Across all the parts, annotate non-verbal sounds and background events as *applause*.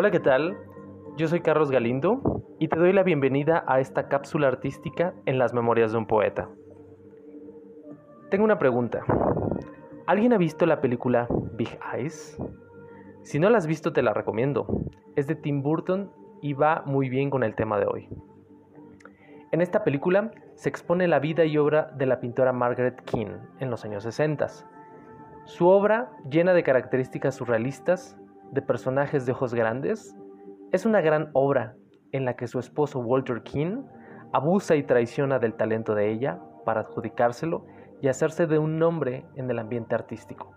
Hola, ¿qué tal? Yo soy Carlos Galindo y te doy la bienvenida a esta cápsula artística en las memorias de un poeta. Tengo una pregunta. ¿Alguien ha visto la película Big Eyes? Si no la has visto te la recomiendo. Es de Tim Burton y va muy bien con el tema de hoy. En esta película se expone la vida y obra de la pintora Margaret King en los años 60. Su obra, llena de características surrealistas, de personajes de ojos grandes, es una gran obra en la que su esposo Walter King abusa y traiciona del talento de ella para adjudicárselo y hacerse de un nombre en el ambiente artístico,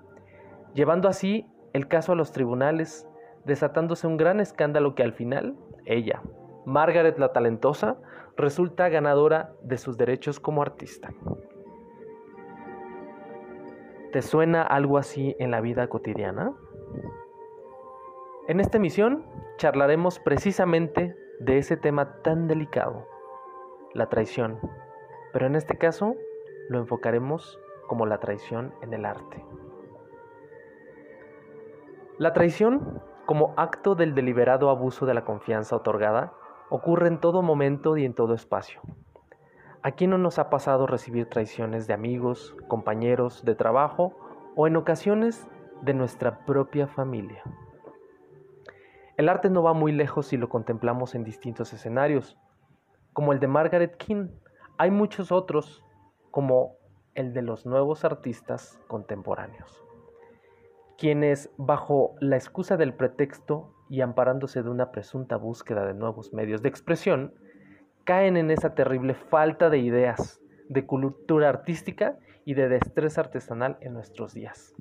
llevando así el caso a los tribunales, desatándose un gran escándalo que al final ella, Margaret la talentosa, resulta ganadora de sus derechos como artista. ¿Te suena algo así en la vida cotidiana? En esta emisión charlaremos precisamente de ese tema tan delicado, la traición, pero en este caso lo enfocaremos como la traición en el arte. La traición, como acto del deliberado abuso de la confianza otorgada, ocurre en todo momento y en todo espacio. ¿A quién no nos ha pasado recibir traiciones de amigos, compañeros de trabajo o en ocasiones de nuestra propia familia? El arte no va muy lejos si lo contemplamos en distintos escenarios, como el de Margaret King. Hay muchos otros, como el de los nuevos artistas contemporáneos, quienes bajo la excusa del pretexto y amparándose de una presunta búsqueda de nuevos medios de expresión, caen en esa terrible falta de ideas, de cultura artística y de destreza artesanal en nuestros días.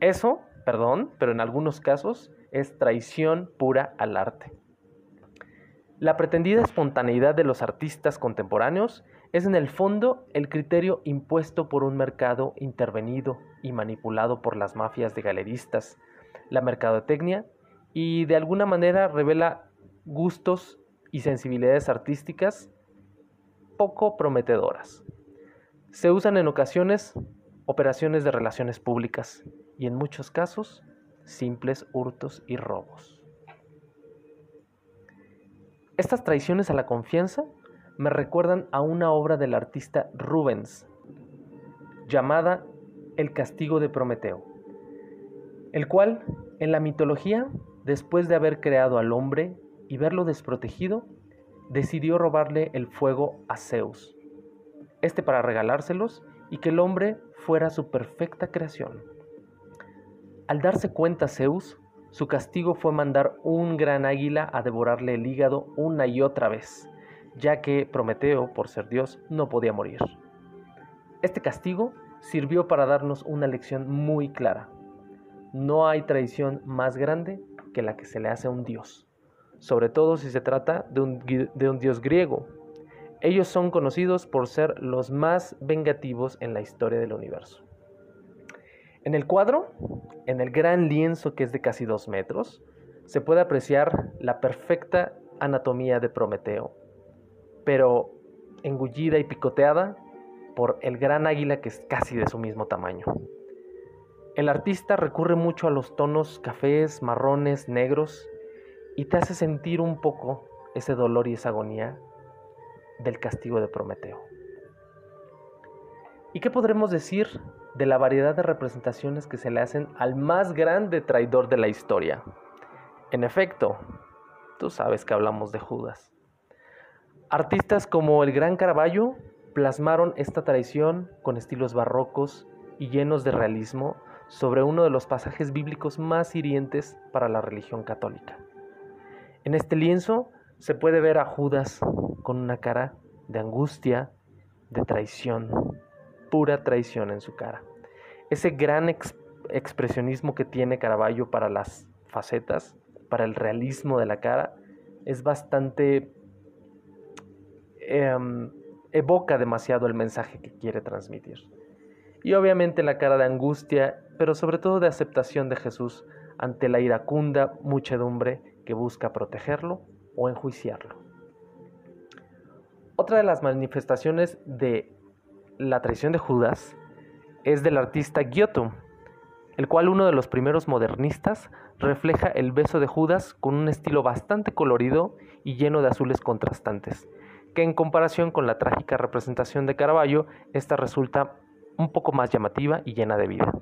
Eso, perdón, pero en algunos casos es traición pura al arte. La pretendida espontaneidad de los artistas contemporáneos es en el fondo el criterio impuesto por un mercado intervenido y manipulado por las mafias de galeristas, la mercadotecnia y de alguna manera revela gustos y sensibilidades artísticas poco prometedoras. Se usan en ocasiones operaciones de relaciones públicas y en muchos casos simples hurtos y robos. Estas traiciones a la confianza me recuerdan a una obra del artista Rubens llamada El castigo de Prometeo, el cual en la mitología, después de haber creado al hombre y verlo desprotegido, decidió robarle el fuego a Zeus, este para regalárselos y que el hombre fuera su perfecta creación. Al darse cuenta Zeus, su castigo fue mandar un gran águila a devorarle el hígado una y otra vez, ya que Prometeo, por ser Dios, no podía morir. Este castigo sirvió para darnos una lección muy clara. No hay traición más grande que la que se le hace a un dios, sobre todo si se trata de un, de un dios griego. Ellos son conocidos por ser los más vengativos en la historia del universo. En el cuadro, en el gran lienzo que es de casi dos metros, se puede apreciar la perfecta anatomía de Prometeo, pero engullida y picoteada por el gran águila que es casi de su mismo tamaño. El artista recurre mucho a los tonos cafés, marrones, negros y te hace sentir un poco ese dolor y esa agonía del castigo de Prometeo. ¿Y qué podremos decir de la variedad de representaciones que se le hacen al más grande traidor de la historia? En efecto, tú sabes que hablamos de Judas. Artistas como el Gran Caravaggio plasmaron esta traición con estilos barrocos y llenos de realismo sobre uno de los pasajes bíblicos más hirientes para la religión católica. En este lienzo se puede ver a Judas con una cara de angustia, de traición, pura traición en su cara. Ese gran expresionismo que tiene Caravaggio para las facetas, para el realismo de la cara, es bastante... Em, evoca demasiado el mensaje que quiere transmitir. Y obviamente la cara de angustia, pero sobre todo de aceptación de Jesús ante la iracunda muchedumbre que busca protegerlo o enjuiciarlo. Otra de las manifestaciones de la traición de Judas es del artista Giotto, el cual uno de los primeros modernistas refleja el beso de Judas con un estilo bastante colorido y lleno de azules contrastantes, que en comparación con la trágica representación de Caravaggio, esta resulta un poco más llamativa y llena de vida.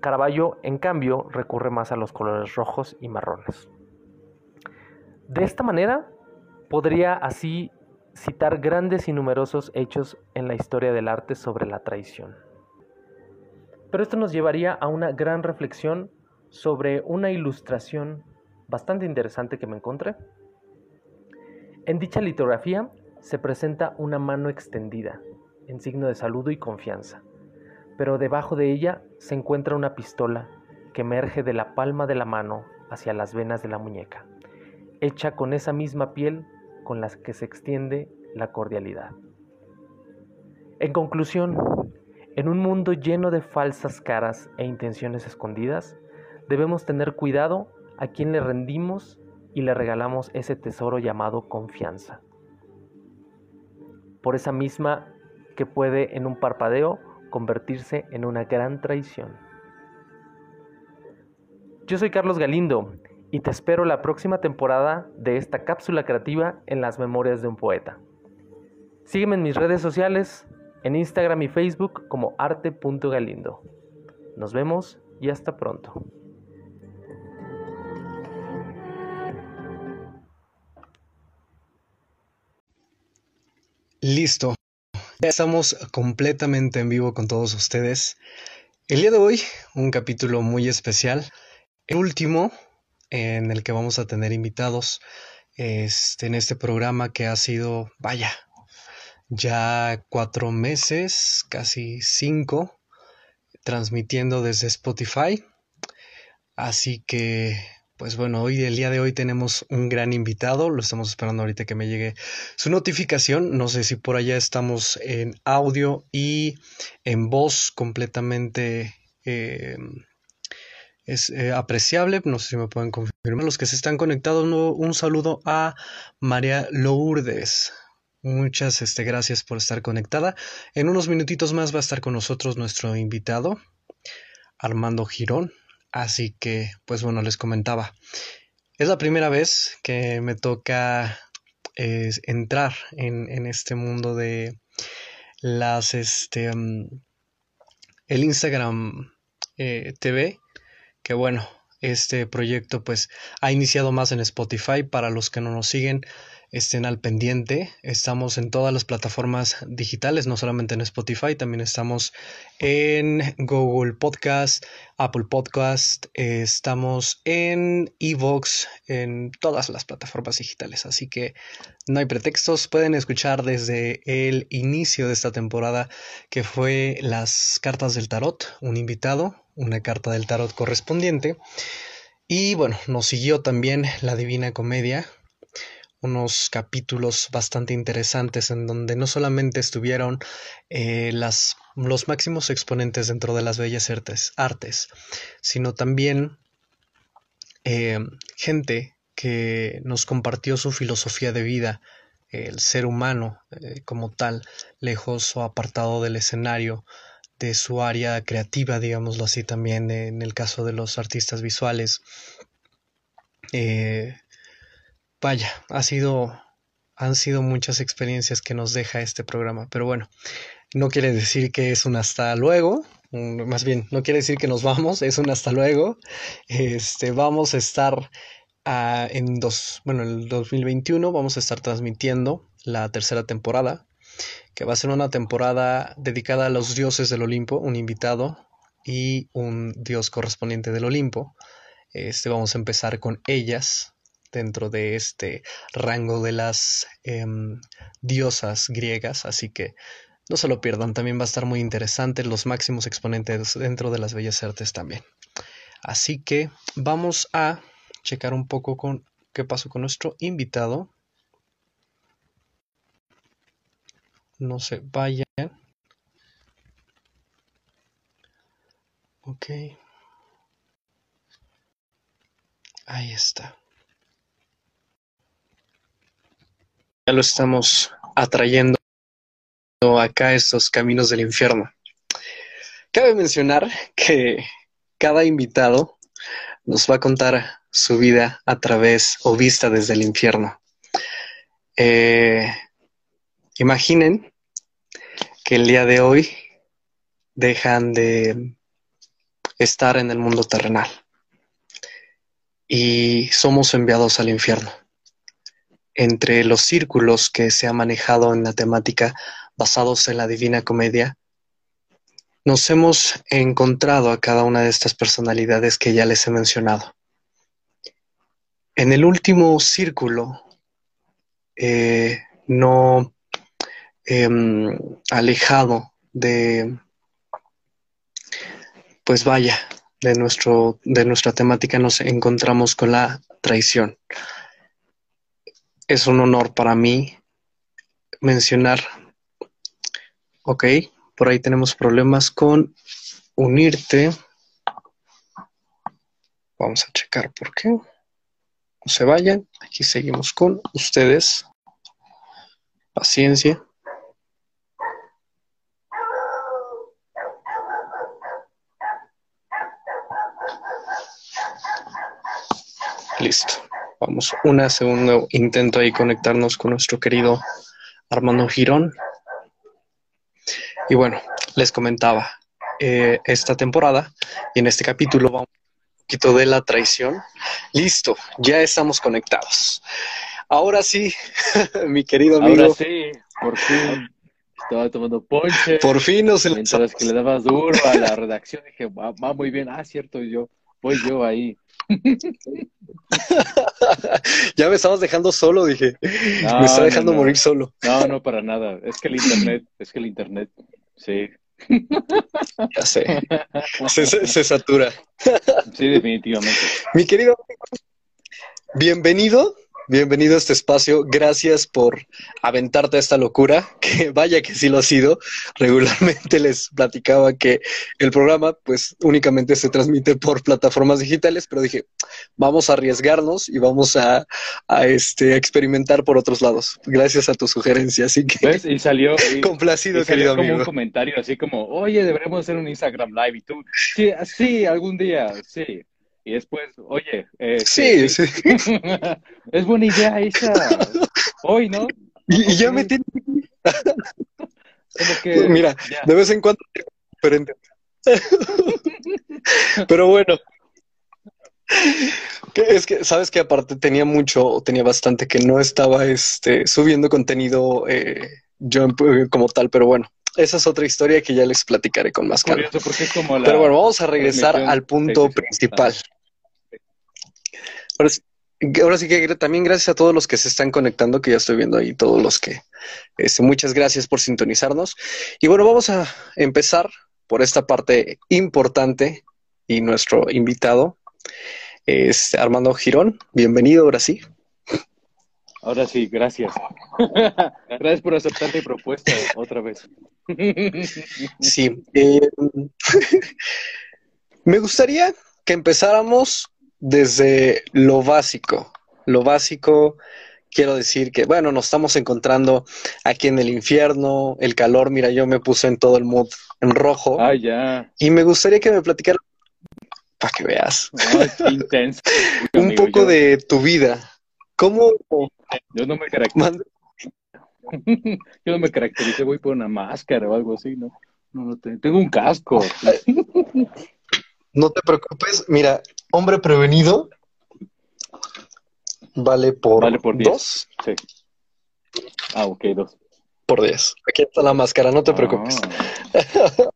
Caravaggio, en cambio, recurre más a los colores rojos y marrones. De esta manera, podría así citar grandes y numerosos hechos en la historia del arte sobre la traición. Pero esto nos llevaría a una gran reflexión sobre una ilustración bastante interesante que me encontré. En dicha litografía se presenta una mano extendida, en signo de saludo y confianza, pero debajo de ella se encuentra una pistola que emerge de la palma de la mano hacia las venas de la muñeca, hecha con esa misma piel con la que se extiende la cordialidad. En conclusión, en un mundo lleno de falsas caras e intenciones escondidas, debemos tener cuidado a quien le rendimos y le regalamos ese tesoro llamado confianza. Por esa misma que puede en un parpadeo convertirse en una gran traición. Yo soy Carlos Galindo y te espero la próxima temporada de esta cápsula creativa en las memorias de un poeta. Sígueme en mis redes sociales, en Instagram y Facebook como arte.galindo. Nos vemos y hasta pronto. Listo. Ya estamos completamente en vivo con todos ustedes. El día de hoy, un capítulo muy especial. El último en el que vamos a tener invitados este, en este programa que ha sido, vaya, ya cuatro meses, casi cinco, transmitiendo desde Spotify. Así que, pues bueno, hoy, el día de hoy tenemos un gran invitado. Lo estamos esperando ahorita que me llegue su notificación. No sé si por allá estamos en audio y en voz completamente. Eh, es eh, apreciable, no sé si me pueden confirmar. Los que se están conectados, un saludo a María Lourdes. Muchas este, gracias por estar conectada. En unos minutitos más va a estar con nosotros nuestro invitado, Armando Girón. Así que, pues bueno, les comentaba. Es la primera vez que me toca entrar en, este mundo de las, este, mm, el Instagram eh, TV, que bueno, este proyecto pues ha iniciado más en Spotify para los que no nos siguen estén al pendiente. Estamos en todas las plataformas digitales, no solamente en Spotify, también estamos en Google Podcast, Apple Podcast, estamos en Evox, en todas las plataformas digitales. Así que no hay pretextos, pueden escuchar desde el inicio de esta temporada que fue las cartas del tarot, un invitado, una carta del tarot correspondiente. Y bueno, nos siguió también la Divina Comedia, unos capítulos bastante interesantes en donde no solamente estuvieron eh, las, los máximos exponentes dentro de las bellas artes, sino también eh, gente que nos compartió su filosofía de vida, el ser humano eh, como tal, lejos o apartado del escenario, de su área creativa, digámoslo así también, en el caso de los artistas visuales. Eh, vaya, ha sido, han sido muchas experiencias que nos deja este programa, pero bueno, no quiere decir que es un hasta luego, más bien, no quiere decir que nos vamos, es un hasta luego. Este, vamos a estar ah, en dos, bueno, el 2021 vamos a estar transmitiendo la tercera temporada, que va a ser una temporada dedicada a los dioses del Olimpo, un invitado y un dios correspondiente del Olimpo. Este, vamos a empezar con ellas, dentro de este rango de las em, diosas griegas, así que no se lo pierdan, también va a estar muy interesante los máximos exponentes dentro de las bellas artes también. Así que vamos a checar un poco con qué pasó con nuestro invitado. No se vayan. Ok. Ahí está. ya lo estamos atrayendo acá estos caminos del infierno. Cabe mencionar que cada invitado nos va a contar su vida a través o vista desde el infierno. Eh, imaginen que el día de hoy dejan de estar en el mundo terrenal y somos enviados al infierno. Entre los círculos que se ha manejado en la temática basados en la Divina Comedia, nos hemos encontrado a cada una de estas personalidades que ya les he mencionado. En el último círculo, eh, no em, alejado de, pues vaya, de, nuestro, de nuestra temática nos encontramos con la traición. Es un honor para mí mencionar, ok, por ahí tenemos problemas con unirte. Vamos a checar por qué. No se vayan. Aquí seguimos con ustedes. Paciencia. Listo. Vamos, una segundo intento ahí conectarnos con nuestro querido Armando Girón. Y bueno, les comentaba, eh, esta temporada y en este capítulo vamos un poquito de la traición. Listo, ya estamos conectados. Ahora sí, *laughs* mi querido amigo. Ahora sí, por fin. Estaba tomando ponche. Por fin nos Mientras que le dabas duro a la redacción, dije, va, va muy bien. Ah, cierto, yo, voy yo ahí. Ya me estabas dejando solo, dije. me está dejando morir solo. No, no, para nada. Es que el internet, es que el internet, sí. Ya sé. Se, se satura. Sí, definitivamente. Mi querido, bienvenido Bienvenido a este espacio. Gracias por aventarte a esta locura, *laughs* que vaya que sí lo ha sido. Regularmente *laughs* les platicaba que el programa pues únicamente se transmite por plataformas digitales, pero dije, vamos a arriesgarnos y vamos a, este, experimentar por otros lados. Gracias a tu sugerencia, así que... Y salió... *laughs* complacido, y salió como un comentario así como, oye, deberemos hacer un Instagram Live y tú, sí, sí, algún día, sí. Y después, oye, eh, sí, sí. *laughs* es buena idea esa. Hoy, ¿no? *laughs* Y, ya me tiene. Que, *laughs* Mira, de vez en cuando diferente. Pero bueno. Es que, sabes que aparte tenía mucho, tenía bastante que no estaba este, subiendo contenido eh, yo como tal, pero bueno, esa es otra historia que ya les platicaré con más calma. Pero bueno, vamos a regresar al punto principal. Ahora sí, que también gracias a todos los que se están conectando, que ya estoy viendo ahí todos los que, este, muchas gracias por sintonizarnos. Y bueno, vamos a empezar por esta parte importante y nuestro invitado es Armando Girón. Bienvenido, ahora sí. Ahora sí, gracias. *laughs* gracias por aceptar mi propuesta otra vez. sí. Eh, *laughs* me gustaría que empezáramos desde lo básico. Lo básico, quiero decir que, bueno, nos estamos encontrando aquí en el infierno, el calor, mira, yo me puse en todo el mood en rojo. Ah, ya. Y me gustaría que me platicara para que veas. intenso. *laughs* Un poco de tu vida. ¿Cómo? Yo no me caracterizo. *laughs* yo no me caracterizo, voy por una máscara o algo así, ¿no? No, no tengo un casco. *laughs* No te preocupes, mira, hombre prevenido vale por, vale por dos. Sí. Ah, ok, dos. Por diez. Aquí está la máscara, no te ah. preocupes. *laughs*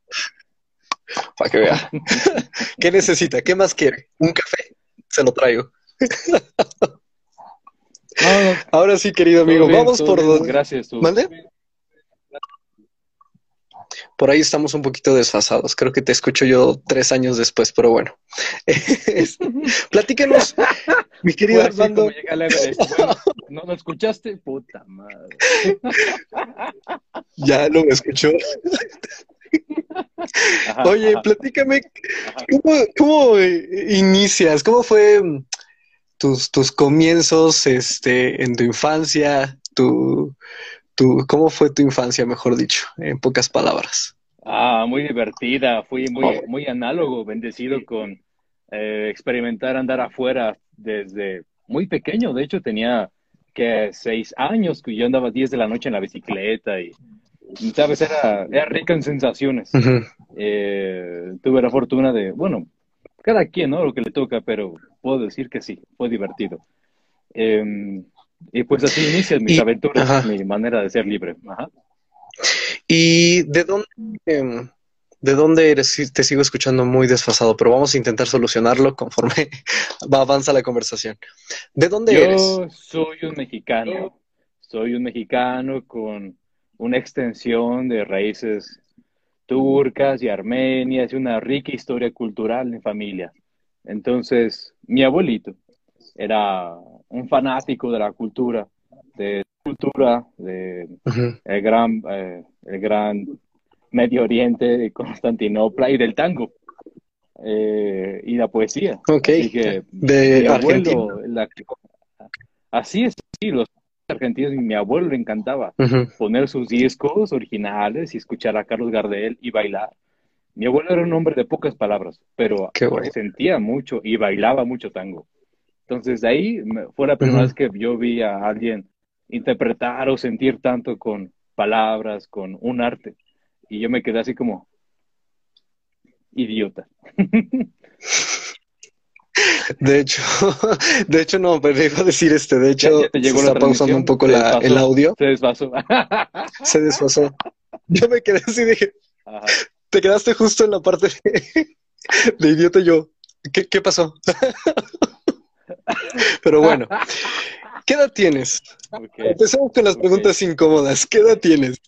Para que vea. ¿Qué necesita? ¿Qué más quiere? Un café. Se lo traigo. *laughs* Ahora sí, querido amigo, vamos por dos. Gracias. Tú. ¿Mande? Por ahí estamos un poquito desfasados. Creo que te escucho yo tres años después, pero bueno. *laughs* Platíquenos, mi querido Armando. ¿No lo escuchaste? Puta madre. ya lo escuchó. Oye, platícame, ¿cómo, inicias? ¿Cómo fue tus, tus comienzos este, en tu infancia? Tu, ¿Cómo fue tu infancia, mejor dicho, en pocas palabras? Ah, muy divertida, fui muy, muy análogo, bendecido con eh, experimentar andar afuera desde muy pequeño. De hecho, tenía que seis años, que yo andaba diez de la noche en la bicicleta y, sabes, era, era rica en sensaciones. Eh, tuve la fortuna de, bueno, cada quien, ¿no? Lo que le toca, pero puedo decir que sí, fue divertido. Em, y pues así inician mis aventuras, mi manera de ser libre. Ajá. ¿Y de dónde, em, de dónde eres? Te sigo escuchando muy desfasado, pero vamos a intentar solucionarlo conforme *laughs* va avanza la conversación. ¿De dónde eres? Yo soy un mexicano. Soy un mexicano con una extensión de raíces turcas y armenias y una rica historia cultural en familia. Entonces, mi abuelito era un fanático de la cultura, de cultura, de el gran eh, el gran Medio Oriente, de Constantinopla y del tango. Eh, y la poesía. Así que de Argentina. así es, sí, los argentinos y mi abuelo le encantaba poner sus discos originales y escuchar a Carlos Gardel y bailar. Mi abuelo era un hombre de pocas palabras, pero sentía mucho y bailaba mucho tango. Entonces, de ahí fue la primera vez que yo vi a alguien interpretar o sentir tanto con, palabras, con un arte. Y yo me quedé así como idiota. *laughs* De hecho, *laughs* de hecho no, pero iba a decir este, de hecho, se está pausando un poco el audio. Se desfasó. *laughs* Se desfasó. Yo me quedé así, dije, te quedaste justo en la parte de, idiota yo. ¿Qué, ¿Qué pasó? *laughs* Pero bueno, ¿Qué edad tienes? Empezamos con las preguntas incómodas. ¿Qué edad tienes?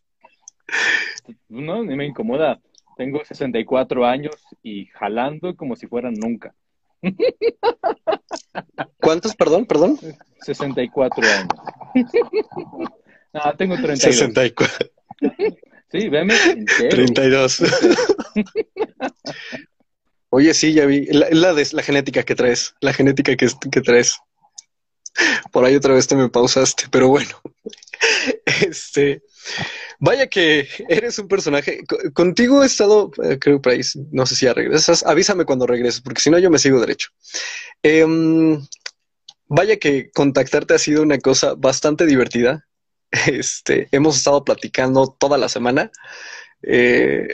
No, ni me incomoda. Tengo 64 años y jalando como si fueran nunca. ¿Cuántos, perdón, perdón? 64 años. no, *laughs* tengo 32. 64. Sí, veme. 32. *laughs* Oye, sí, ya vi. La, la, la genética que traes. La genética que, que traes. Por ahí otra vez te me pausaste, pero bueno. *laughs* Este, vaya que eres un personaje. Contigo he estado, eh, creo, por ahí, no sé si ya regresas. Avísame cuando regreses, porque si no, yo me sigo derecho. Em, vaya que contactarte ha sido una cosa bastante divertida. Este, hemos estado platicando toda la semana. Eh,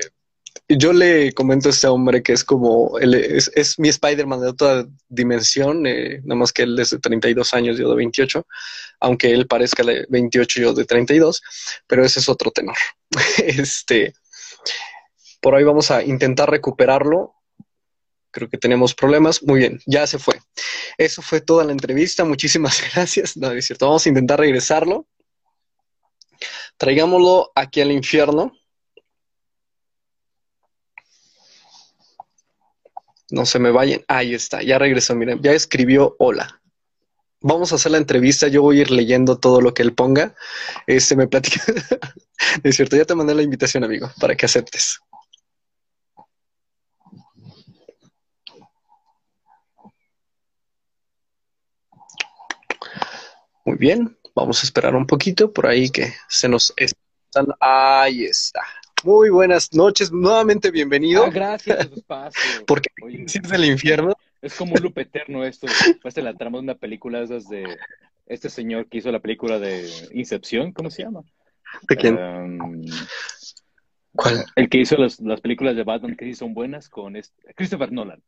yo le comento a este hombre que es como, es, mi Spider-Man de otra dimensión, eh, nada más que él es de 32 años, yo de 28, aunque él parezca de 28, yo de 32, pero ese es otro tenor. *laughs* este, por ahí vamos a intentar recuperarlo. Creo que tenemos problemas. Muy bien, ya se fue. Eso fue toda la entrevista. Muchísimas *laughs* gracias. No, es cierto. Vamos a intentar regresarlo. Traigámoslo aquí al infierno. No se me vayan. Ahí está, ya regresó. Miren, ya escribió hola. Vamos a hacer la entrevista. Yo voy a ir leyendo todo lo que él ponga. Este me platica. *laughs* es cierto, ya te mandé la invitación, amigo, para que aceptes. Muy bien, vamos a esperar un poquito por ahí que se nos están. Ahí está. Muy buenas noches, nuevamente bienvenido. Ah, gracias *laughs* por tu espacio. Porque es del infierno. Es como un loop eterno esto. Pues la trama de una película esas de este señor que hizo la película de Incepción, ¿cómo se llama? ¿De quién? Um, ¿Cuál? El que hizo las, películas de Batman que sí son buenas con este, Christopher Nolan.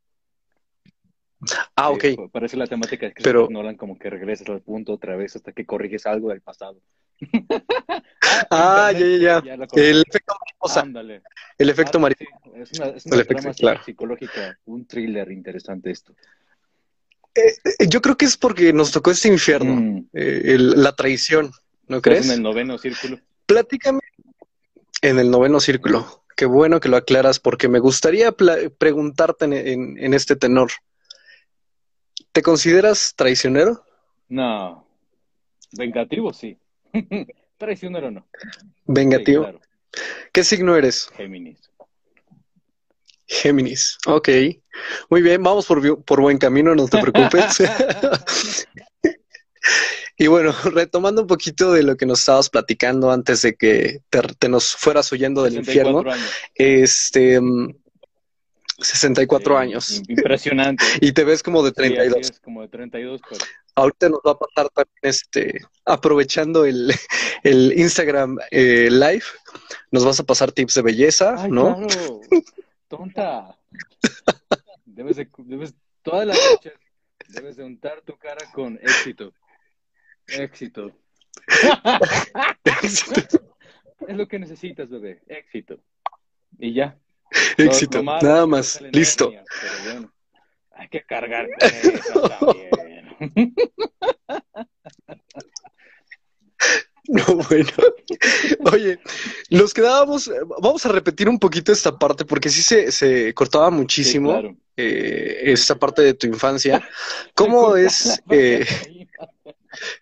Ah, ok. parece la temática de Christopher Nolan como que regresas al punto otra vez hasta que corriges algo del pasado. *laughs* *laughs* ah, ya, ya, ya. el efecto mariposa. El efecto ah, mariposa. Es una, es una trama psicológica, un thriller interesante esto. Eh, eh, yo creo que es porque nos tocó este infierno, mm. eh, la traición, ¿no crees? En el noveno círculo. Platícame en el noveno círculo. Qué bueno que lo aclaras porque me gustaría preguntarte en este tenor. ¿Te consideras traicionero? No. Vengativo, sí. *laughs* Traicionero no. Vengativo. ¿Qué signo eres? Géminis. Géminis, ok. Muy bien, vamos por, por buen camino, no te preocupes. *laughs* Y bueno, retomando un poquito de lo que nos estabas platicando antes de que te, nos fueras huyendo del infierno, este, 64 años. Impresionante. *laughs* y te ves como de 32. Sí, es como de 32, pero... Ahorita nos va a pasar también, este, aprovechando el, *laughs* el Instagram eh, Live, nos vas a pasar tips de belleza, ¿no? Claro. *laughs* Tonta. Debes de, debes, todas las noches, debes de untar tu cara con éxito. Éxito. éxito. *laughs* Es lo que necesitas, bebé. Éxito. Y ya. Éxito, nada más, listo. hay que cargar con eso también. *laughs* No, bueno. Oye, nos quedábamos, vamos a repetir un poquito esta parte porque sí se, se cortaba muchísimo eh, esta parte de tu infancia. *laughs* ¿Cómo es? Eh,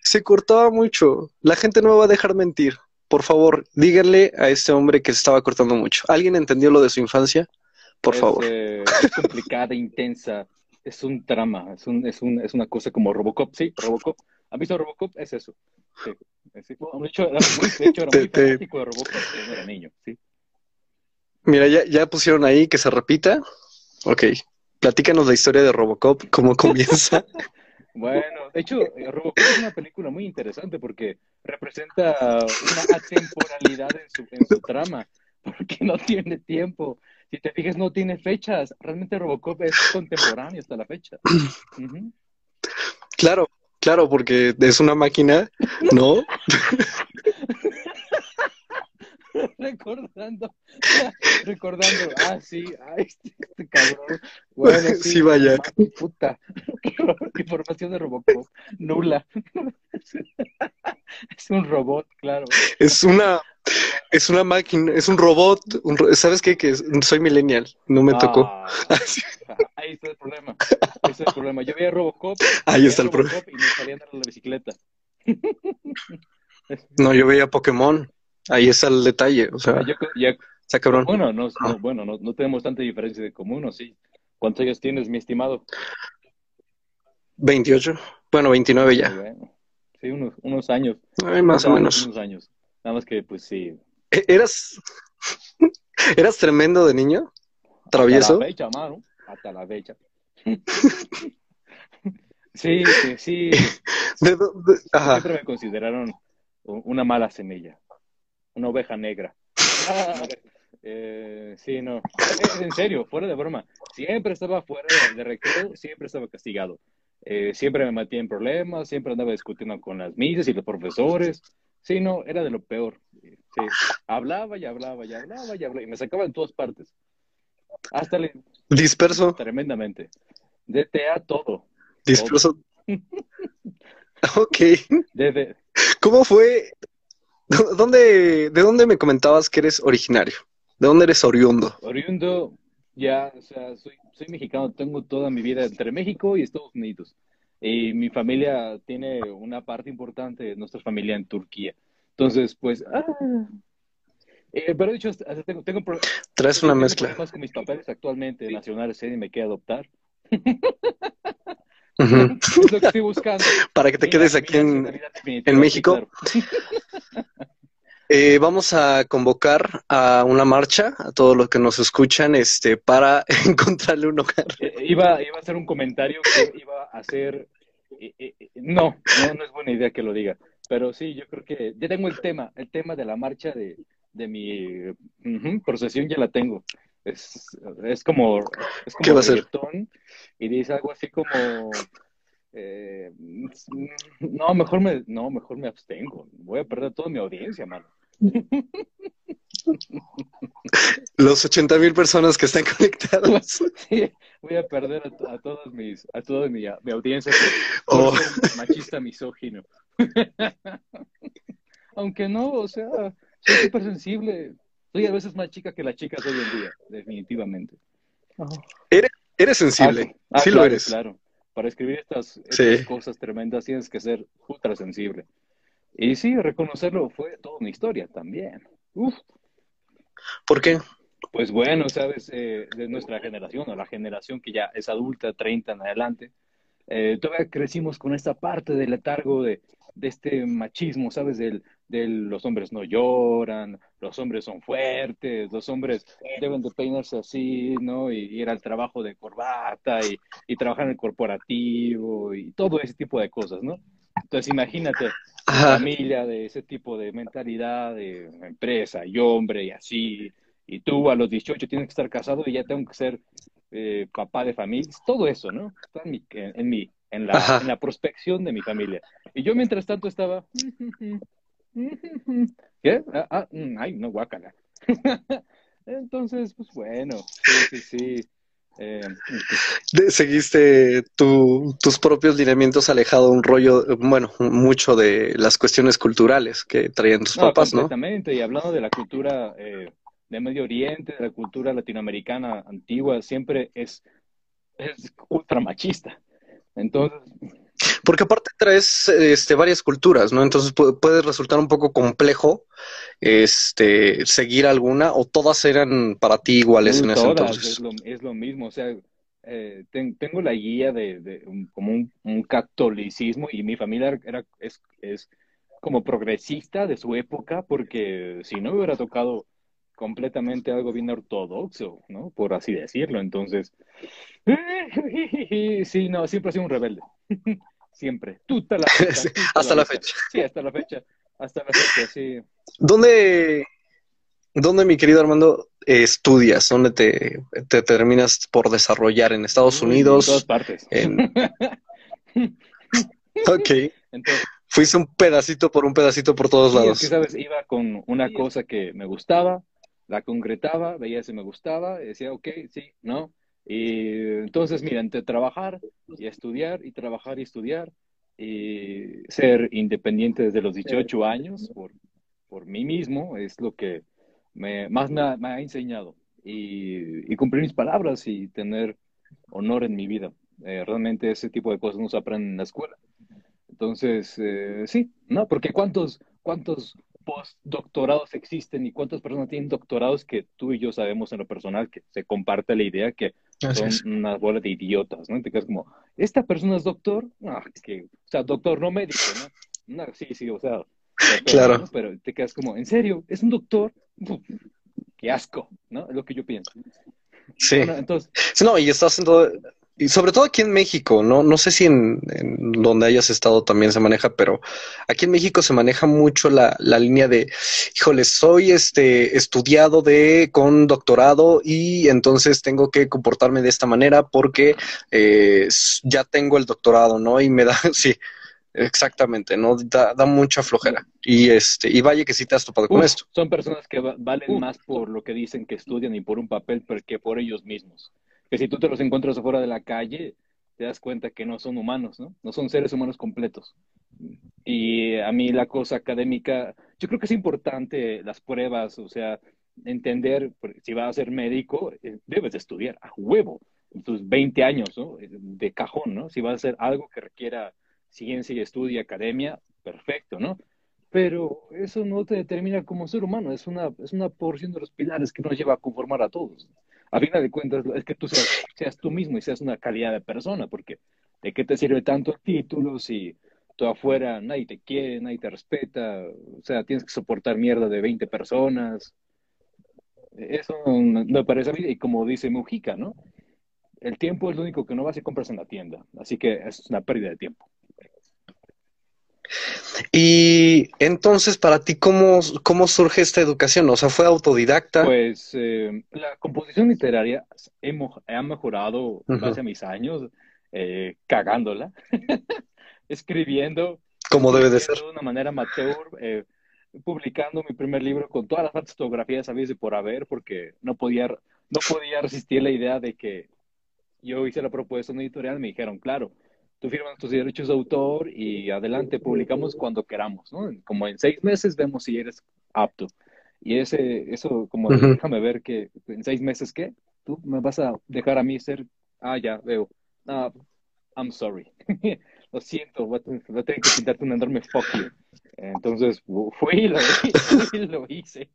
se cortaba mucho. La gente no me va a dejar mentir por favor, díganle a este hombre que se estaba cortando mucho. ¿Alguien entendió lo de su infancia? Por favor. Eh, es complicada, intensa, es un trama, es, un, es, un, es una cosa como Robocop, sí, Robocop. ¿Han visto Robocop? Es eso. Sí. de hecho, era muy, de hecho, era muy fanático de Robocop cuando era niño, sí. Mira, ya, ya pusieron ahí que se repita. Ok, platícanos la historia de Robocop, cómo comienza. *laughs* Bueno, de hecho, eh, Robocop es una película muy interesante porque representa una atemporalidad en su, en su trama, *laughs* porque no tiene tiempo. Si te fijas, no tiene fechas. Realmente Robocop es *laughs* contemporáneo hasta la fecha. Claro, claro, porque es una máquina, ¿no? *laughs* recordando, *laughs* recordando, ah, sí, ay, este, este cabrón. Bueno, sí, sí vaya. Puta. Información de Robocop, nula. es un robot, claro. Es una, es una máquina, es un robot. ¿Sabes qué? Que soy millennial, no me tocó. Ah, *laughs* ahí está el problema. Ahí está el problema. Yo veía Robocop. Ahí está el problema. Y me salía andar en la bicicleta. *laughs* no, yo veía Pokémon. Ahí está el detalle, o sea, está cabrón. Bueno, no, bueno no, tenemos tanta diferencia de común, ¿o sí? ¿Cuántos años tienes, mi estimado? 28, bueno, 29 ya. Sí, unos, unos años. Ay, más o menos. Unos años. Nada más que, pues sí. E-, ¿Eras, *laughs* ¿Eras tremendo de niño? ¿Travieso? Hasta la fecha, mano. Hasta la fecha. *laughs* sí, sí, sí. *laughs* Siempre me consideraron una mala semilla una oveja negra. Eh, sí, no. En serio, fuera de broma. Siempre estaba fuera de recreo, siempre estaba castigado. Eh, siempre me metía en problemas, siempre andaba discutiendo con las misas y los profesores. Sí, no, era de lo peor. Sí. Hablaba y hablaba y hablaba y hablaba y me sacaba en todas partes. Hasta le... Disperso. Tremendamente. DTA todo. Disperso. ok. Desde... ¿Cómo fue ¿Dónde, ¿De dónde me comentabas que eres originario? ¿De dónde eres oriundo? Oriundo, ya, o sea, soy, soy mexicano, tengo toda mi vida entre México y Estados Unidos. Y mi familia tiene una parte importante de nuestra familia en Turquía. Entonces, pues, ah, eh, pero de hecho, tengo, tengo Traes una mezcla. Más con mis papeles actualmente nacionales, y me queda adoptar. *laughs* Es lo que estoy buscando. Para que te quedes aquí en, en México. *laughs* Eh, vamos a convocar a una marcha a todos los que nos escuchan este, para *laughs* encontrarle un hogar. Eh, iba, iba a hacer un comentario que iba a hacer. Eh, no, no, es buena idea que lo diga. Pero sí, yo creo que ya tengo el tema, el tema de la marcha de, de mi procesión ya la tengo. Es, es como, es como ¿Qué va a ser? y dice algo así como no, mejor me, no, mejor me abstengo. Voy a perder toda mi audiencia, mano. Los 80 mil personas que están conectadas. *laughs* voy a perder a, todas mis, a toda mi, audiencia oh. machista misógino. *laughs* Aunque no, o sea, soy súper sensible. Soy a veces más chica que las chicas hoy en día, definitivamente. ¿Eres, sensible? Ah, sí lo eres. Claro. Para escribir estas, cosas tremendas tienes que ser ultra sensible. Y sí, reconocerlo fue toda una historia también. Uf. ¿Por qué? Pues bueno, sabes, eh, de nuestra generación, o la generación que ya es adulta, 30 en adelante, eh, todavía crecimos con esta parte del letargo de, de este machismo, ¿sabes? Del, de los hombres no lloran, los hombres son fuertes, los hombres deben de peinarse así, ¿no? Y ir al trabajo de corbata y, y trabajar en el corporativo y todo ese tipo de cosas, ¿no? Entonces imagínate familia de ese tipo de mentalidad de empresa y hombre y así, y tú a los 18 tienes que estar casado y ya tengo que ser eh, papá de familia, todo eso, ¿no? Está en mi, en, mi en, la, en la prospección de mi familia. Y yo mientras tanto estaba... *laughs* ¿Qué? Ah, ah, mm, ay, no, guácala. *laughs* Entonces, pues bueno, sí, sí, sí. Eh, seguiste tus propios lineamientos alejado un rollo, bueno, mucho de las cuestiones culturales que traían tus papás, ¿no? Exactamente, y hablando de la cultura eh, de Medio Oriente, de la cultura latinoamericana antigua, siempre es, es ultra machista. Entonces, porque aparte traes este, varias culturas, ¿no? Entonces puede, resultar un poco complejo este, seguir alguna o todas eran para ti iguales en ese entonces. Es lo, es lo mismo, o sea, eh, tengo la guía de, como un, catolicismo y mi familia era, es, es como progresista de su época porque si no hubiera tocado completamente algo bien ortodoxo, ¿no? Por así decirlo. Entonces, *laughs* sí, no, siempre ha sido un rebelde. *laughs* siempre. Tú la fecha, *laughs* hasta la, fecha. Sí, hasta la fecha. Hasta la fecha, sí. ¿Dónde, dónde mi querido Armando, estudias? ¿Dónde te, te, terminas por desarrollar? ¿En Estados Unidos? En todas partes. ok. Entonces, Fuiste un pedacito por un pedacito por todos lados. Es que, ¿sabes? Iba con una cosa que me gustaba, la concretaba, veía si me gustaba, decía, ok, sí, no. Y entonces, mira, entre trabajar y estudiar, y trabajar y estudiar, y ser independiente desde los 18 años por, por mí mismo, es lo que me, más me ha, enseñado. Y, y, cumplir mis palabras y tener honor en mi vida. Eh, realmente ese tipo de cosas no se aprenden en la escuela. Entonces, eh, sí, ¿no? Porque ¿cuántos, cuántos postdoctorados existen y cuántas personas tienen doctorados que tú y yo sabemos en lo personal que se comparte la idea que son unas bolas de idiotas, ¿no? te quedas como, ¿esta persona es doctor? Es que, o sea, doctor no médico, ¿no? no sí, sí, o sea, claro. pero te quedas como, ¿en serio? ¿Es un doctor? qué asco, ¿no? Es lo que yo pienso. Sí. entonces, no, y estás haciendo y sobre todo aquí en México, no, no sé si en, donde hayas estado también se maneja, pero aquí en México se maneja mucho la, la línea de, híjole, soy este estudiado de con doctorado y entonces tengo que comportarme de esta manera porque eh, ya tengo el doctorado, ¿no? Y me da, *laughs* sí, exactamente, ¿no? Da, da, mucha flojera. Y este, y vaya que sí te has topado con esto. Son personas que valen más por lo que dicen que estudian y por un papel que por ellos mismos que si tú te los encuentras afuera de la calle, te das cuenta que no son humanos, ¿no? No son seres humanos completos. Y a mí la cosa académica, yo creo que es importante las pruebas, o sea, entender, si vas a ser médico, eh, debes estudiar a huevo, tus 20 años, ¿no? Eh, de cajón, ¿no? Si vas a hacer algo que requiera ciencia y estudio y academia, perfecto, ¿no? Pero eso no te determina como ser humano, es una, es una porción de los pilares que nos lleva a conformar a todos a fin de cuentas es que tú seas, tú mismo y seas una calidad de persona, porque ¿de qué te sirve tanto título si tú afuera nadie te quiere, nadie te respeta? O sea, tienes que soportar mierda de 20 personas. Eso me parece a mí, y como dice Mujica, ¿no? El tiempo es lo único que no vas y compras en la tienda, así que es una pérdida de tiempo. Y entonces, para ti, ¿cómo, cómo surge esta educación? O sea, ¿fue autodidacta? Pues eh, la composición literaria ha mejorado en base a mis años, eh, cagándola, *laughs* escribiendo. Como debe de ser. De una manera amateur, eh, publicando mi primer libro con todas las fotografías sabes de por haber, porque no podía, no podía resistir la idea de que yo hice la propuesta en editorial, me dijeron, claro, tú firmas tus derechos de autor y adelante, publicamos cuando queramos, ¿no? Como en seis meses vemos si eres apto. Y ese, eso, como déjame ver que en seis meses, ¿qué? Tú me vas a dejar a mí ser, ah, ya, veo. Ah, I'm sorry. *laughs* lo siento, voy a, tener que pintarte un enorme fuck you. Entonces, fui *laughs* y lo, hice.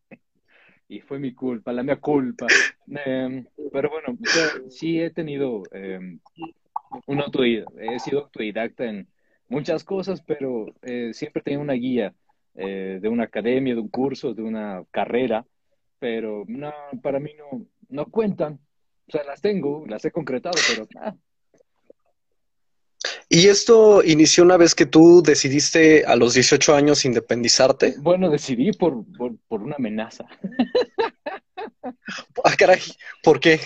Y fue mi culpa, la mía culpa. Em, pero bueno, sí he tenido... Eh, un he sido autodidacta en muchas cosas, pero eh, siempre tengo una guía eh, de una academia, de un curso, de una carrera, pero no, para mí no, no cuentan. O sea, las tengo, las he concretado, pero ah, ¿Y esto inició una vez que tú decidiste a los 18 años independizarte? Bueno, decidí por, por, una amenaza. *laughs* ah, caray, ¿por qué?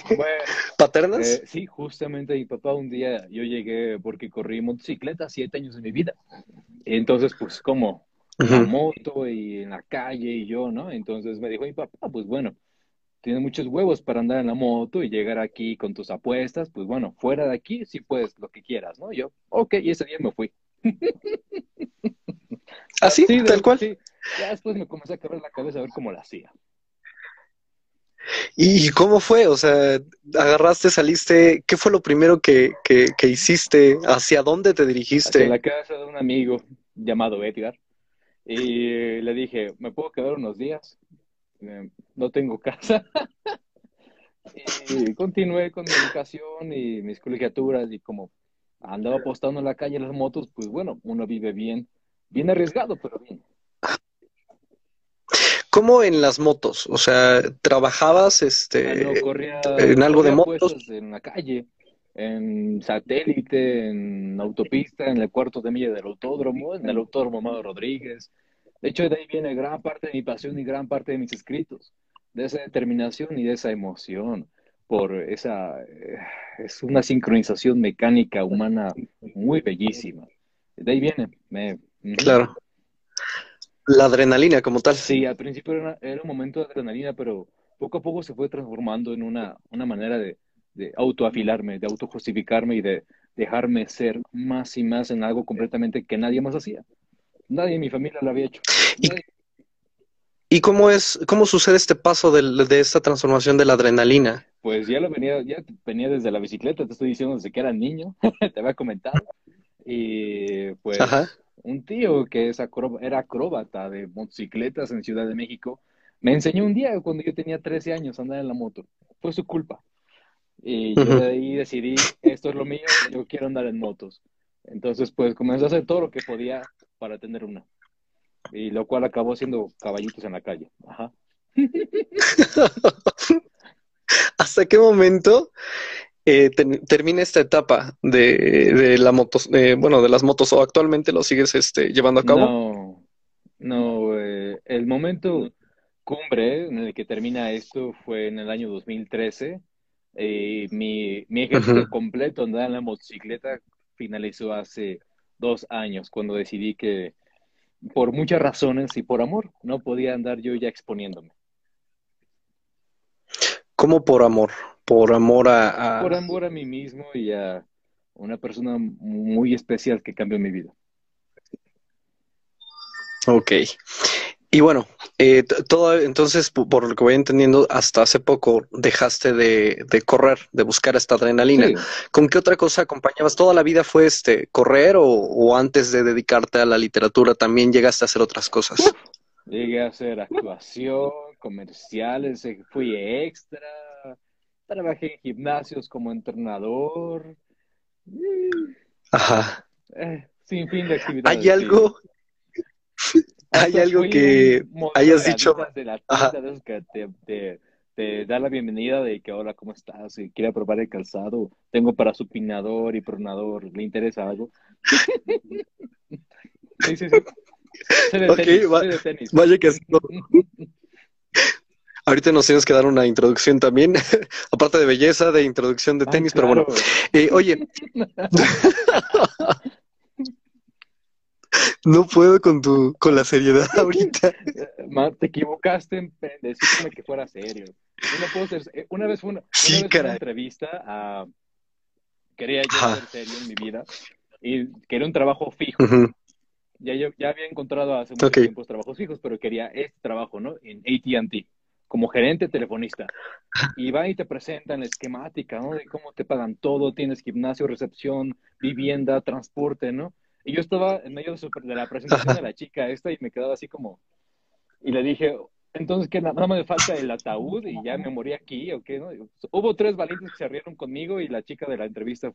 ¿Paternas? Eh, sí, justamente mi papá un día, yo llegué porque corrí motocicleta siete años de mi vida. Entonces, pues, como la moto y en la calle y yo, ¿no? Entonces me dijo mi papá, pues bueno, tienes muchos huevos para andar en la moto y llegar aquí con tus apuestas, pues bueno, fuera de aquí sí puedes lo que quieras, ¿no? Yo, ok, y ese día me fui. ¿Así? ¿Ah, ¿Tal cual? Sí. Ya después me comencé a quebrar la cabeza a ver cómo la hacía. ¿Y cómo fue? O sea, agarraste, saliste, ¿qué fue lo primero que, que, que hiciste? ¿Hacia dónde te dirigiste? Hacia la casa de un amigo llamado Edgar. Y le dije, ¿me puedo quedar unos días? Eh, no tengo casa. *laughs* y continué con mi educación y mis colegiaturas y como andaba apostando en la calle en las motos, pues bueno, uno vive bien, bien arriesgado, pero bien. ¿Cómo en las motos? O sea, ¿trabajabas este, ah, en algo de motos? En la calle, en satélite, en autopista, en el cuarto de milla del autódromo, en el autódromo Amado Rodríguez, de hecho, de ahí viene gran parte de mi pasión y gran parte de mis escritos, de esa determinación y de esa emoción por esa, eh, es una sincronización mecánica humana muy bellísima. De ahí viene. Me, claro. La adrenalina como tal. Sí, al principio era, era, un momento de adrenalina, pero poco a poco se fue transformando en una, una manera de, de autoafilarme, de autojustificarme y de dejarme ser más y más en algo completamente que nadie más hacía. Nadie en mi familia lo había hecho. ¿Y, cómo es, cómo sucede este paso de, de, esta transformación de la adrenalina? Pues ya lo venía, ya venía desde la bicicleta, te estoy diciendo desde que era niño, *laughs* te había comentado. Y pues un tío que es era acróbata de motocicletas en Ciudad de México, me enseñó un día cuando yo tenía 13 años a andar en la moto. Fue su culpa. Y yo de ahí decidí, esto es lo mío, yo quiero andar en motos. Entonces, pues comencé a hacer todo lo que podía para tener una. Y lo cual acabó siendo caballitos en la calle. Ajá. *laughs* ¿Hasta qué momento eh, termina esta etapa de, de la motos, bueno, de las motos o actualmente lo sigues este, llevando a cabo? No, no, eh, el momento cumbre en el que termina esto fue en el año 2013. Eh, mi, mi ejército completo andar en la motocicleta finalizó hace dos años, cuando decidí que por muchas razones y por amor no podía andar yo ya exponiéndome. ¿Cómo por amor? Por amor a, Por amor a mí mismo y a una persona muy especial que cambió mi vida. Ok. Y bueno, eh, todo, entonces, por lo que voy entendiendo, hasta hace poco dejaste de, correr, de buscar esta adrenalina. ¿Con qué otra cosa acompañabas? ¿Toda la vida fue este correr o, antes de dedicarte a la literatura también llegaste a hacer otras cosas? Llegué a hacer actuación, comerciales, eh, fui extra, trabajé en gimnasios como entrenador. Ajá. Eh, sin fin de actividades. ¿Hay algo? *laughs* hay algo que hayas dicho. De la que te, te, da la bienvenida de que hola, ¿cómo estás? Si quiere probar el calzado, tengo para supinador y pronador, ¿le interesa algo? *laughs* sí, sí, sí. Vaya que *laughs* Ahorita nos tienes que dar una introducción también, *laughs* aparte de belleza, de introducción de tenis, pero bueno. Eh, oye, *laughs* No puedo con tu, con la seriedad *laughs* ahorita. te equivocaste en decirme que fuera serio. Eh, una vez fue una, entrevista a, quería yo ser serio en mi vida y quería un trabajo fijo. ya, yo, ya había encontrado hace muchos tiempos trabajos fijos, pero quería este trabajo, ¿no? En AT&T, como gerente telefonista. Y va y te presentan la esquemática, ¿no? De cómo te pagan todo, tienes gimnasio, recepción, vivienda, transporte, ¿no? Y yo estaba en medio de, la presentación de la chica esta y me quedaba así como... Y le dije, entonces, ¿qué? Nada más me falta el ataúd y ya me morí aquí, ¿o qué? No? Hubo tres valientes que se rieron conmigo y la chica de la entrevista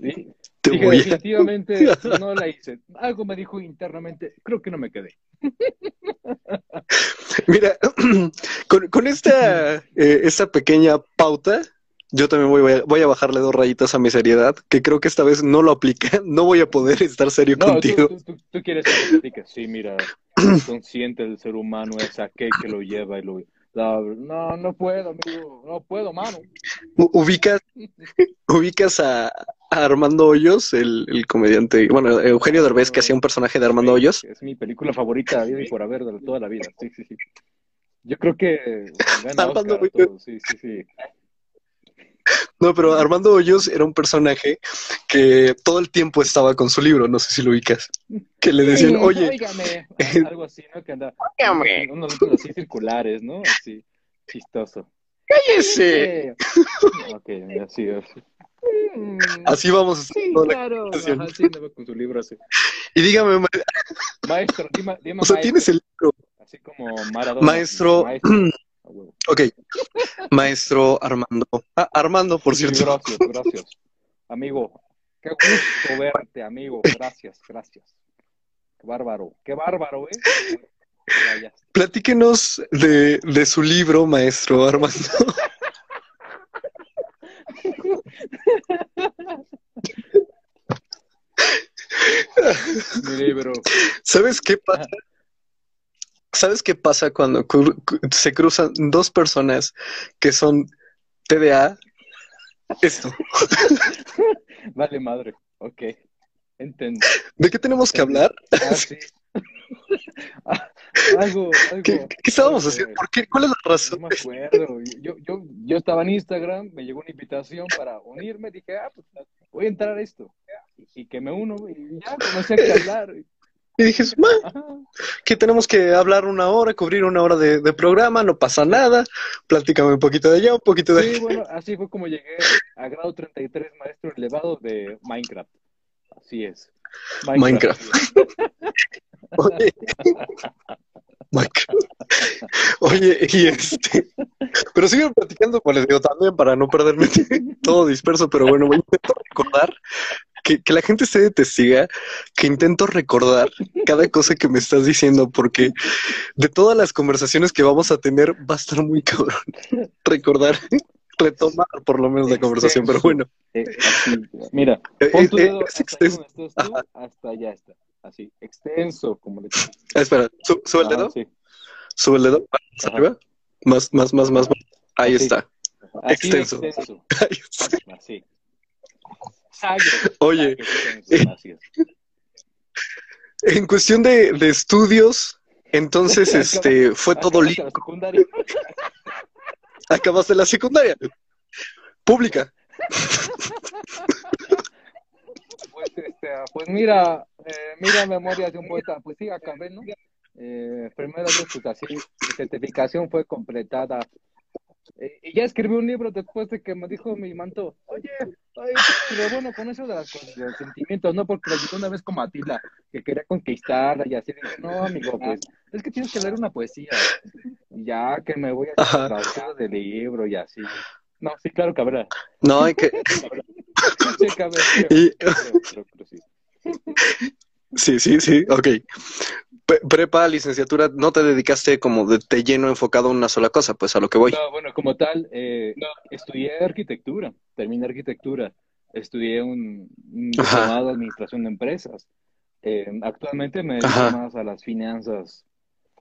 Sí. Te Dije, voy a- definitivamente *laughs* no la hice. Algo me dijo internamente, creo que no me quedé. Mira, *clears throat* con, con esta, *laughs* eh, esta pequeña pauta, yo también voy, voy a, voy a bajarle dos rayitas a mi seriedad, que creo que esta vez no lo aplica, *laughs* no voy a poder estar serio No, tú, contigo. tú, tú- tú quieres que. Sí, mira, *clears throat* consciente del ser humano es aquel que lo lleva y lo... no, no puedo, amigo, no puedo, mano. Ubicas, ubicas a, a Armando Hoyos, el, el comediante, bueno, Eugenio Derbez, que hacía un personaje de Armando Hoyos. Es mi película favorita, vida y por haber, de toda la vida. Sí, sí, sí. Yo creo que gana Armando Oscar. Sí, sí, sí. No, pero Armando Hoyos era un personaje que todo el tiempo estaba con su libro, no sé si lo ubicas. Que le decían, Sí, oye, óigame, *laughs* algo así, ¿no? Que anda Óigame. unos lentes así circulares, ¿no? Así, chistoso. cállese. Ok, así, así. Mm, Así vamos a hacer Sí, toda la claro. Ajá, sí, con su libro así. Y dígame, ma- Maestro, dime, dime o sea, maestro. tienes el libro. Así como Maradona. Maestro, Maestro. Huevo. ok, maestro Armando. Ah, Armando, por Sí, cierto. Gracias, gracias. Amigo, qué gusto verte, amigo. Gracias, gracias. Qué bárbaro, qué bárbaro, ¿eh? Platíquenos de, de su libro, maestro Armando. ¿Sabes qué pasa? ¿Sabes qué pasa cuando cru- se cruzan dos personas que son TDA? Esto. *laughs* Vale, madre. Ok. Entiendo. ¿De qué tenemos que hablar? Ah, sí. *laughs* Ah, algo, algo. ¿Qué, qué estábamos algo haciendo? ¿Por qué? ¿Cuál es la No razón? me acuerdo. Yo, yo, yo estaba en Instagram, me llegó una invitación para unirme, dije, ah, pues voy a entrar a esto. Y, y que me uno, y ya comencé a hablar. *laughs* Y dije, "Ma, Ajá. que tenemos que hablar una hora, cubrir una hora de, de programa, no pasa nada. Platícame un poquito de allá, un poquito de Sí, bueno, así fue como llegué a grado 33, maestro elevado de Minecraft. Así es. Minecraft. Oye. *laughs* Oye, y este, pero sigo platicando, pues les digo también para no perderme *laughs* todo disperso, pero bueno, voy a intentar recordar que, que la gente de testiga, que intento recordar cada cosa que me estás diciendo, porque de todas las conversaciones que vamos a tener, va a estar muy cabrón recordar, retomar por lo menos la conversación, pero bueno, Eh, así, mira, *laughs* eh, pon tu eh, dedo es hasta extenso. donde estás tú, hasta allá está. Así, extenso, como le Ah, espera, su- sube el dedo, sí. sube el dedo, más Ajá. arriba, más, más, más, más, más. Ahí Así. está. Así Extenso. extenso. *laughs* Ahí está. Así. Sagre, Oye. sagre es. En cuestión de, de estudios, entonces *laughs* este fue todo lindo. Acabaste la secundaria. Pública. Pues, este, pues mira, eh, mira Memorias de un poeta, pues sí, acabé, ¿no? Eh, primero de pues certificación fue completada. Eh, y ya escribí un libro después de que me dijo mi manto, oye, oye, pero bueno, con eso de, las de los sentimientos, ¿no? Porque le ayudé una vez como a Tila, que quería conquistarla y así, dije, no, amigo, pues, es que tienes que leer una poesía. Y ya que me voy a traducir del libro y así. No, sí, claro que habrá. No, hay que. Sí. *laughs* Y, sí, sí, sí, ok. Prepa, licenciatura, no te dedicaste como de, te lleno enfocado a una sola cosa, pues a lo que voy. No, bueno, como tal, eh, estudié arquitectura, terminé arquitectura, estudié un, un diplomado de administración de empresas. Eh, actualmente me dedico Ajá. más a las finanzas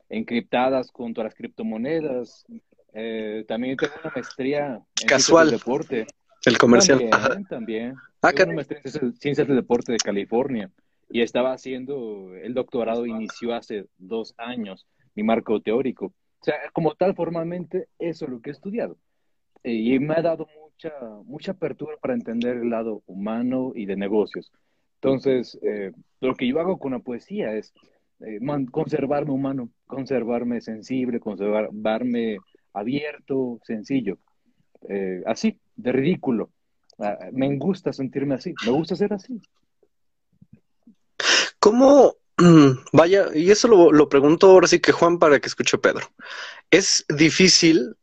encriptadas junto a las criptomonedas. Eh, también tengo una maestría en Casual. ciencias del deporte. El comercial. También. Ah, Tengo una maestría en ciencias- ciencias del deporte de California y estaba haciendo el doctorado, inició hace dos años, mi marco teórico. O sea, como tal, formalmente, eso es lo que he estudiado. Y me ha dado mucha, mucha apertura para entender el lado humano y de negocios. Entonces, eh, lo que yo hago con la poesía es eh, conservarme humano, conservarme sensible, conservarme abierto, sencillo. Eh, así, de ridículo. Ah, me gusta sentirme así, me gusta ser así. ¿Cómo? mm, Vaya, y eso lo, lo pregunto ahora sí que Juan para que escuche Pedro. ¿Es difícil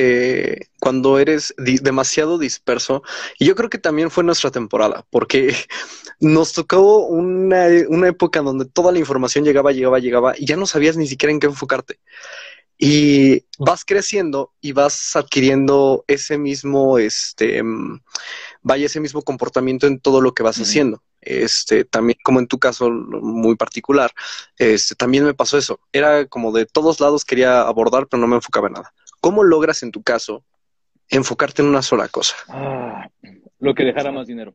eh, cuando eres demasiado disperso, y yo creo que también fue nuestra temporada, porque *laughs* nos tocó una, una época donde toda la información llegaba, llegaba, llegaba, y ya no sabías ni siquiera en qué enfocarte. Y vas creciendo y vas adquiriendo ese mismo, este, mm, vaya, ese mismo comportamiento en todo lo que vas haciendo. Este, también como en tu caso muy particular, este, también me pasó eso. Era como de todos lados quería abordar, pero no me enfocaba en nada. ¿Cómo logras en tu caso enfocarte en una sola cosa? Ah, lo que dejara más dinero.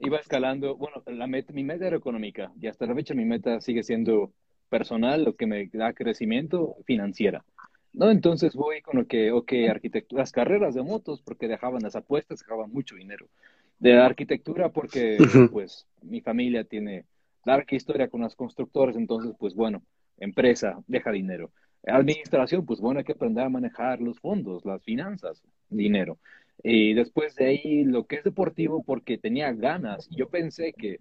Iba escalando, bueno, la mi meta era económica y hasta la fecha mi meta sigue siendo personal, lo que me da crecimiento financiera. ¿no? Entonces voy con lo que, ok, arquitectura, las carreras de motos, porque dejaban las apuestas, dejaban mucho dinero. De arquitectura, porque pues mi familia tiene larga historia con las constructores, entonces pues bueno, empresa, deja dinero. Administración, pues bueno, hay que aprender a manejar los fondos, las finanzas, dinero. Y después de ahí, lo que es deportivo, porque tenía ganas. Yo pensé que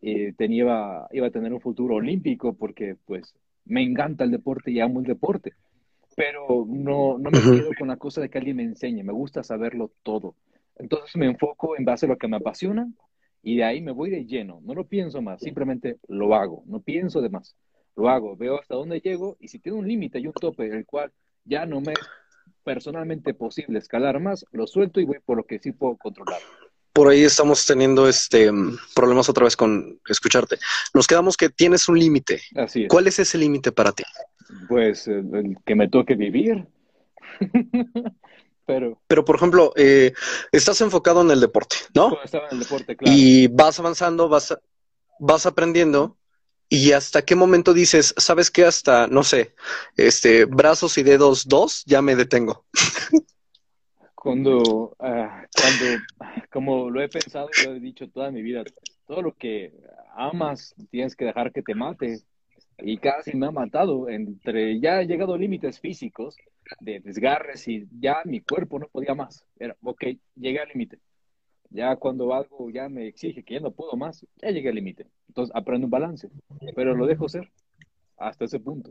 eh, tenía, iba a tener un futuro olímpico porque pues me encanta el deporte y amo el deporte, pero no, no me quedo con la cosa de que alguien me enseñe, me gusta saberlo todo. Entonces me enfoco en base a lo que me apasiona y de ahí me voy de lleno, no lo pienso más, simplemente lo hago, no pienso de más, lo hago, veo hasta dónde llego y si tiene un límite y un tope el cual ya no me es personalmente posible escalar más, lo suelto y voy por lo que sí puedo controlar por ahí estamos teniendo este problemas otra vez con escucharte. Nos quedamos que tienes un límite. Así ¿Cuál es ese límite para ti? Pues el, que me toque vivir. *laughs* Pero, Pero, por ejemplo, eh, estás enfocado en el deporte, ¿no? Estaba en el deporte, claro. Y vas avanzando, vas, vas aprendiendo. ¿Y hasta qué momento dices, sabes que hasta, no sé, este, brazos y dedos dos, ya me detengo? cuando, ah, cuando, como lo he pensado y lo he dicho toda mi vida, todo lo que amas tienes que dejar que te mate. Y casi me ha matado. Entre ya he llegado a límites físicos de desgarres y ya mi cuerpo no podía más. Ok, llegué al límite. Ya cuando algo ya me exige que ya no puedo más, ya llegué al límite. Entonces aprendo un balance, pero lo dejo ser hasta ese punto.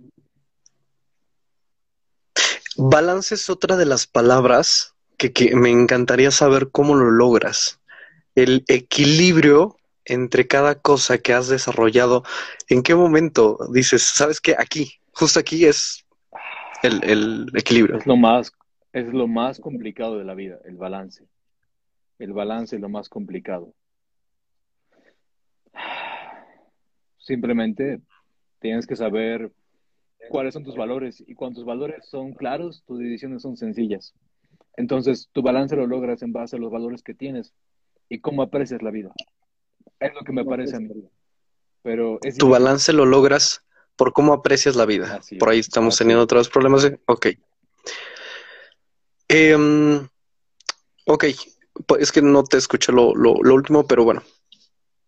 Balance es otra de las palabras que, me encantaría saber cómo lo logras. El equilibrio entre cada cosa que has desarrollado, ¿en qué momento dices, sabes qué? Aquí, justo aquí es el, equilibrio. Es lo, más, es lo más complicado de la vida, el balance. El balance es lo más complicado. Simplemente tienes que saber cuáles son tus valores y cuando tus valores son claros, tus decisiones son sencillas. Entonces, tu balance lo logras en base a los valores que tienes y cómo aprecias la vida. Es lo que me parece a mí. Pero tu balance lo logras por cómo aprecias la vida. por ahí estamos teniendo otros problemas. Ok. Em, ok. Es que no te escuché lo, último, pero bueno.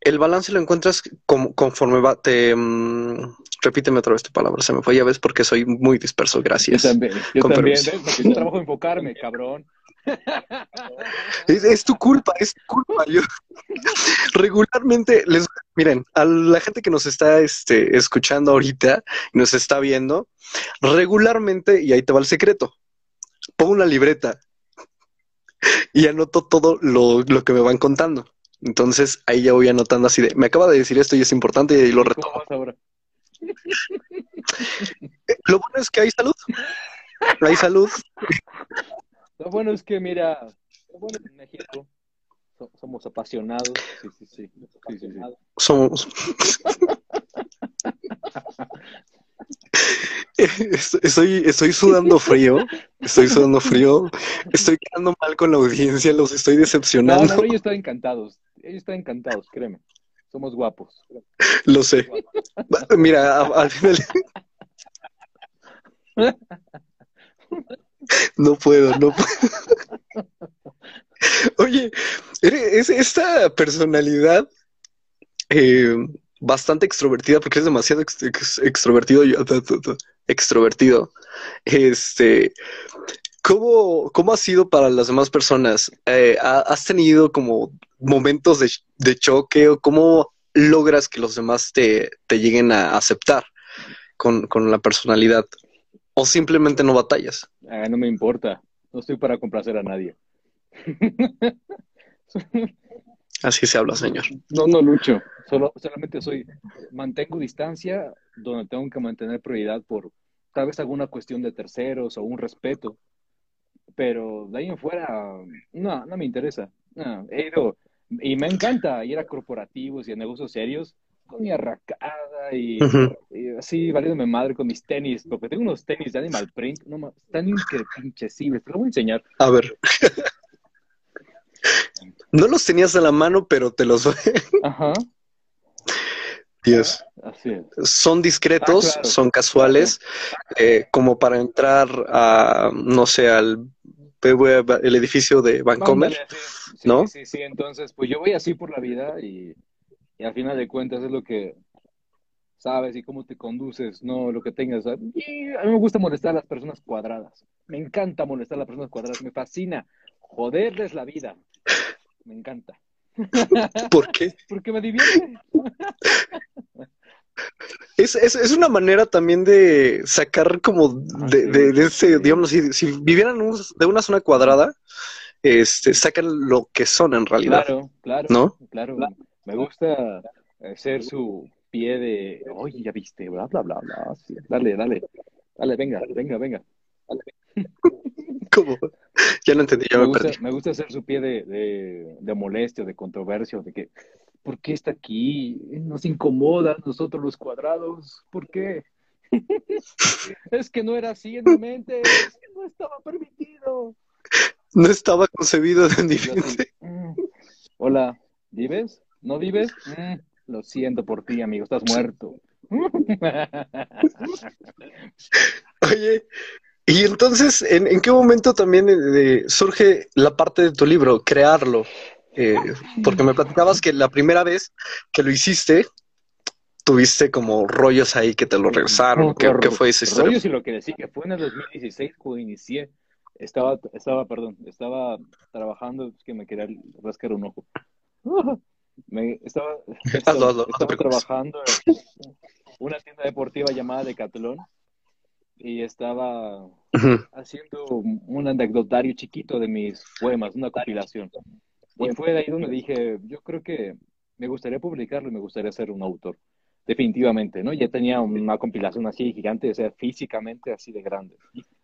El balance lo encuentras conforme va, te, mm, repíteme otra vez tu palabra, se me fue, ya ves, porque soy muy disperso, gracias. Yo también, yo también, porque yo trabajo enfocarme, cabrón. Es, tu culpa, es tu culpa. Yo, *laughs* regularmente, les, miren, a la gente que nos está este, escuchando ahorita y nos está viendo, regularmente, y ahí te va el secreto, pongo una libreta *laughs* y anoto todo lo, lo que me van contando. Entonces ahí ya voy anotando así de, me acaba de decir esto y es importante y lo retomo. ahora? *laughs* Lo bueno es que hay salud. Hay salud. Lo bueno es que, mira, en México somos apasionados. Sí, sí, sí. Somos. Estoy, estoy sudando frío, estoy sudando frío, estoy quedando mal con la audiencia, los estoy decepcionando. No, no, ellos están encantados, ellos están encantados, créeme. Somos guapos. Lo sé. Mira, al final. *laughs* No puedo, no puedo. *laughs* Oye, es esta personalidad eh, bastante extrovertida, porque es demasiado extrovertido, extrovertido. Este, ¿cómo, ¿cómo ha sido para las demás personas? Eh, ¿Has tenido como momentos de, choque o cómo logras que los demás te, lleguen a aceptar con, la personalidad? ¿O simplemente no batallas? Ah, no me importa. No estoy para complacer a nadie. *laughs* Así se habla, señor. No, no lucho. Solo, solamente soy, mantengo distancia donde tengo que mantener prioridad por tal vez alguna cuestión de terceros o un respeto. Pero de ahí en fuera, no, no me interesa. No, he ido, y me encanta ir a corporativos y a negocios serios con mi arracada y, y así valiéndome madre con mis tenis, porque tengo unos tenis de Animal Print, no están increíbles, te lo voy a enseñar. A ver. no los tenías a la mano, pero te los... *laughs* Ajá. Dios. Así es. Son discretos, Ah, claro. son casuales, eh, como para entrar a, no sé, al el edificio de Vancomer. Ándale, sí, sí, ¿no? Sí, sí, entonces, pues yo voy así por la vida y, y al final de cuentas es lo que sabes y cómo te conduces, no lo que tengas. Y a mí me gusta molestar a las personas cuadradas. Me encanta molestar a las personas cuadradas, me fascina joderles la vida. Me encanta. *laughs* ¿Por qué? *laughs* Porque me divierte. *laughs* Es, es, es una manera también de sacar como de, de, de ese, digamos, si, si vivieran un- de una zona cuadrada, este, sacan lo que son en realidad. Claro, claro, ¿No? claro. Me gusta eh, ser su pie de, oye, ya viste, bla, bla, bla, bla. Sí, dale, dale, dale, venga, venga, venga. *laughs* ¿Cómo? Ya no entendí, ya Me me gusta, perdí. me gusta ser su pie de, de, de molestia, de controversia, de que, ¿por qué está aquí? Nos incomoda a nosotros los cuadrados, ¿por qué? *laughs* Es que no era así en mi mente, es que no estaba permitido. No estaba concebido de *laughs* así, diferente. mm, Hola, ¿vives? ¿No vives? Mm, lo siento por ti, amigo, estás muerto. *laughs* Oye, y entonces, ¿en, en qué momento también eh, surge la parte de tu libro, crearlo? Eh, porque me platicabas que la primera vez que lo hiciste, tuviste como rollos ahí que te lo regresaron. ¿Qué, qué fue esa historia? Rollos y lo que decía que fue en el 2016 cuando inicié. Estaba, estaba, perdón, estaba trabajando, es que me quería rascar un ojo. Me, estaba, *laughs* estaba, Hazlo, hazlo, no estaba preocupes. trabajando en una tienda deportiva llamada Decathlon y estaba Ujú. haciendo un anecdotario chiquito de mis poemas, una compilación. Y fue de ahí donde dije, yo creo que me gustaría publicarlo y me gustaría ser un autor. Definitivamente, ¿no? Ya tenía una compilación así gigante, o sea, físicamente así de grande.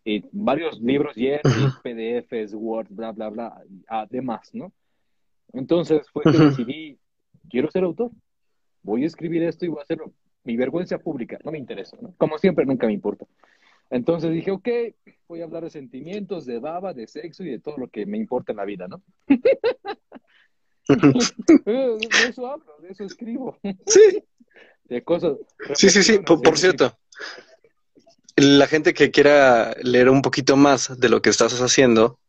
Y varios libros llenos, PDFs, Word, bla, bla, bla, además, ¿no? Entonces fue que decidí, quiero ser autor. Voy a escribir esto y voy a hacerlo. Mi vergüenza pública, no me interesa, ¿no? Como siempre, nunca me importa. Entonces dije, ok, voy a hablar de sentimientos, de baba, de sexo y de todo lo que me importa en la vida, ¿no? *laughs* *laughs* De eso hablo, de eso escribo, Sí, de cosas. sí, sí, sí. Por, por cierto, la gente que quiera leer un poquito más de lo que estás haciendo,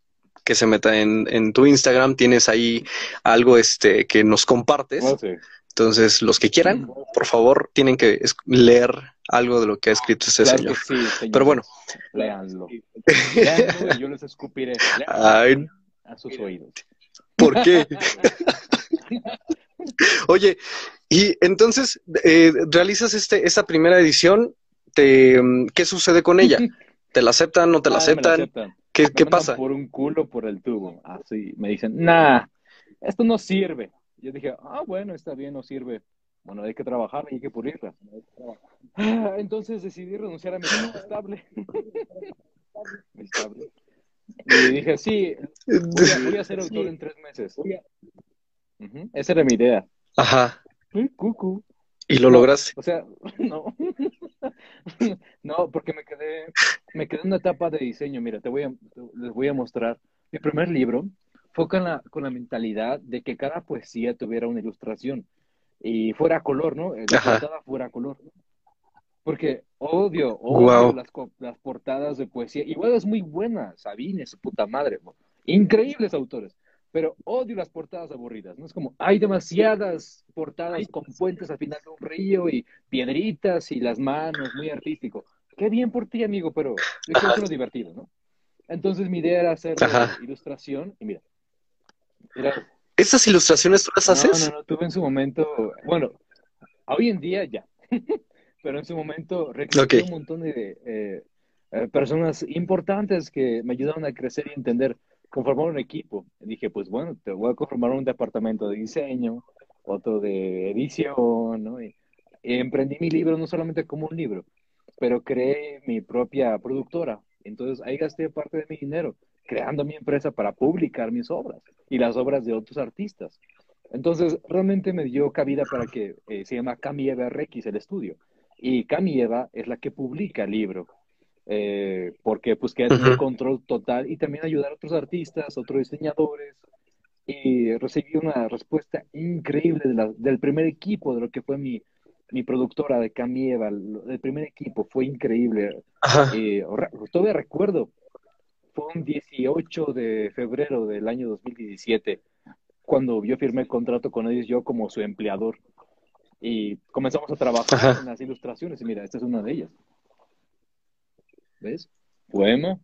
que se meta en, en tu Instagram, tienes ahí algo este que nos compartes. Sé. Entonces, los que quieran, por favor, tienen que leer algo de lo que ha escrito este Claro señor. sí. Pero bueno. Léanlo. Léanlo y yo les escupiré Ay, a sus oídos. ¿por qué? *laughs* Oye, y entonces eh, realizas este, esta primera edición, te, mm, ¿qué sucede con ella? ¿Te la aceptan, no te la Ah, me aceptan? aceptan. ¿Qué, Me qué mandan pasa? Por un culo por el tubo. Así me dicen, nah, esto no sirve. Yo dije, ah, bueno, está bien, no sirve. Bueno, hay que trabajar hay que pulirla. Ah, Entonces decidí renunciar a mi trabajo estable. *laughs* Y dije, sí, voy a, voy a ser autor en tres meses. Esa era mi idea. Ajá, cucu. y lo No. lograste. O sea, *laughs* no. No, porque me quedé, me quedé en una etapa de diseño. Mira, te voy a, les voy a mostrar. Mi primer libro fue con la, con la mentalidad de que cada poesía tuviera una ilustración y fuera color, ¿no? La Ajá. portada fuera color. Porque odio, odio Guau. las, las portadas de poesía. Igual es muy buena, Sabine, su puta madre. ¿no? Increíbles autores. Pero odio las portadas aburridas, ¿no? Es como, hay demasiadas portadas con puentes al final de un río y piedritas y las manos, muy artístico. Qué bien por ti, amigo, pero yo quiero hacerlo divertido, ¿no? Entonces mi idea era hacer ilustración y mira, era, ¿Esas ilustraciones tú las no, haces? no, no, tuve en su momento, bueno, hoy en día ya, *laughs* pero en su momento recluté Ok. un montón de, eh, eh, personas importantes que me ayudaron a crecer y entender, conformar un equipo. dije, pues bueno, te voy a conformar un departamento de diseño, otro de edición, ¿no? Y, emprendí mi libro no solamente como un libro, pero creé mi propia productora. Entonces ahí gasté parte de mi dinero creando mi empresa para publicar mis obras y las obras de otros artistas. Entonces, realmente me dio cabida para que eh, se llama Cami Eva RX, el estudio. Y Cami Eva es la que publica el libro. Eh, porque pues que tener control total y también ayudar a otros artistas, otros diseñadores. Y recibí una respuesta increíble del primer equipo, de lo que fue mi, mi productora de Cami Eva, el, primer equipo, fue increíble. Eh, todavía recuerdo, fue un 18 de febrero del año 2017 cuando yo firmé el contrato con ellos, yo como su empleador. Y comenzamos a trabajar en las ilustraciones. Y mira, esta es una de ellas. ¿Ves? Poema,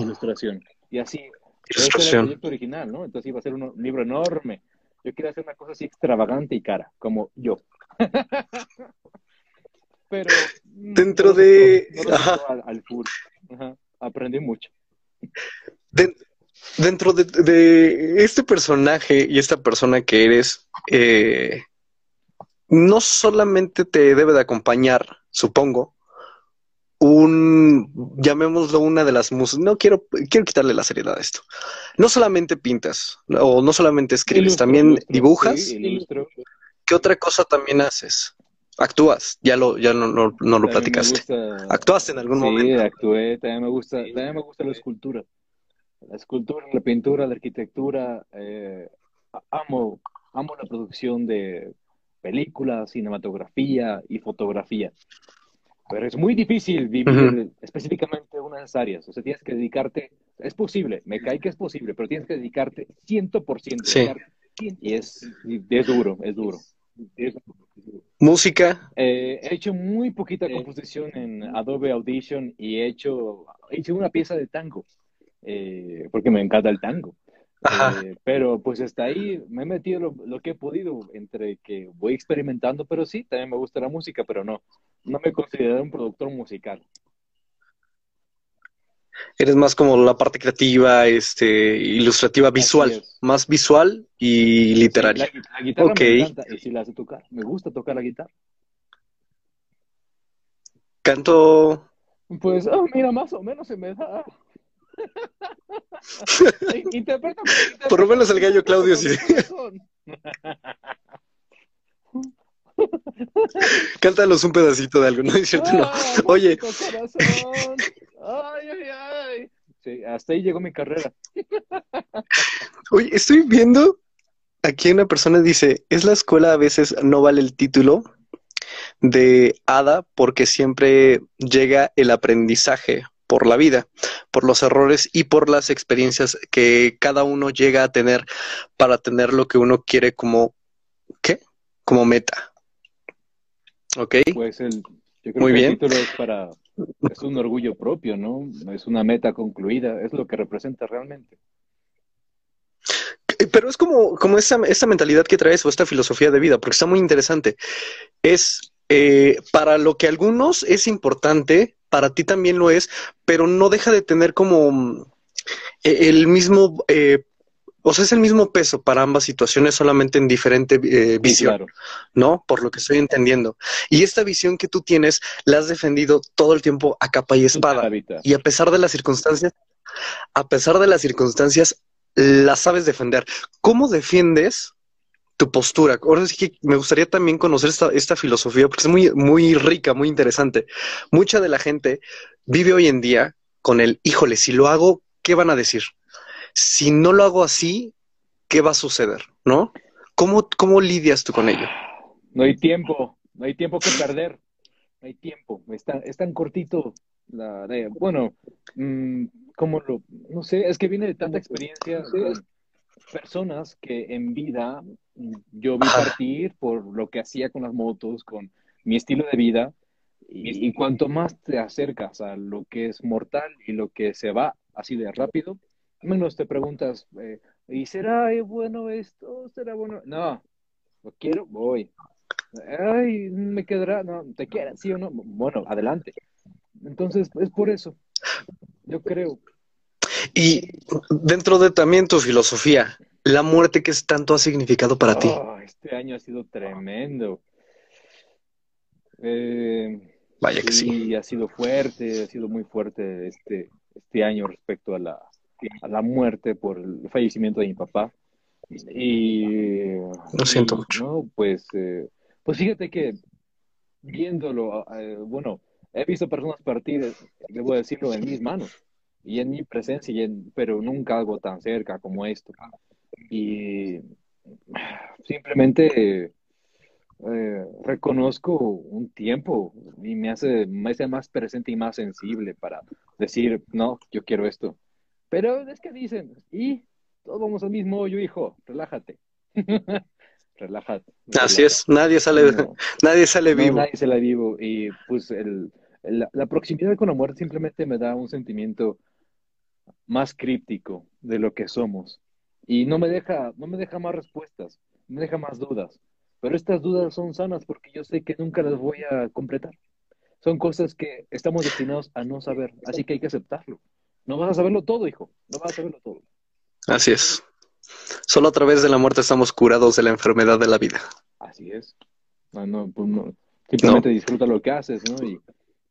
ilustración. Y así, ese era el proyecto original, ¿no? Entonces iba a ser un libro enorme. Yo quería hacer una cosa así extravagante y cara, como yo. *laughs* Pero dentro de al, full. Aprendí mucho dentro de, este personaje y esta persona que eres, eh, no solamente te debe de acompañar, supongo, un, llamémoslo una de las musas, no quiero, quiero quitarle la seriedad a esto. No solamente pintas, o no solamente escribes, también dibujas. ¿Qué otra cosa también haces? Actúas, ya lo, ya no, no, lo platicaste. ¿Actuaste en algún momento? Sí, actué, también me gusta, también me gusta la escultura la escultura, la pintura, la arquitectura. Eh, amo, amo la producción de películas, cinematografía y fotografía. Pero es muy difícil vivir específicamente una de esas áreas. O sea, tienes que dedicarte, es posible, me cae que es posible, pero tienes que dedicarte 100%. Sí. Y es, es duro, es duro. Música. Eh, he hecho muy poquita composición en Adobe Audition y he hecho, he hecho una pieza de tango. Eh, porque me encanta el tango. Eh, pero pues hasta ahí me he metido lo, que he podido entre que voy experimentando, pero sí, también me gusta la música, pero no, no me considero un productor musical. Eres más como la parte creativa, este, ilustrativa, visual, más visual y literaria. la, guitarra me encanta si la hace tocar, me gusta tocar la guitarra. Canto. Pues, oh, mira, más o menos se me da. *laughs* *laughs* Por lo menos el gallo Claudio sí. Cántalos un pedacito de algo, ¿no *laughs* es cierto? No. Oye. Ay, ay, ay. Sí, hasta ahí llegó mi carrera. Oye, estoy viendo aquí una persona dice, es la escuela a veces no vale el título de hada porque siempre llega el aprendizaje por la vida, por los errores y por las experiencias que cada uno llega a tener para tener lo que uno quiere como, ¿qué? Como meta. ¿Ok? Pues el, yo creo Muy que bien. el título es para, es un orgullo propio, ¿no? Es una meta concluida, es lo que representa realmente. Pero es como, como esa, esa mentalidad que traes o esta filosofía de vida, porque está muy interesante. Es eh, para lo que algunos es importante, para ti también lo es, pero no deja de tener como mm, e, el mismo, eh, o sea, es el mismo peso para ambas situaciones, solamente en diferente eh, visión, ¿no? Por lo que estoy entendiendo. Y esta visión que tú tienes, la has defendido todo el tiempo a capa y espada. Y a pesar de las circunstancias, a pesar de las circunstancias, la sabes defender. ¿Cómo defiendes tu postura. Ahora sí que me gustaría también conocer esta, filosofía porque es muy, muy rica, muy interesante. Mucha de la gente vive hoy en día con el, híjole, si lo hago, ¿qué van a decir? Si no lo hago así, ¿qué va a suceder? ¿No? ¿Cómo, cómo lidias tú con ello? No hay tiempo, no hay tiempo que perder, no hay tiempo, es tan, es tan cortito la, bueno, mm, como lo, no sé, es que viene de tanta experiencia personas que en vida yo vi partir por lo que hacía con las motos, con mi estilo de vida, y, cuanto más te acercas a lo que es mortal y lo que se va así de rápido, menos te preguntas, eh, ¿y será bueno esto? ¿Será bueno? No, lo quiero, voy. Ay, me quedará, no, te quieras, sí o no. Bueno, adelante. Entonces, es por eso. Yo creo. Y dentro de también tu filosofía, la muerte, ¿qué es tanto ha significado para ti? Oh, este año ha sido tremendo. Eh, Vaya que sí. ha sido fuerte, ha sido muy fuerte este, este año respecto a la, a la muerte por el fallecimiento de mi papá. Y. Lo siento mucho. No, pues, eh, pues fíjate que viéndolo, eh, bueno, he visto personas partir, debo decirlo, en mis manos y en mi presencia, y en- pero nunca algo tan cerca como esto. Y simplemente eh, reconozco un tiempo y me hace, me hace más presente y más sensible para decir, no, yo quiero esto. Pero es que dicen, y todos vamos al mismo hoyo, hijo, relájate. *laughs* Relájate. Así es, nadie sale, No, nadie sale no, vivo. nadie se la vivo. Y pues el, el- la proximidad con la muerte simplemente me da un sentimiento más críptico de lo que somos. Y no me deja, no me deja más respuestas, me deja más dudas. Pero estas dudas son sanas porque yo sé que nunca las voy a completar. Son cosas que estamos destinados a no saber, así que hay que aceptarlo. No vas a saberlo todo, hijo, no vas a saberlo todo. Así es. Solo a través de la muerte estamos curados de la enfermedad de la vida. Así es. No, no, pues no. Simplemente disfruta lo que haces, ¿no? Y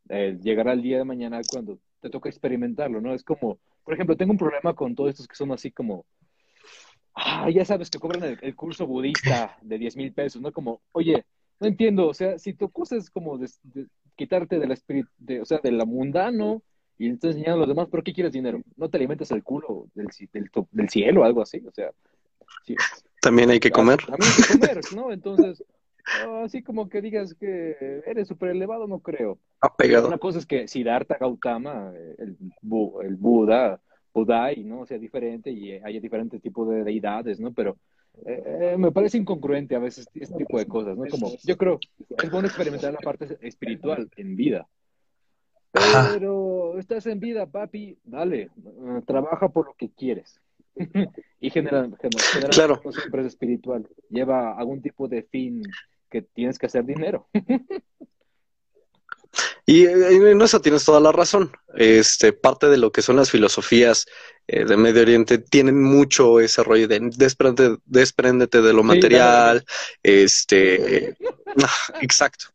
eh, llegará el día de mañana cuando te toca experimentarlo, ¿no? Es como, por ejemplo, tengo un problema con todos estos que son así como, ah, ya sabes que cobran el, el curso budista de 10 mil pesos, ¿no? Como, oye, no entiendo, o sea, si tu cosa es como de, de quitarte del espíritu, de, o sea, de la mundano y le estás enseñando a los demás, ¿por qué quieres dinero? ¿No te alimentas el culo del, del, del cielo o algo así? O sea, sí. También hay que comer. También hay que *laughs* comer, ¿no? Entonces, ah, así como que digas que eres súper elevado, no creo. Apegado. Una cosa es que Siddhartha Gautama, eh, el, el Buda, Budai, ¿no? Sea diferente y eh, haya diferentes tipos de deidades, ¿no? Pero eh, eh, me parece incongruente a veces este tipo de cosas, ¿no? Como, yo creo, es bueno experimentar la parte espiritual en vida. Ajá. Pero estás en vida, papi, dale, eh, trabaja por lo que quieres. y generalmente Claro. siempre es espiritual, lleva algún tipo de fin que tienes que hacer dinero. *laughs* Y eh, en eso tienes toda la razón. Este, parte de lo que son las filosofías eh, de Medio Oriente tienen mucho ese rollo de desprende- despréndete de lo Sí, material, este, exacto,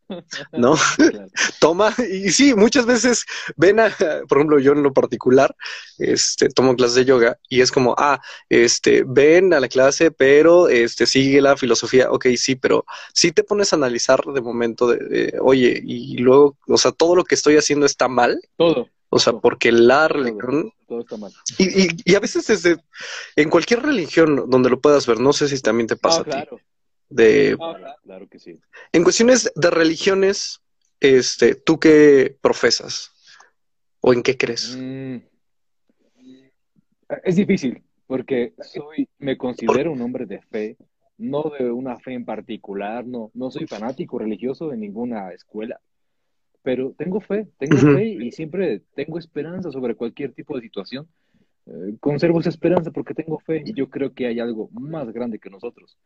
¿no? *laughs* Claro. *laughs* Toma, y sí, muchas veces ven a, por ejemplo, yo en lo particular, este, tomo clases de yoga y es como, ah, este, ven a la clase, pero este, sigue la filosofía, ok, sí, pero si te pones a analizar de momento de, de, oye, y luego, o sea, todo lo que estoy haciendo está mal, Todo, o sea, porque la religión, todo está mal. y, y, y a veces desde, en cualquier religión donde lo puedas ver, no sé si también te pasa Ah, a ti, claro, de, Ah, claro que sí. en cuestiones de religiones, este, ¿tú qué profesas? ¿O en qué crees? Mm, es difícil, porque soy, me considero un hombre de fe, no de una fe en particular, no, no soy fanático religioso de ninguna escuela, pero tengo fe, tengo fe y siempre tengo esperanza sobre cualquier tipo de situación. Eh, conservo esa esperanza porque tengo fe y yo creo que hay algo más grande que nosotros.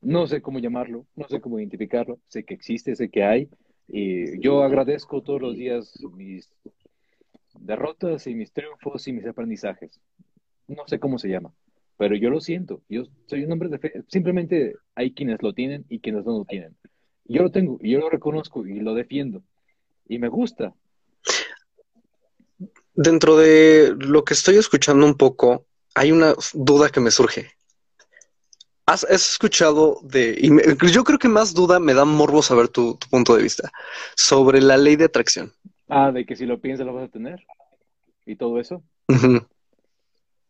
No sé cómo llamarlo, no sé cómo identificarlo, sé que existe, sé que hay, y yo agradezco todos los días mis derrotas y mis triunfos y mis aprendizajes. No sé cómo se llama, pero yo lo siento. Yo soy un hombre de fe. Simplemente hay quienes lo tienen y quienes no lo tienen. Yo lo tengo y yo lo reconozco y lo defiendo. Y me gusta. Dentro de lo que estoy escuchando un poco, hay una duda que me surge. ¿Has, has escuchado de, y me- yo creo que más duda me da morbo saber tu, tu punto de vista, sobre la ley de atracción? Ah, de que si lo piensas lo vas a tener. Y todo eso.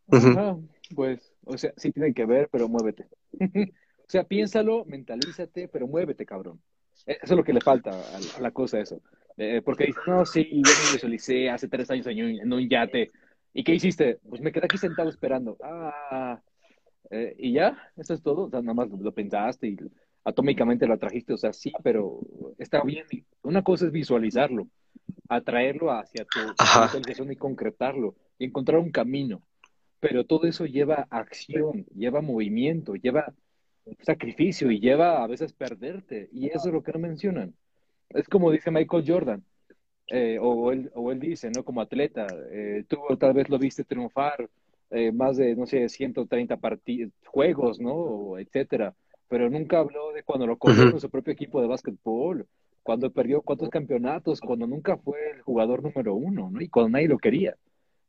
Ajá, pues, o sea, sí tienen que ver, pero muévete. *laughs* O sea, piénsalo, mentalízate, pero muévete, cabrón. Eh, Eso es lo que le falta a la cosa, eso. Eh, porque dices, no, sí, yo me visualicé hace tres años en un, en un yate. ¿Y qué hiciste? Pues me quedé aquí sentado esperando. Ah, eh, y ya, eso es todo. O sea, nada más lo, lo pensaste y atómicamente lo atrajiste. O sea, sí, pero está bien. Una cosa es visualizarlo, atraerlo hacia tu visualización y concretarlo y encontrar un camino. Pero todo eso lleva acción, lleva movimiento, lleva sacrificio y lleva a veces perderte. Y eso es lo que no mencionan. Es como dice Michael Jordan. eh, o, él, o él dice, ¿no? Como atleta, eh, tú tal vez lo viste triunfar eh, más de, no sé, 130 juegos, ¿no? Etcétera. Pero nunca habló de cuando lo corrió su propio equipo de básquetbol, cuando perdió cuántos campeonatos, cuando nunca fue el jugador número uno, ¿no? Y cuando nadie lo quería.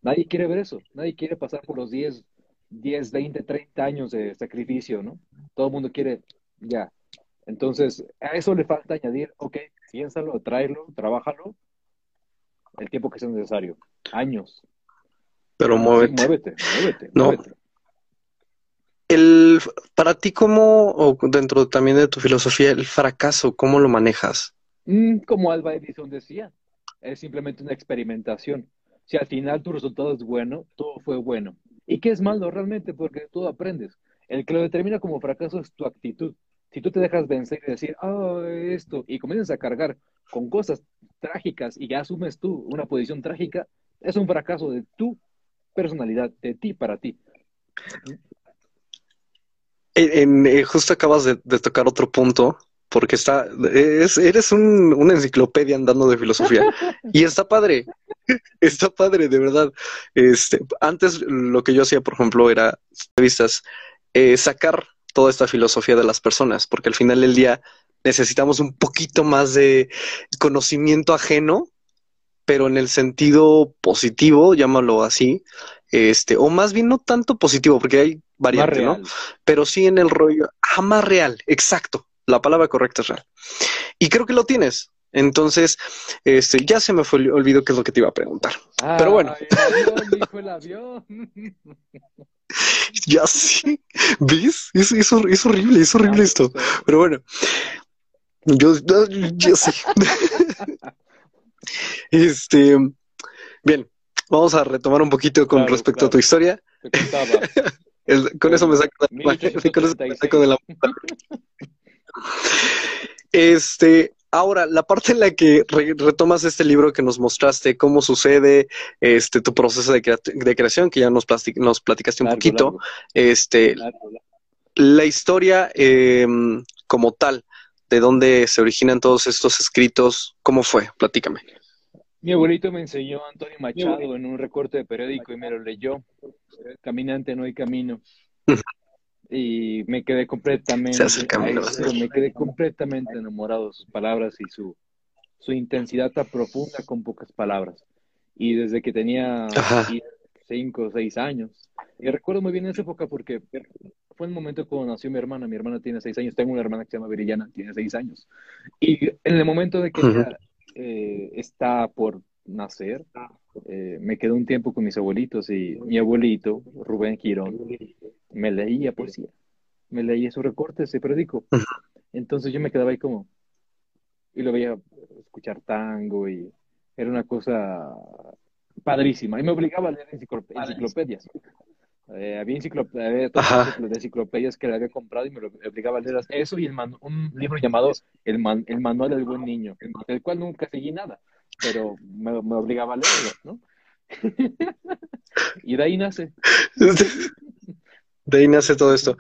Nadie quiere ver eso. Nadie quiere pasar por los 10, 10, 20, 30 años de sacrificio, ¿no? Todo el mundo quiere, ya. Entonces, a eso le falta añadir, ok, piénsalo, tráelo, trabájalo, el tiempo que sea necesario. Años. Pero muévete. muévete, muévete, no. El, para ti, ¿cómo, o dentro también de tu filosofía, el fracaso, cómo lo manejas? Mm, como Alba Edison decía, es simplemente una experimentación. Si al final tu resultado es bueno, todo fue bueno. ¿Y qué es malo realmente? Porque todo aprendes. El que lo determina como fracaso es tu actitud. Si tú te dejas vencer y decir, oh, esto, y comienzas a cargar con cosas trágicas y ya asumes tú una posición trágica, es un fracaso de tu personalidad, de ti para ti. En, eh, justo acabas de, tocar otro punto, porque está, eres un, una enciclopedia andando de filosofía *laughs* y está padre, *laughs* está padre, de verdad. Este, antes lo que yo hacía, por ejemplo, era entrevistas, eh, sacar toda esta filosofía de las personas, porque al final del día necesitamos un poquito más de conocimiento ajeno, pero en el sentido positivo, llámalo así, este, o más bien no tanto positivo, porque hay variantes, ¿no? Pero sí en el rollo, ah, más real, exacto, la palabra correcta es real. Y creo que lo tienes. Entonces, este, ya se me fue olvidó qué es lo que te iba a preguntar. Pero bueno. el avión. *laughs* ya sí. ¿Ves? Es, es, horrible, es horrible esto. Pero bueno. Yo, yo, sé. *laughs* este, bien, vamos a retomar un poquito con respecto a tu historia. *laughs* con eso me saco, de la Este, ahora, la parte en la que retomas este libro que nos mostraste, cómo sucede este tu proceso de, creación, que ya nos, nos platicaste un poquito, este, la historia em, como tal, de dónde se originan todos estos escritos, ¿cómo fue? Platícame. Mi abuelito me enseñó Antonio Machado en un recorte de periódico y me lo leyó. Caminante no hay camino. Y me quedé completamente, me quedé completamente enamorado de sus palabras y su, su intensidad tan profunda con pocas palabras. Y desde que tenía cinco o seis años. Y recuerdo muy bien esa época porque fue el momento cuando nació mi hermana. Mi hermana tiene seis años. Tengo una hermana que se llama Virillana, tiene seis años. Y en el momento de que ella eh, está por nacer, eh, me quedé un tiempo con mis abuelitos y mi abuelito, Rubén Girón, me leía poesía. Me leía sus recortes de periódico. Entonces yo me quedaba ahí como... Y lo veía escuchar tango y era una cosa padrísima. Y me obligaba a leer enciclopedias. Eh, había enciclopedias, de enciclopedias que le había comprado y me obligaba a leer eso y el un libro llamado el, el Manual del Buen Niño, del cual nunca seguí nada, pero me, obligaba a leerlo, ¿no? *laughs* y de ahí nace. De ahí nace todo esto.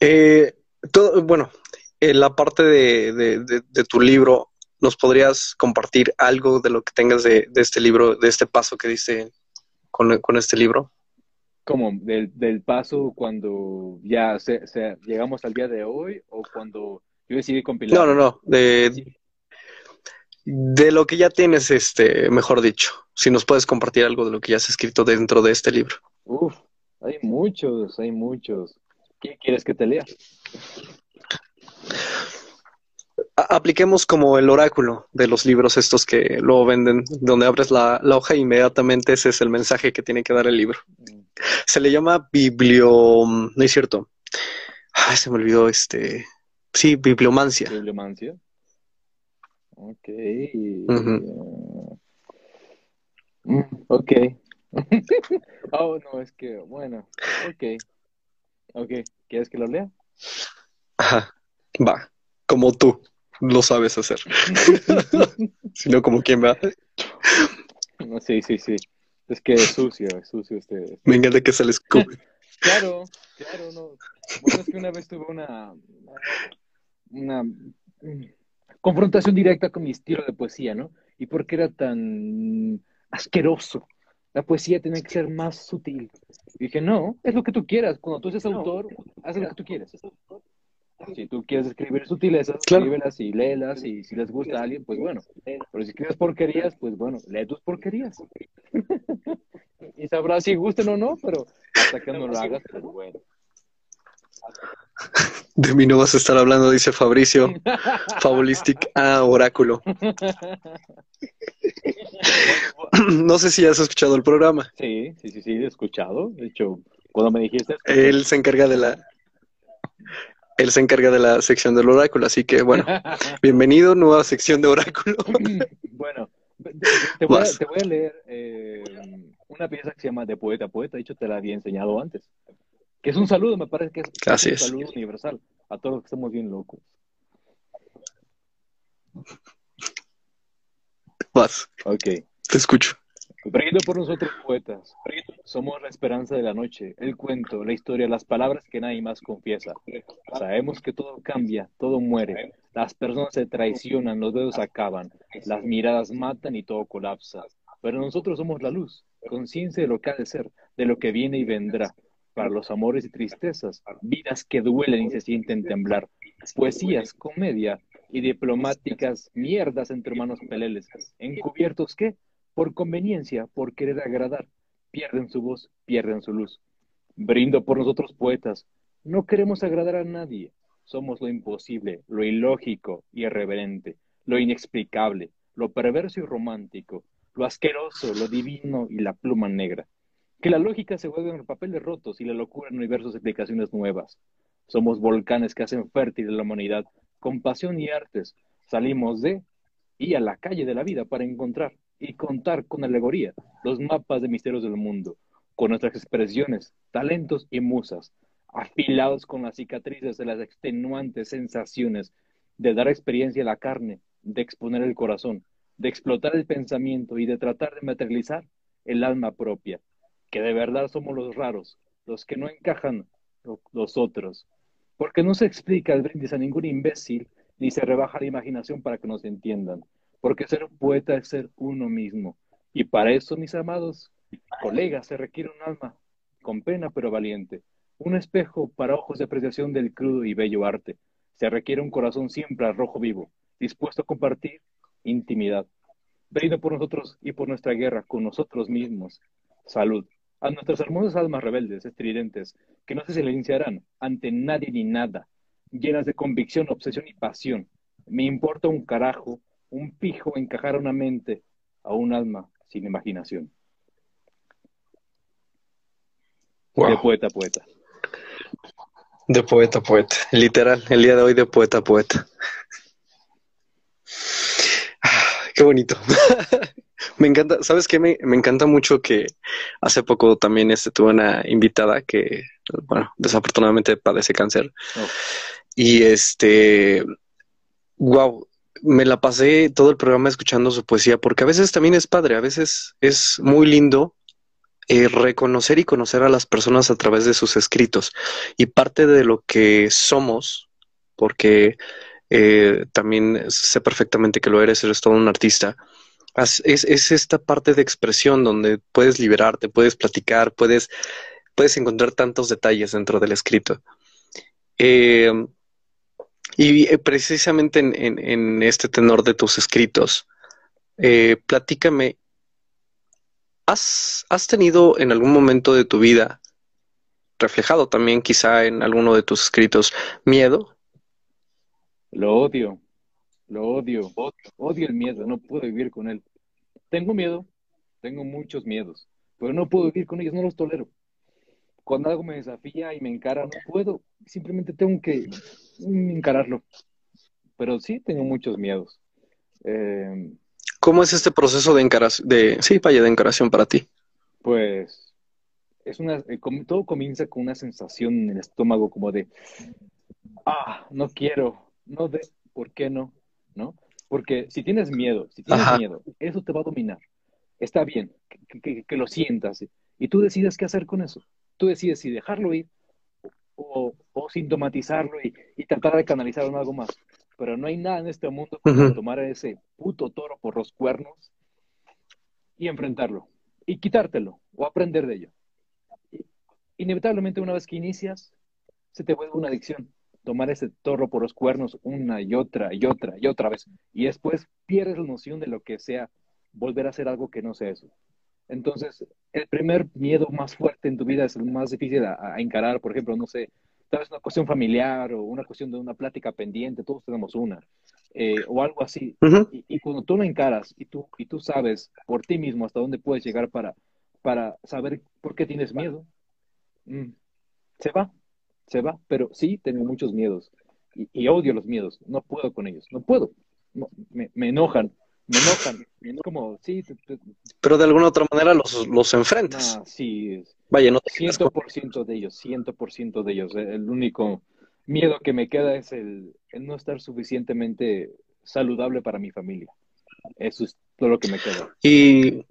Eh, todo, bueno, en la parte de, de, tu libro, ¿nos podrías compartir algo de lo que tengas de, este libro, de este paso que diste con, con este libro? como del, del paso cuando ya se, llegamos al día de hoy o cuando yo decidí compilar? No, no, no. De, de lo que ya tienes, este, mejor dicho. Si nos puedes compartir algo de lo que ya has escrito dentro de este libro. Uf, hay muchos, hay muchos. ¿Qué quieres que te lea? apliquemos como el oráculo de los libros estos que luego venden, donde abres la, hoja e inmediatamente ese es el mensaje que tiene que dar el libro. Se le llama biblio... No es cierto. Ay, se me olvidó este... Sí, bibliomancia. Bibliomancia. Ok. ok. Oh, no, es que, bueno, ok. Ok, ¿quieres que lo lea? Ajá, va, como tú lo sabes hacer. *laughs* Sino como quien va. Sí, sí, sí. Es que es sucio, es sucio este. Venga de que se les escupe. claro, claro, no. Bueno, es que una vez tuve una. Una. confrontación directa con mi estilo de poesía, ¿no? Y por qué era tan asqueroso. La poesía tiene que ser más sutil. Y dije, no, es lo que tú quieras. Cuando tú seas autor, haz lo que tú quieras. Si tú quieres escribir sutilezas, escríbelas y léelas, y si les gusta a alguien, pues bueno. Pero si escribes porquerías, pues bueno, lee tus porquerías. *laughs* y sabrás si gusten o no, pero hasta que no lo hagas, pues bueno. De mí no vas a estar hablando, dice Fabricio. Fabulistic ah, oráculo. *clears throat* no sé si has escuchado el programa. Sí, sí, sí, sí, he escuchado. De hecho, cuando me dijiste... Él se encarga de la... Él se encarga de la sección del oráculo, así que bueno, *laughs* bienvenido, nueva sección de oráculo. *clears throat* bueno, te voy, a, leer eh, una pieza que se llama De Poeta a Poeta, de hecho te la había enseñado antes que es un saludo, me parece que es, un saludo universal a todos los que estamos bien locos. Vas. Ok. Te escucho. Brindo por nosotros poetas. Somos la esperanza de la noche, el cuento, la historia, las palabras que nadie más confiesa. Sabemos que todo cambia, todo muere. Las personas se traicionan, los dedos acaban, las miradas matan y todo colapsa. Pero nosotros somos la luz, conciencia de lo que ha de ser, de lo que viene y vendrá para los amores y tristezas, vidas que duelen y se sienten temblar, poesías, comedia y diplomáticas mierdas entre hermanos peleles, encubiertos que, por conveniencia, por querer agradar, pierden su voz, pierden su luz. Brindo por nosotros poetas, no queremos agradar a nadie, somos lo imposible, lo ilógico y irreverente, lo inexplicable, lo perverso y romántico, lo asqueroso, lo divino y la pluma negra que la lógica se juega en el papel de rotos y la locura en diversas explicaciones nuevas. Somos volcanes que hacen fértil la humanidad con pasión y artes. Salimos de y a la calle de la vida para encontrar y contar con alegoría los mapas de misterios del mundo, con nuestras expresiones, talentos y musas, afilados con las cicatrices de las extenuantes sensaciones de dar experiencia a la carne, de exponer el corazón, de explotar el pensamiento y de tratar de materializar el alma propia que de verdad somos los raros, los que no encajan los otros. Porque no se explica el brindis a ningún imbécil, ni se rebaja la imaginación para que nos entiendan. Porque ser un poeta es ser uno mismo. Y para eso, mis amados colegas, se requiere un alma, con pena pero valiente. Un espejo para ojos de apreciación del crudo y bello arte. Se requiere un corazón siempre al rojo vivo, dispuesto a compartir intimidad. Brindo por nosotros y por nuestra guerra con nosotros mismos. Salud a nuestras hermosas almas rebeldes, estridentes, que no se silenciarán ante nadie ni nada, llenas de convicción, obsesión y pasión. Me importa un carajo, un pijo encajar a una mente, a un alma sin imaginación. De poeta a poeta. De poeta a poeta. Literal, el día de hoy de poeta a poeta. Ah, qué bonito. *laughs* Me encanta, ¿sabes qué? Me, encanta mucho que hace poco también este, tuve una invitada que, bueno, desafortunadamente padece cáncer. Oh. Y este, wow, me la pasé todo el programa escuchando su poesía, porque a veces también es padre, a veces es muy lindo eh, reconocer y conocer a las personas a través de sus escritos. Y parte de lo que somos, porque eh, también sé perfectamente que lo eres, eres todo un artista es, es, esta parte de expresión donde puedes liberarte, puedes platicar, puedes, puedes encontrar tantos detalles dentro del escrito. Em, y eh, precisamente en, en, este tenor de tus escritos, eh, platícame, ¿has, ¿has tenido en algún momento de tu vida, reflejado también quizá en alguno de tus escritos, miedo? Lo odio. Lo odio, odio, el miedo, no puedo vivir con él. Tengo miedo, tengo muchos miedos, pero no puedo vivir con ellos, no los tolero. Cuando algo me desafía y me encara, no puedo, simplemente tengo que encararlo. Pero sí tengo muchos miedos. Em, ¿Cómo es este proceso de encaración, de, sí, vaya, de encaración para ti? Pues es una, eh, todo comienza con una sensación en el estómago como de, ah, no quiero, no de, ¿por qué no? ¿No? Porque si tienes miedo, si tienes miedo, eso te va a dominar. Está bien que, lo sientas y tú decides qué hacer con eso. Tú decides si dejarlo ir o, sintomatizarlo y, tratar de canalizarlo en algo más. pero no hay nada en este mundo como tomar a ese puto toro por los cuernos y enfrentarlo y quitártelo o aprender de ello. Inevitablemente una vez que inicias, se te vuelve una adicción. Tomar ese toro por los cuernos una y otra y otra y otra vez. Y después pierdes la noción de lo que sea volver a hacer algo que no sea eso. Entonces, el primer miedo más fuerte en tu vida es el más difícil a, encarar. Por ejemplo, no sé, tal vez una cuestión familiar o una cuestión de una plática pendiente, todos tenemos una, eh, o algo así. y, cuando tú lo encaras y tú, y tú sabes por ti mismo hasta dónde puedes llegar para, para saber por qué tienes miedo, mm, se va se va, pero sí tengo muchos miedos y, odio los miedos, no puedo con ellos, no puedo, me, enojan, me enojan, como, sí. Pero de alguna otra manera los, los enfrentas. Ah, sí, Vaya, no te 100% de ellos, 100% de ellos. El único miedo que me queda es el, el no estar suficientemente saludable para mi familia. Eso es todo lo que me queda. Y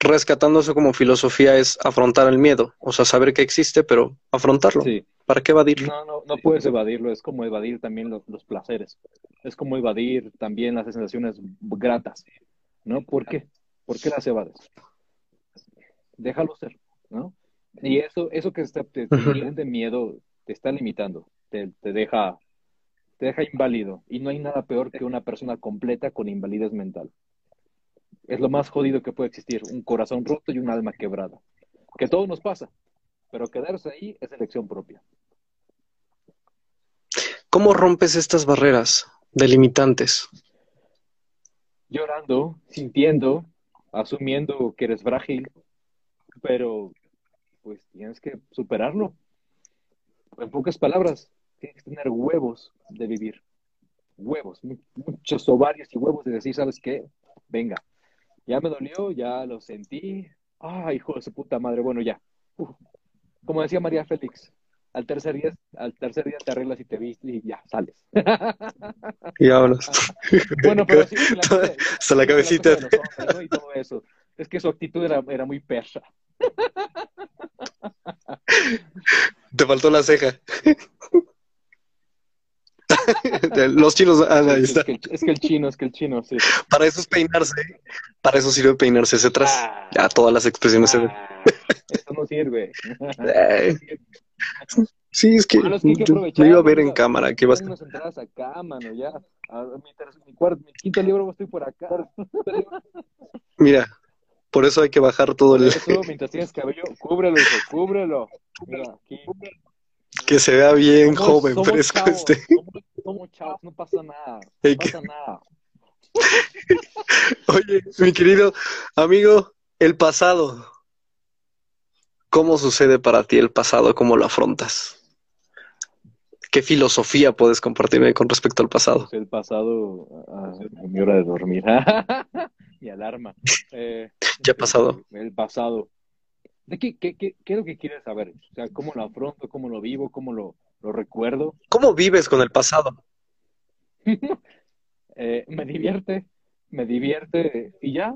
rescatando eso como filosofía es afrontar el miedo, o sea, saber que existe, pero afrontarlo. ¿Para qué evadirlo? No, no, no puedes evadirlo, es como evadir también los, placeres, es como evadir también las sensaciones gratas, ¿no? ¿Por qué? ¿Por qué las evades? Déjalo ser, ¿no? Y eso, eso que te, te, de miedo te está limitando, te, te, deja, te deja inválido. Y no hay nada peor que una persona completa con invalidez mental. Es lo más jodido que puede existir, un corazón roto y un alma quebrada. Que todo nos pasa, pero quedarse ahí es elección propia. ¿Cómo rompes estas barreras delimitantes? Llorando, sintiendo, asumiendo que eres frágil, pero pues tienes que superarlo. En pocas palabras, tienes que tener huevos de vivir. Huevos, muchos ovarios y huevos de decir, ¿sabes qué? Venga, ya me dolió, ya lo sentí. Ay, hijo de su puta madre, bueno, ya. Como decía María Félix, al tercer día, al tercer día te arreglas y te viste y ya, sales. Y vámonos. *laughs* bueno, pero sí, la, hasta la cabecita. Y todo eso. Es que su actitud era, era muy persa. Te faltó la ceja. *laughs* *laughs* Los chinos, ah, ahí está. Es que, el, chino, es que el chino, sí. Para eso es peinarse, para eso sirve peinarse hacia atrás. Ah. ya todas las expresiones se ven. Ah, eso no sirve. sí, es que, me iba a ver en cámara. ¿Qué vas a acá, mano, ya. mi, cuarto, mi quinto libro estoy por acá. Mira, por eso hay que bajar todo el. Eso, mientras tienes cabello, cúbrelo, hijo, cúbrelo. Mira, aquí. Que se vea bien joven, fresco este. Somos, chavos, no pasa nada. No pasa nada. *laughs* Oye, mi querido amigo, el pasado. ¿Cómo sucede para ti el pasado? ¿Cómo lo afrontas? ¿Qué filosofía puedes compartirme con respecto al pasado? El pasado, ah, mi hora de dormir, *laughs* mi alarma. Eh, ya pasado. El pasado. ¿De qué, qué, qué, qué, es lo que quieres saber? O sea, ¿cómo lo afronto? ¿Cómo lo vivo? ¿Cómo lo, lo recuerdo? ¿Cómo vives con el pasado? *laughs* eh, me divierte, me divierte y ya.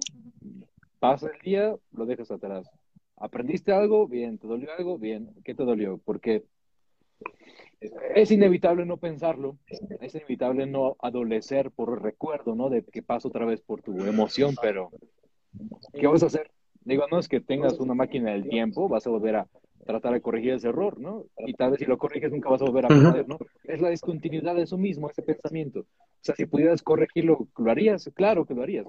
Pasa el día, lo dejas atrás. ¿Aprendiste algo? Bien. ¿Te dolió algo? Bien. ¿Qué te dolió? Porque es inevitable no pensarlo, es inevitable no adolecer por el recuerdo, ¿no? De que pasa otra vez por tu emoción, pero ¿qué vas a hacer? Digo, no es que tengas una máquina del tiempo, vas a volver a tratar de corregir ese error, ¿no? Y tal vez si lo corriges nunca vas a volver a aprender, ¿no? Es la discontinuidad de eso mismo, ese pensamiento. O sea, si pudieras corregirlo, ¿lo harías? Claro que lo harías,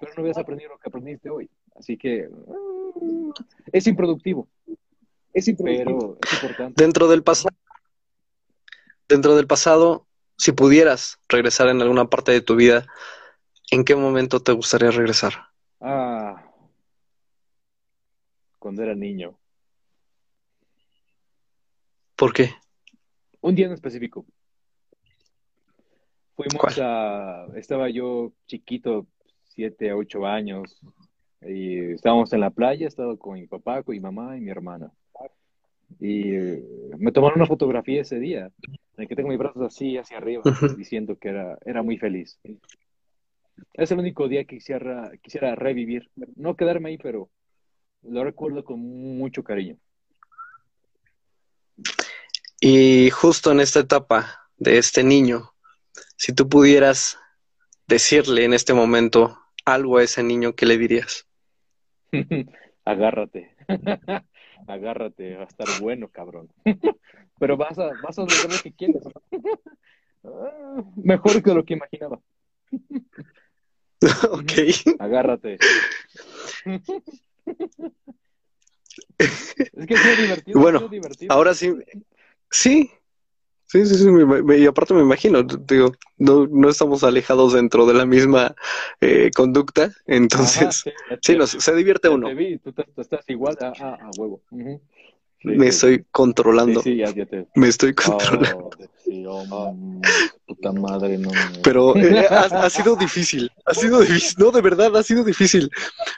pero no hubieras aprendido lo que aprendiste hoy. Así que mm, es improductivo. Es improductivo, pero es importante. Dentro del pasado, dentro del pasado, si pudieras regresar en alguna parte de tu vida, ¿en qué momento te gustaría regresar? Ah, cuando era niño. ¿Por qué? Un día en específico. Fuimos a. Estaba yo chiquito, siete, ocho años, y estábamos en la playa, estaba con mi papá, con mi mamá y mi hermana. Y eh, me tomaron una fotografía ese día, en el que tengo mis brazos así, hacia arriba, diciendo que era, era muy feliz. Es el único día que quisiera, quisiera revivir. No quedarme ahí, pero lo recuerdo con mucho cariño. Y justo en esta etapa de este niño, si tú pudieras decirle en este momento algo a ese niño, ¿qué le dirías? *laughs* Agárrate. *laughs* Agárrate, va a estar bueno, cabrón. *laughs* Pero vas a, vas a lograr lo que quieres. Mejor que lo que imaginaba. ok. Agárrate. Es que es divertido. Bueno, divertido. ahora sí. Sí, Sí, sí, sí, y aparte me imagino, digo, no, no estamos alejados dentro de la misma eh, conducta, entonces, sí, se divierte uno. Te vi, tú, estás igual a, a, huevo. me estoy controlando. Sí, ya, te... Me estoy controlando. Oh, puta madre, no. Pero *laughs* eh, ha, ha, sido difícil, ha sido difícil, no, de verdad, ha sido difícil.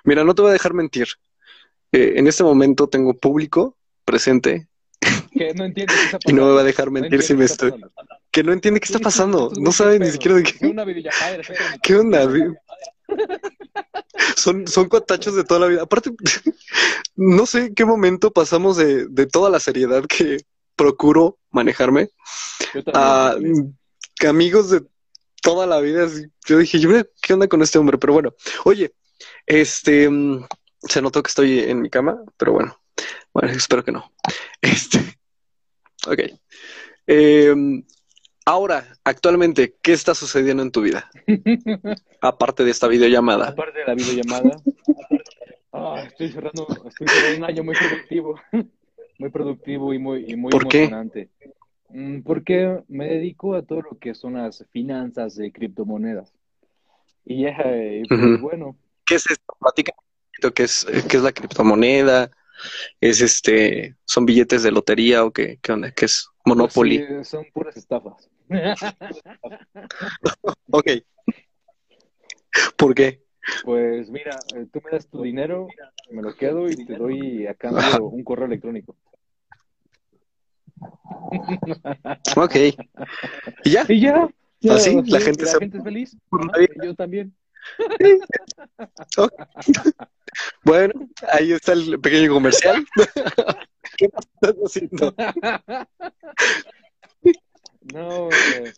Mira, no te voy a dejar mentir. Eh, en este momento tengo público presente que no entiende qué está pasando. *laughs* Y no me va a dejar mentir si me estoy. Que no entiende qué está pasando. *laughs* No sabe ni siquiera de qué. ¿Qué onda? Son, son cuatachos de toda la vida. Aparte, no sé en qué momento pasamos de, de toda la seriedad que procuro manejarme a amigos de toda la vida. Yo dije, yo, ¿qué onda con este hombre? Pero bueno, oye, este, mm, se notó que estoy en mi cama, pero bueno, bueno, espero que no. *laughs* Este, ok. Em, ahora, actualmente, ¿qué está sucediendo en tu vida? *laughs* Aparte de esta videollamada. Aparte de la videollamada. *laughs* Ah, estoy, cerrando, estoy cerrando un año muy productivo. Muy productivo y muy, y muy ¿Por emocionante. Qué? Mm, porque me dedico a todo lo que son las finanzas de criptomonedas. Y, eh, pues, bueno. ¿Qué es esto? Platica qué es, qué es la criptomoneda, es este, son billetes de lotería o qué, qué onda, qué es Monopoly. Pues son puras estafas. *laughs* ok. ¿Por qué? Pues mira, eh, tú me das tu dinero, me lo quedo y te doy a cambio un correo electrónico. Ok. ¿Y ya? ¿Y ya? ¿Así? ¿La, gente, ¿La gente es feliz? Yo también. *laughs* Bueno, ahí está el pequeño comercial. *laughs* ¿Qué estás haciendo? No,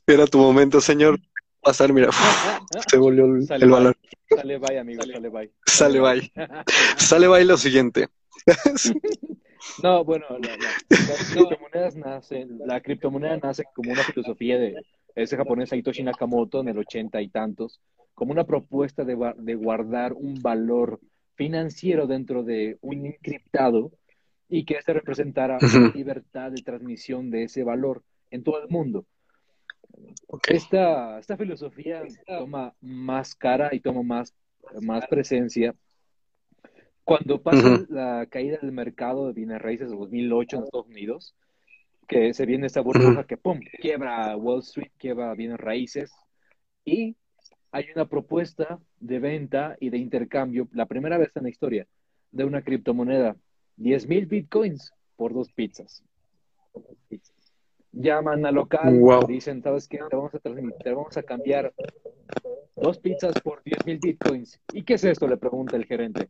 Era tu momento, señor. Pasar, mira, *laughs* se volvió el, sale balón. Sale bye, amigo, sale bye. Sale bye. Sale bye lo siguiente. No, bueno, la, las criptomonedas nacen, la criptomoneda nace como una filosofía de ese japonés Satoshi Nakamoto en el ochenta y tantos, como una propuesta de, de guardar un valor financiero dentro de un encriptado y que este representara libertad de transmisión de ese valor en todo el mundo. Esta, esta filosofía toma más cara y toma más, más presencia cuando pasa la caída del mercado de bienes raíces de 2008 en Estados Unidos, que se viene esta burbuja que pum, quiebra Wall Street, quiebra bienes raíces y hay una propuesta de venta y de intercambio, la primera vez en la historia, de una criptomoneda, 10 mil bitcoins por dos pizzas. Llaman a local, dicen, ¿sabes qué? Te vamos a, te vamos a cambiar dos pizzas por 10 mil bitcoins. ¿Y qué es esto? Le pregunta el gerente.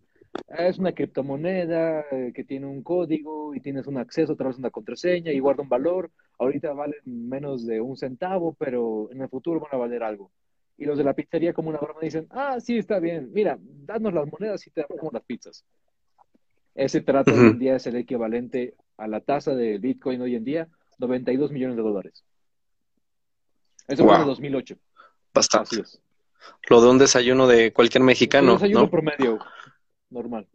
Es una criptomoneda eh, que tiene un código y tienes un acceso a través de una contraseña y guarda un valor. Ahorita valen menos de un centavo, pero en el futuro van a valer algo. Y los de la pizzería, como una broma, dicen: Ah, sí, está bien. Mira, danos las monedas y te damos las pizzas. Ese trato hoy en día es el equivalente a la tasa de Bitcoin hoy en día, 92 millones de dólares. Eso fue en 2008. Bastante. Lo de un desayuno de cualquier mexicano. Un desayuno promedio normal.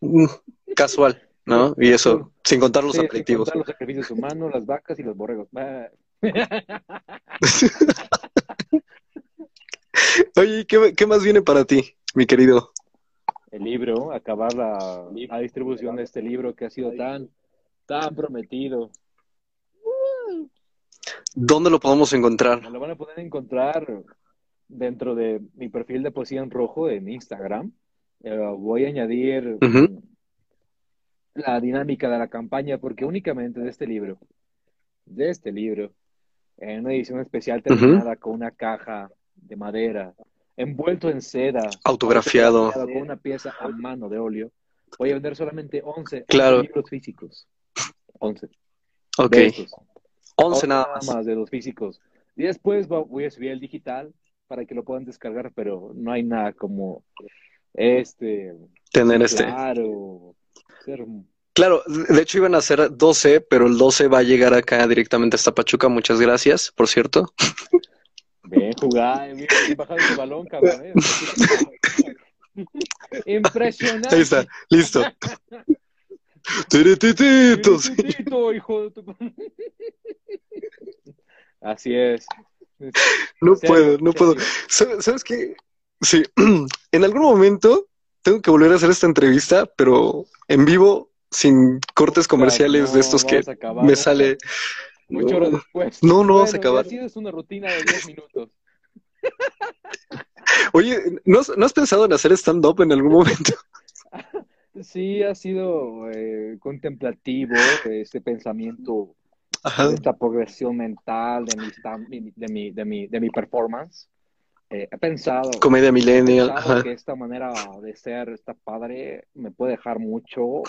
Mm, casual, ¿no? Y eso, sin contar los aperitivos. Sin contar los sacrificios humanos, las vacas y los borregos. *laughs* Oye, ¿qué, ¿qué, más viene para ti, mi querido? El libro, acabar la, la, distribución de este libro que ha sido tan, tan prometido. ¿Dónde lo podemos encontrar? lo van a poder encontrar dentro de mi perfil de poesía en rojo en Instagram. Voy a añadir la dinámica de la campaña porque únicamente de este libro, de este libro, en una edición especial terminada con una caja de madera, envuelto en seda, autografiado, con una pieza a mano de óleo, voy a vender solamente 11, claro. libros físicos. 11. Ok. 11 nada más. de los físicos. Y después voy a subir el digital para que lo puedan descargar, pero no hay nada como este, Tener este. claro, ser Claro, de hecho iban a ser 12, pero el 12 va a llegar acá directamente hasta Pachuca. Muchas gracias, por cierto. Bien, bien bajado ese balón, cabrón. ¿eh? Impresionante. Ahí está, listo. Tiritititos. Tito, hijo de tu- Así es. No puedo, no puedo. serio. ¿Sabes sabes qué? Sí, *clears throat* en algún momento tengo que volver a hacer esta entrevista, pero en vivo, sin cortes comerciales No, de estos que acabar, me sale. Muchas horas después. No, no vamos a Bueno, acabar. es una rutina de 10 minutos. *laughs* Oye, ¿no, has- no has pensado en hacer stand-up en algún momento? *laughs* *laughs* Sí, ha sido eh, contemplativo este pensamiento, Ajá. esta progresión mental de mi, de mi, de mi, de mi performance. Eh, he pensado, Comedia millennial. Ajá. que esta manera de ser está padre, me puede dejar mucho,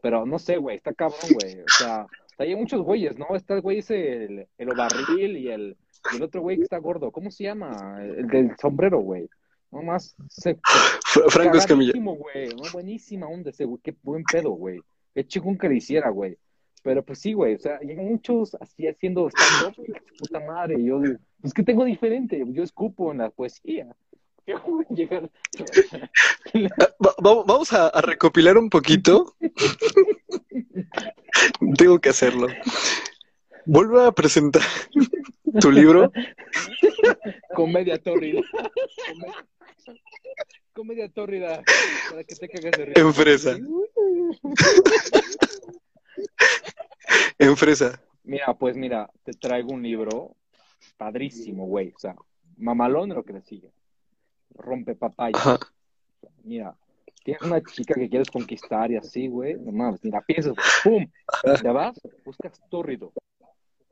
pero no sé, güey, está cabrón, güey. O sea, hay muchos güeyes, ¿no? Está el güey ese, el, el Obarril y el, y el otro güey que está gordo. ¿Cómo se llama? El del sombrero, güey. No más, se, Fra- Franco Escamilla. Cagadísimo, güey. No, buenísima onda ese, güey. Qué buen pedo, güey. Qué chingón que le hiciera, güey. Pero pues sí, güey. O sea, llegan muchos así haciendo stand-up. y, Puta madre. y Yo digo, pues ¿qué tengo diferente? Yo escupo en la poesía. *laughs* ¿Qué voy a llegar? Ah, va- va- Vamos a, a recopilar un poquito. *laughs* Tengo que hacerlo. Vuelve a presentar tu libro. Comedia tórrida. Comedia- Comedia tórrida. Para que te cagas de risa. En fresa. *laughs* En fresa. Mira, pues mira, te traigo un libro padrísimo, güey. O sea, mamalón lo que le sigue. Rompe papaya. Ajá. Mira, tienes una chica que quieres conquistar y así, güey. No mames, mira, piensas, ¡pum! Te vas, buscas tórrido.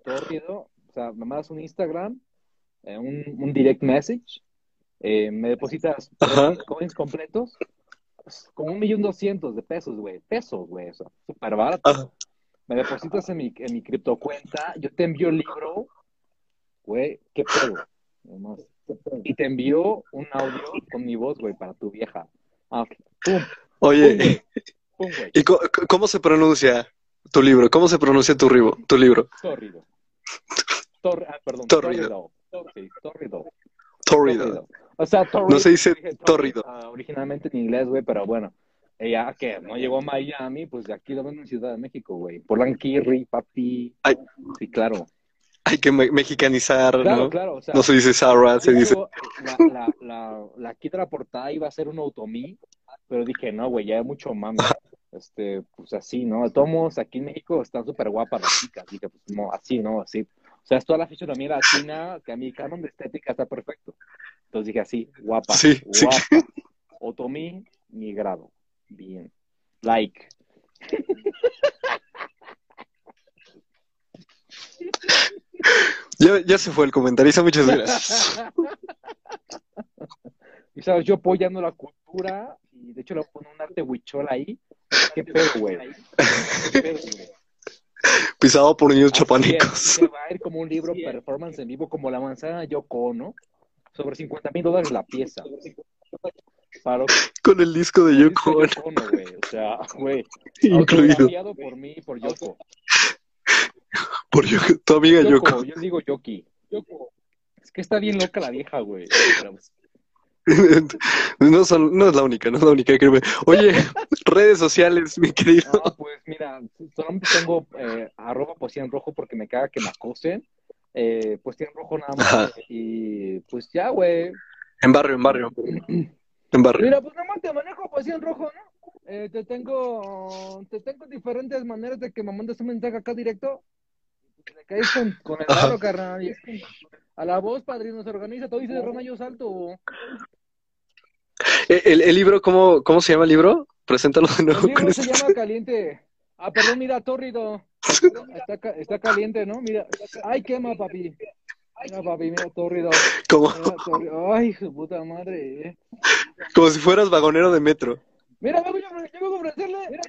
Tórrido, o sea, me mandas un Instagram, eh, un, un direct message, eh, me depositas coins completos, como un millón doscientos de pesos, güey. Pesos, güey, o sea, súper barato. Ajá. Me depositas en mi, en mi criptocuenta, yo te envío el libro, güey, qué pedo. Y te envío un audio con mi voz, güey, para tu vieja. Ah, pum, pum, Oye. Pum, güey. ¿y cómo se pronuncia tu libro? ¿Cómo se pronuncia tu, ribo- tu libro? Tórrido. Tor- ah, perdón, Tórrido. tórrido. Sí, tórrido. Torrido. O sea. No se dice Dije tórrido. ah, originalmente en inglés, güey, pero bueno. Ella que no llegó a Miami, pues de aquí lo ven en Ciudad de México, güey. Polanquirri, papi. Ay. Sí, claro. Hay que me- mexicanizar, Claro, ¿no? claro. O sea, No se dice Sarah, se dice. *laughs* la, la, la, la portada iba a ser un automí, pero dije, no, güey, ya hay mucho mame. *laughs* Este, pues así, ¿no? Modos, aquí en México están súper guapas las chicas. Dije, pues no, así, ¿no? Así. O sea, es toda la fisonomía latina, que a mi canon de estética está perfecto. Entonces dije así, guapa, Sí, sí. guapa. Otomí, mi grado. Bien. Like. Ya, ya se fue el comentarista, muchas gracias. *laughs* Y sabes, yo apoyando la cultura, y de hecho le voy a poner un arte huichol ahí. ¿Qué pedo, güey? ¿Qué pedo, güey? Pisado por niños chapanecos. se va a ir como un libro performance en vivo, como la manzana Yoko Ono, sobre 50 mil dólares la pieza. Para *laughs* Con el disco de Yoko Yoko güey. O sea, güey. *laughs* incluido. Por mí y por Yoko. *laughs* Por Yoko, tu amiga Yoko, Yoko. yo digo Yoki. Yoko. Es que está bien loca la vieja, güey. Pero, pues, *laughs* No, son, no es la única, no es la única, créeme. Oye, *laughs* redes sociales, mi querido. No, pues mira, solamente tengo eh, arroba poesía en rojo porque me caga que me acosen. Eh, poesía en rojo nada más. Ajá. Y pues ya, güey. En barrio, en barrio. *clears throat* En barrio. Mira, pues nada más te manejo poesía en rojo, ¿no? Eh, te tengo te tengo diferentes maneras de que me mandes un mensaje acá directo. Pues, le caes con, con el barro, carnal. Y- A la voz, padrino, se organiza. Todo dice de Roma, yo salto. Eh, El, el libro, ¿cómo, ¿cómo se llama el libro? Preséntalo de El nuevo con libro se este. llama Caliente. Ah, perdón, mira, tórrido. Está, está caliente, ¿no? Mira. Ay, quema, papi. Mira, papi, mira, tórrido. Como, Mira, tórrido. Ay, puta madre. eh. como si fueras vagonero de metro. Mira, yo, yo vengo a ofrecerle. Mira.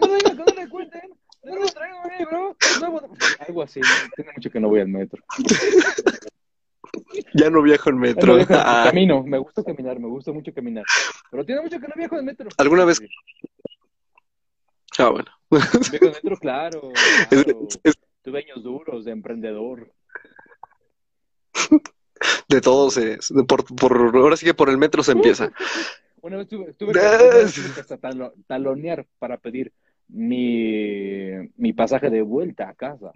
No venga, que no le cuenten. No, traigo, güey, bro. No, algo así. Tiene mucho que no voy al metro. Ya no viajo en No metro. Ah, Camino, me gusta caminar, me gusta mucho caminar. Pero tiene mucho que no viajo en metro. ¿Alguna vez? ah, bueno. Viajo en metro, claro. *laughs* Claro. es- es Tuve años duros de emprendedor. de todos, es, de por, por, ahora sí que por el metro se empieza. *laughs* Una vez tuve, tuve que, talonear para pedir mi, mi pasaje de vuelta a casa.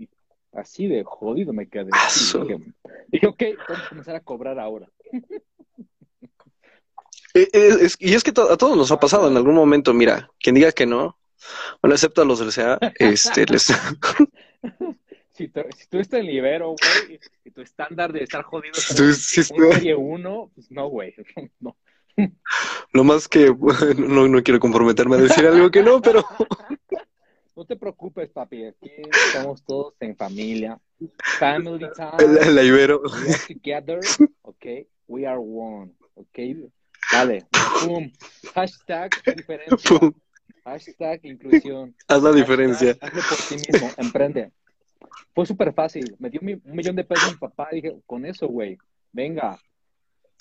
Así de jodido me quedé. Ah, dije, dije, ok, vamos a comenzar a cobrar ahora. *laughs* Eh, eh, es- y es que to- a todos nos ha pasado en algún momento, mira, quien diga que no, bueno, excepto a los del CA, este, *laughs* les, *laughs* Si, tú- si tú estás en Libero, güey, y tu estándar de estar jodido es Si tú- si un tú- serie 1, pues no, güey. No. lo más que, no, no quiero comprometerme a decir algo que no, pero No te preocupes, papi. Aquí estamos todos en familia. Family *laughs* time. la, la Ibero, We are together, okay? We are one, okay? Dale, pum. Hashtag diferencia. Hashtag inclusión. haz la Hashtag diferencia. hazlo por ti mismo, emprende. Fue súper fácil. Me dio mi- un millón de pesos mi papá. Dije, con eso, güey, venga.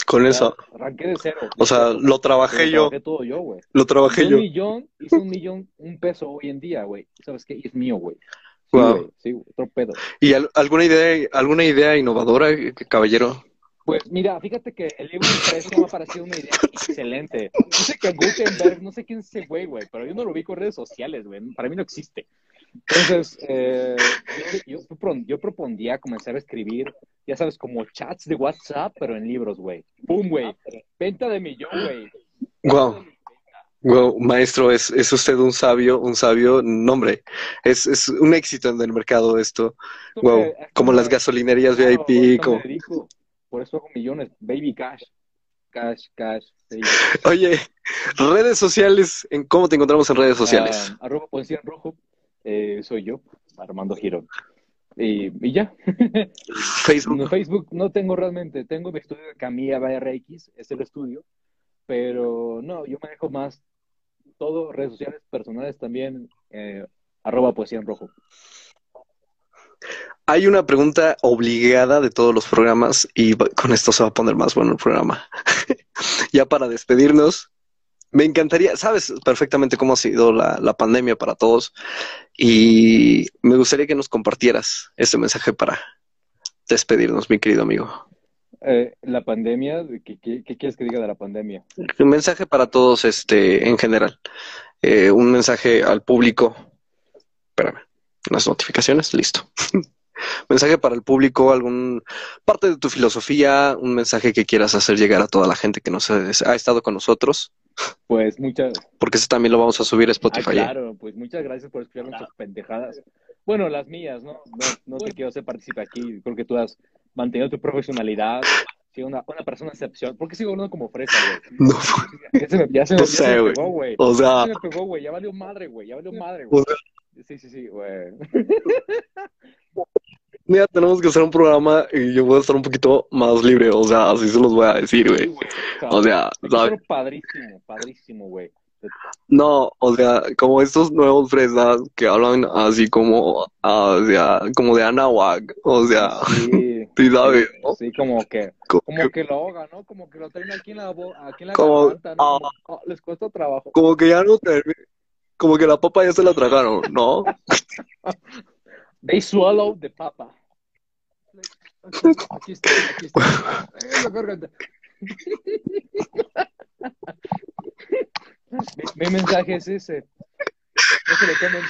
Con eso, Arranqué de cero. o sea, lo trabajé yo, Trabajé todo yo, güey. lo trabajé Un yo. millón, hice un millón, un peso hoy en día, güey. ¿Sabes qué? Y es mío, güey. Sí, Wow. Sí, otro pedo. ¿Y al- alguna idea, alguna idea innovadora, caballero? Pues mira, fíjate que el libro impreso me ha parecido una idea *laughs* excelente. Dice que Gutenberg, no sé quién es ese güey, güey, pero yo no lo vi con redes sociales, güey. Para mí no existe. Entonces, eh, yo, yo, yo propondría comenzar a escribir, ya sabes, como chats de WhatsApp, pero en libros, güey. ¡Pum, güey! Venta de millón, güey. Wow. Wow, maestro, es, es usted un sabio, un sabio nombre. Es, es un éxito en el mercado esto. Wow, me- como me- las gasolinerías claro, VIP. como- dedico. Por eso hago millones. Baby cash. Cash, cash. baby. Oye, redes sociales, ¿en cómo te encontramos en redes sociales? Ah, arroba poesía en rojo. Eh, soy yo, Armando Girón. Y, y ya. *laughs* Facebook. No, Facebook no tengo realmente. Tengo mi estudio de Camilla BRX, es el estudio. Pero no, yo manejo más todo, redes sociales personales también. eh, arroba poesía en rojo. Hay una pregunta obligada de todos los programas y con esto se va a poner más bueno el programa. *laughs* ya para despedirnos, me encantaría, sabes perfectamente cómo ha sido la, la pandemia para todos y me gustaría que nos compartieras este mensaje para despedirnos, mi querido amigo. Eh, la pandemia, ¿qué, qué, qué quieres que diga de la pandemia? Un mensaje para todos este, en general. Eh, un mensaje al público. Espérame. Las notificaciones, listo. *laughs* mensaje para el público, algún parte de tu filosofía, un mensaje que quieras hacer llegar a toda la gente que nos ha, ha estado con nosotros, Pues muchas, porque ese también lo vamos a subir a Ah, Spotify. ¿eh? claro, pues muchas gracias por escuchar nuestras pendejadas. Bueno, las mías, ¿no? No, no te quiero hacer partícipe aquí. Creo que tú has mantenido tu profesionalidad. Sí, una, una persona excepcional. ¿Por qué sigo hablando como fresa, güey? No, Ya se me, ya se me, No ya se sé, me güey. pegó, güey. o Ya sea, se me pegó, güey. Ya valió madre, güey. Ya valió madre, o güey. sea, Sí, sí, sí, güey. *laughs* mira, tenemos que hacer un programa y yo voy a estar un poquito más libre, o sea, así se los voy a decir, güey. O sea, ¿sabes? padrísimo, padrísimo, güey. No, o sea, como estos nuevos fresas que hablan así como, ah, o sea, como de Anahuac, o sea, Sí, *laughs* sí sabes, ¿no? sí, como que, Como como que, que lo ahogan, ¿no? Como que lo traen aquí en la, aquí en la Como- garganta, ¿no? Como, oh, les cuesta trabajo. como que ya no termi- como que la papa ya se la tragaron, ¿no? *laughs* They swallow the papa. Aquí está, aquí está. Eh, la garganta. Mi, mi mensaje es ese. No se lo tomen.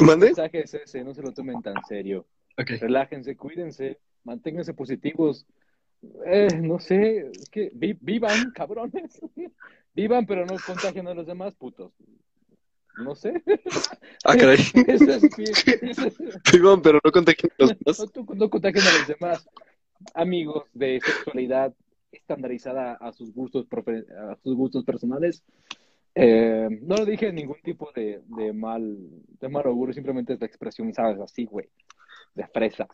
Mi mensaje es ese, no se lo tomen tan serio. Relájense, cuídense, manténganse positivos. Eh, no sé, es que vi- vivan, cabrones. *laughs* Vivan, pero no contagien a los demás, putos. No sé. Ah, caray. *laughs* Vivan, pero no contagien a los demás. no, no contagien a los demás amigos de sexualidad estandarizada a sus gustos profe- a sus gustos personales. Eh, no lo dije en ningún tipo de, de mal de mal augurio, simplemente es la expresión, sabes, así, güey, de fresa.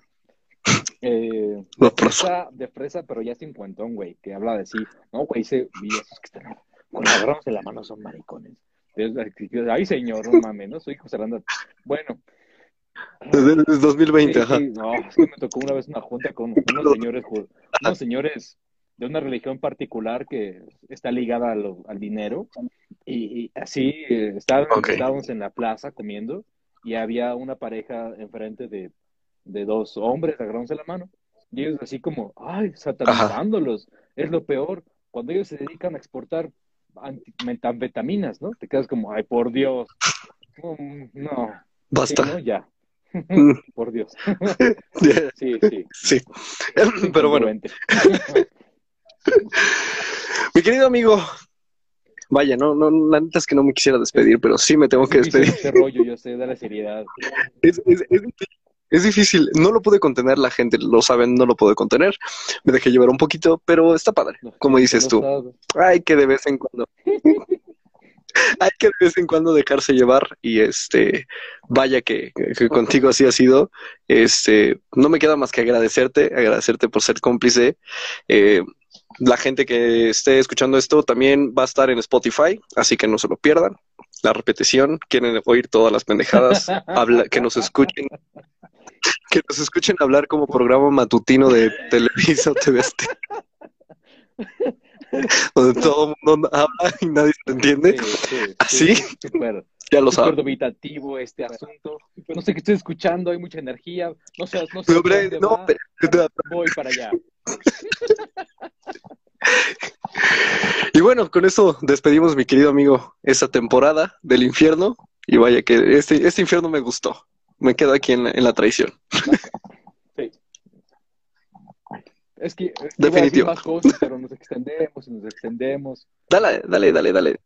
Eh, No, de fresa, de fresa, pero ya cincuentón, güey, que habla de sí. No, güey, y esos que están con las en la mano son maricones. Ay, señor, no *laughs* mames, ¿no? Soy José. Bueno, Desde 2020, Sí, ajá. sí, no, es que me tocó una vez una junta con unos *laughs* señores, unos señores de una religión particular que está ligada lo- al dinero. Y, y así eh, estábamos, Ok. estábamos en la plaza comiendo y había una pareja enfrente de, de dos hombres agarrándose la mano. Y ellos así como, ay, satanizándolos, es lo peor. Cuando ellos se dedican a exportar metanfetaminas, ¿no? Te quedas como, ay, por Dios. No, sí, Basta. ¿no? Ya. Mm. *laughs* Por Dios. *laughs* Sí, sí. Sí. *laughs* Pero bueno, mi querido amigo, vaya, no, no, la neta es que no me quisiera despedir, pero sí me tengo que despedir. Este rollo, yo sé, da la seriedad. Es, es- es es difícil, no lo pude contener, la gente lo saben, no lo pude contener. Me dejé llevar un poquito, pero está padre, No, como dices tú. Hay que de vez en cuando. *laughs* Hay que de vez en cuando dejarse llevar y este, vaya que, que contigo así ha sido. Este, no me queda más que agradecerte, agradecerte por ser cómplice. Eh, la gente que esté escuchando esto también va a estar en Spotify, así que no se lo pierdan. La repetición, quieren oír todas las pendejadas, *laughs* habla, que nos escuchen, que nos escuchen hablar como programa matutino de Televisa o TV Azteca, *laughs* donde todo el mundo habla y nadie se entiende. Sí, sí, ¿Así? sí, Súper, *laughs* Ya lo saben. dubitativo este asunto. No sé qué estoy escuchando, hay mucha energía. No sé, no sé dónde no, pero- Voy para allá. Y bueno, con eso despedimos, mi querido amigo, esta temporada del infierno. Y vaya que este, este infierno me gustó. Me quedo aquí en la, en la traición. Sí. Es que, decir Definitivo. más cosas, pero nos extendemos y nos extendemos. Dale, dale, dale, dale.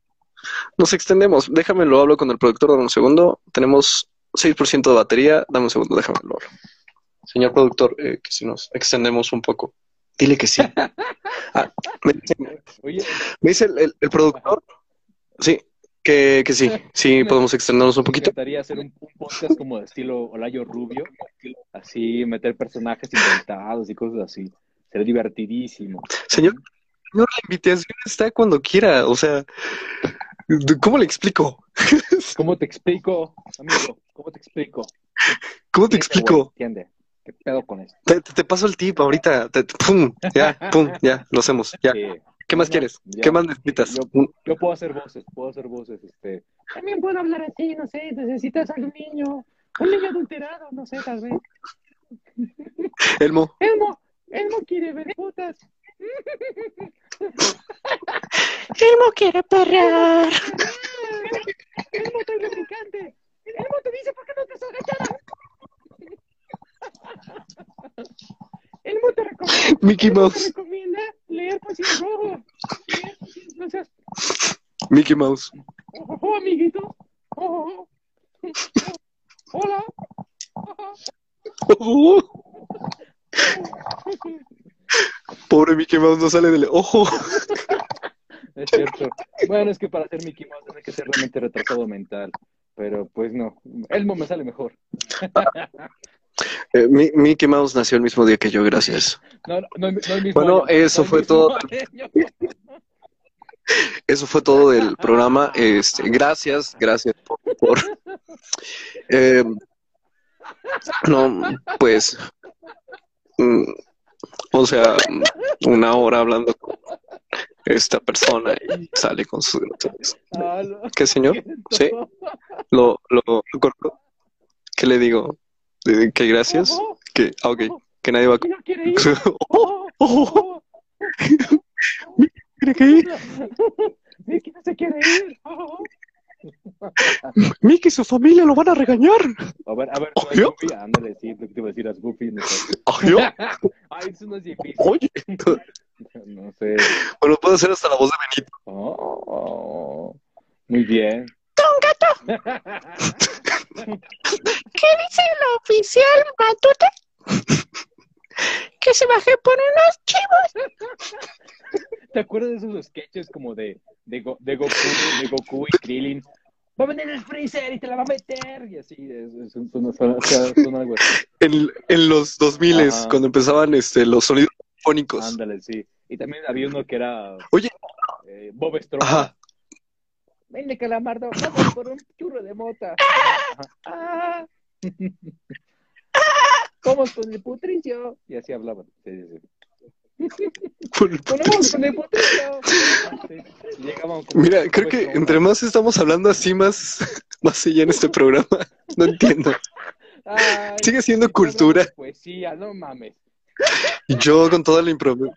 Nos extendemos. Déjame lo hablo con el productor, dame un segundo. Tenemos 6% de batería. Dame un segundo, déjame lo hablo. Señor productor, eh, que si nos extendemos un poco. Dile que sí. Ah, me dice, me el, el- el productor. Sí, que, que sí. Sí, *laughs* podemos extendernos un me poquito. encantaría hacer un, un podcast como de estilo Olayo Rubio, así meter personajes inventados y cosas así. Sería divertidísimo. Señor, señor, la invitación está cuando quiera. O sea, ¿cómo le explico? ¿Cómo te explico, amigo? ¿Cómo te explico? ¿Cómo te explico? Entiende. ¿Qué pedo con esto? Te, te- te paso el tip ahorita. Te- te- pum, ya, *laughs* pum, ya, lo hacemos. Ya. Sí. ¿Qué más No, quieres? ya. ¿Qué más necesitas? Yo- puedo hacer voces, puedo hacer voces, este. También puedo hablar así, no sé, necesitas a un niño, un niño adulterado, no sé, tal vez. *laughs* Elmo, Elmo, Elmo quiere ver putas. Elmo quiere perrear. Elmo te lubricante. Elmo te dice por qué no te agachadas. Elmo te recomienda, Mickey Elmo te Mouse, recomienda leer poesía rojo. Leer poesía- No seas, Mickey Mouse. oh, oh, amiguito. Oh, oh. Hola. Oh, pobre Mickey Mouse no sale del ojo. Es cierto. Bueno, es que para ser Mickey Mouse tiene que ser realmente retrasado mental. Pero pues no. Elmo me sale mejor. Eh, Mi- Mickey Mouse nació el mismo día que yo, gracias. No, no, no, no el mismo Bueno, año, eso el fue mismo todo. año. *laughs* Eso fue todo del programa. Este, gracias, gracias por. por- eh, no, pues. mm, o sea, una hora hablando con esta persona y sale con sus groserías. Ah, ¿Qué señor? Sí. ¿Lo, lo, lo? ¿Qué le digo? Que gracias. Que, ah, ok, que nadie va a. Mickey no quiere ir. *laughs* Mickey no se quiere ir. Mickey y su familia lo van a regañar. A ver, a ver, Ojo. ¿tú eres Goofy? Ándale, sí, lo que te iba a decir, es Goofy. No *laughs* Ay, eso no es difícil. oye. *laughs* No sé. Bueno, puedo hacer hasta la voz de Benito. Oh, muy bien. ¿Qué dice el oficial Matute? Que se bajé por unos chivos. ¿Te acuerdas de esos sketches como de, de, Go- de Goku, de Goku y Krillin? Va a venir el Freezer y te la va a meter. Y así, es, es, son, son- son- son algo así. En, en los 2000 Ajá. cuando empezaban este, los sonidos fónicos. Ándale, sí. Y también había uno que era Oye. eh, Bob Esponja. Vende calamardo, vamos por un churro de mota. Ah. *laughs* Vamos con el putricio. Y así hablaban. Sí, con el putricio. Sí. Mira, creo que entre más estamos hablando así, más, *laughs* más allá en este programa. No entiendo. Ay, Sigue siendo cultura. Poesía, no mames. Y yo con toda la improvisación.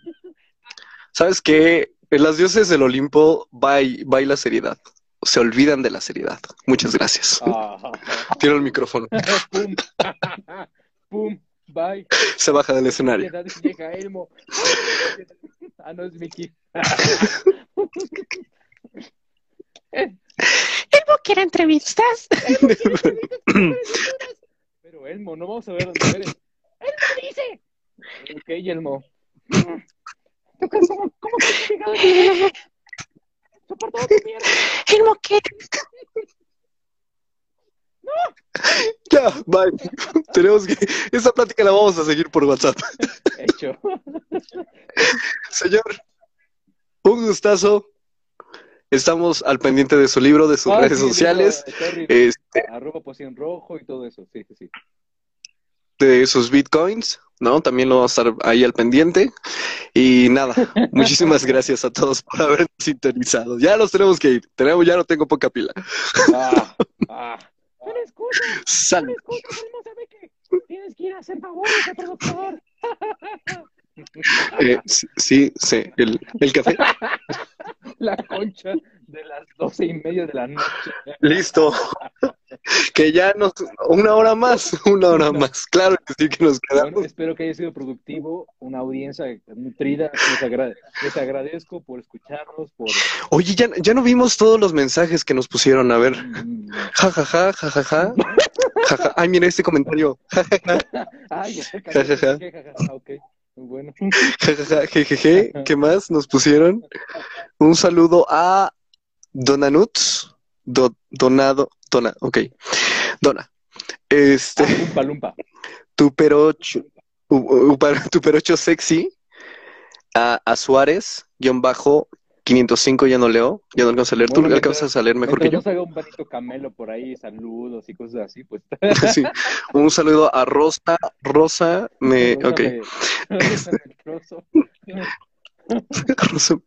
¿Sabes qué? En las dioses del Olimpo va y la seriedad. Se olvidan de la seriedad. Muchas gracias. Ah, Tiro el micrófono. *laughs* Pum. *laughs* Pum. Bye. Se baja del escenario. Llega Elmo. *laughs* Ah, no es Mickey. Elmo quiere entrevistas. Pero Elmo, no vamos a ver dónde eres. Elmo dice. Ok, Elmo. ¿Tú crees cómo, cómo que has llegado? Soporto tu mierda. Elmo quiere. *laughs* Ya, bye. *laughs* Tenemos que. Esta plática la vamos a seguir por WhatsApp. *laughs* Hecho. Señor, un gustazo. Estamos al pendiente de su libro, de sus Ah, redes sí, sociales, digo, sorry, este, Arroba poción rojo y todo eso. Sí, sí, sí. De sus bitcoins, ¿no? También lo vamos a estar ahí al pendiente. Y nada, *laughs* muchísimas gracias a todos por habernos sintonizado. Ya los tenemos que ir. Tenemos, ya no tengo poca pila. Ah, *laughs* ah. No le escucho, no Sal. le escucho, Elmo sabe que tienes que ir a hacer favores productor. Eh, sí, sí, sí, el, el café. *laughs* La concha de las doce y media de la noche. Listo. *laughs* Que ya nos. Una hora más, *laughs* una hora más. Claro que sí que nos Bueno, quedamos. espero que haya sido productivo, una audiencia nutrida. Les, agra- les agradezco por escucharnos, por... Oye, ya, ya no vimos todos los mensajes que nos pusieron. A ver. Ja, ja, ja, ja, ja, ja. *laughs* Ja, ja. Ay, mira este comentario. Ja, ja, ja, Ay, ya, Ja, ja, ja. ja. Ok, muy bueno. ja, ja, ja, jejeje. ¿Qué más nos pusieron? Un saludo a Donanuts. Do- donado. Dona, ok. Dona. Este. Ah, lumpa, lumpa. tu perocho, tu perocho sexy, a, a Suárez, guion bajo 505, ya no leo, ya no alcanzo a leer. Tú Bueno, alcanzas a leer mejor que yo. salga un panito camelo por ahí, saludos y cosas así, pues. *laughs* Sí. Un saludo a Rosa, Rosa, me, ok. *laughs* Rosa. *laughs* *laughs*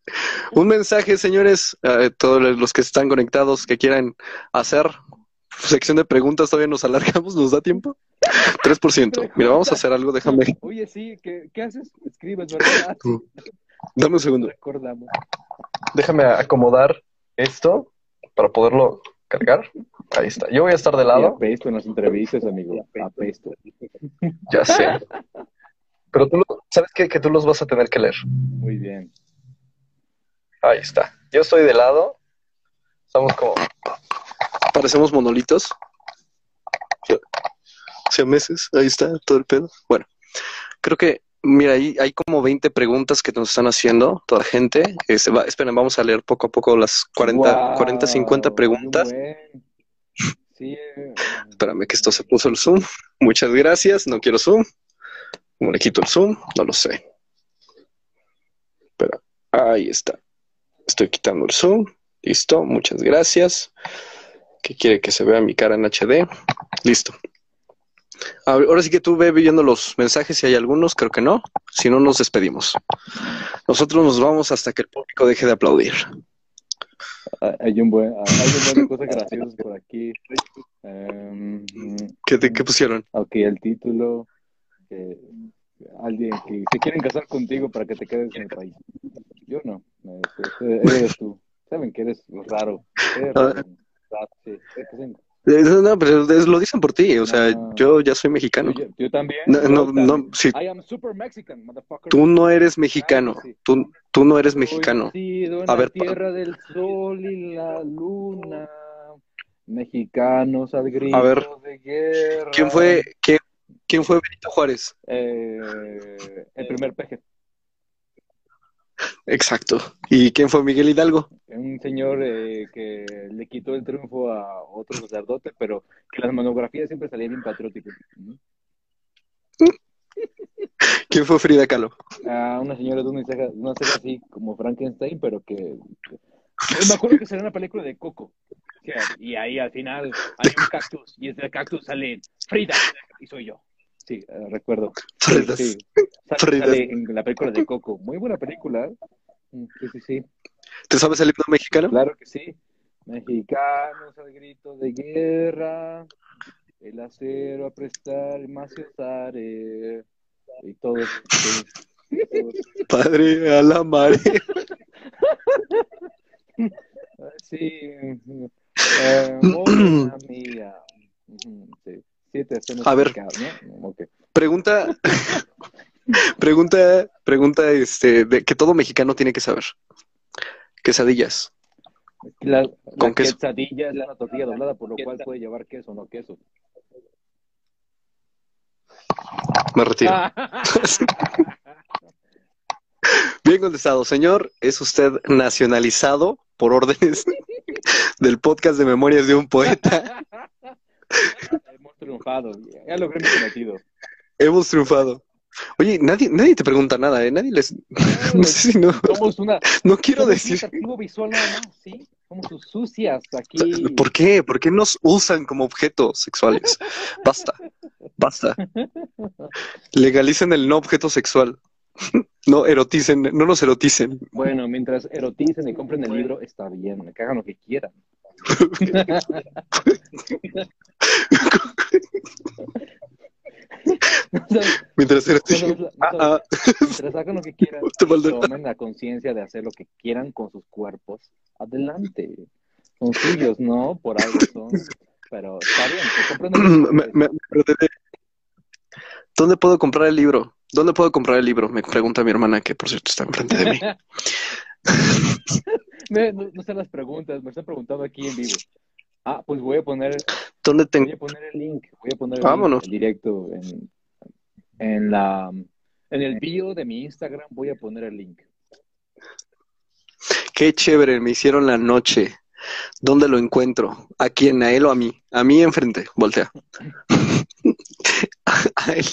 Un mensaje, señores, a todos los que están conectados, que quieran hacer sección de preguntas, todavía nos alargamos, ¿nos da tiempo? 3%. Mira, vamos a hacer algo, déjame, Oye, sí, ¿qué, qué haces? Escribes, ¿verdad? *laughs* dame un segundo. Recordamos. Déjame acomodar esto para poderlo cargar. Ahí está. Yo voy a estar de Y lado, apesto en las entrevistas, amigo. Apesto. ya sé. *laughs* Pero tú, lo- ¿sabes qué? Que tú los vas a tener que leer. Muy bien. Ahí está. Yo estoy de lado. Estamos como... Parecemos monolitos. Hace meses. Ahí está todo el pedo. Bueno, creo que, mira, ahí hay como 20 preguntas que nos están haciendo toda la gente. Este, va, esperen, vamos a leer poco a poco las 40, Guau, 40 50 preguntas. Sí, eh, Espérame que esto se puso el zoom. Muchas gracias. No quiero zoom. ¿Cómo le quito el zoom? No lo sé. Espera. Ahí está. Estoy quitando el zoom. Listo. Muchas gracias. ¿Qué quiere que se vea mi cara en HD? Listo. Ahora sí que tú ve viendo los mensajes si hay algunos, creo que no. Si no, nos despedimos. Nosotros nos vamos hasta que el público deje de aplaudir. Ah, hay un buen, ah, hay un buen de cosas graciosas por aquí. Em, ¿Qué, te- qué pusieron? ok, el título. Alguien que se quieren casar contigo para que te quedes en el país. Yo no. pues, eres tú. Saben que eres raro. Eres Ah. raro. Ah, sí, No, pero es- lo dicen por ti. O sea, No. yo ya soy mexicano. Yo, yo también. No, no, sí, I am super Mexican, motherfucker. Tú no eres mexicano. Sí. Tú, tú no eres mexicano. en A la ver, pa- tierra del sol y la luna. Mexicanos al grito A ver, de guerra. ¿Quién fue, quién, quién fue Benito Juárez? Eh, el primer peje. Exacto. ¿Y quién fue Miguel Hidalgo? Un señor eh, que le quitó el triunfo a otro sacerdote, pero que las monografías siempre salían bien patrióticas. ¿no? *laughs* ¿Quién fue Frida Kahlo? A una señora de una ceja, una ceja así como Frankenstein, pero que... que- Me acuerdo que salió una película de Coco. Y ahí al final hay un cactus y desde el cactus sale Frida y soy yo. Sí, eh, recuerdo. Sí, Fridas. sí. Sale, Fridas. sale en la película de Coco. Muy buena película. ¿eh? Mm, Sí, sí, sí. ¿Te sabes el himno mexicano? Claro que sí. Mexicanos al grito de guerra, el acero a prestar, más se usare, y todo. Sí. Padre a la mare. Ah, *laughs* Sí. Eh, oh, mía. *clears throat* Sí. A ver. ¿no? Ok. Pregunta, *laughs* pregunta, pregunta, este, de, que todo mexicano tiene que saber. Quesadillas. La, la Con queso. quesadilla es una tortilla doblada, por lo cual puede llevar queso o no queso. Me retiro. *laughs* Bien contestado, señor. Es usted nacionalizado por órdenes *laughs* del podcast de Memorias de un Poeta. Triunfado. Ya logré mi cometido. Hemos triunfado. Oye, nadie, nadie te pregunta nada, ¿eh? Nadie les... *laughs* No sé si no... Somos una. *laughs* No quiero somos decir... un atractivo visual nada más, ¿sí? Somos sus sucias aquí. ¿Por qué? ¿Por qué nos usan como objetos sexuales? Basta, basta. Legalicen el no objeto sexual. *laughs* No eroticen, no nos eroticen. Bueno, mientras eroticen y compren el libro, está bien. Me cagan lo que quieran. *laughs* Mientras no, no, Ah, ah, Mientras hagan lo que quieran, *laughs* tomen la conciencia de hacer lo que quieran con sus cuerpos. Adelante. Son suyos, ¿no? Por algo son. Pero está bien, libro. Me- me- ¿Dónde puedo comprar el libro? ¿Dónde puedo comprar el libro? Me pregunta mi hermana, que por cierto está enfrente de mí. *laughs* Me- no, no sé las preguntas, me están preguntando aquí en vivo. Ah, pues voy a poner, ¿Dónde voy a poner el link, voy a poner el Vámonos. directo en, en la en el bio de mi Instagram voy a poner el link. Qué chévere, me hicieron la noche. ¿Dónde lo encuentro? ¿A quién? ¿A él o a mí? A mí enfrente, voltea. *laughs* A él.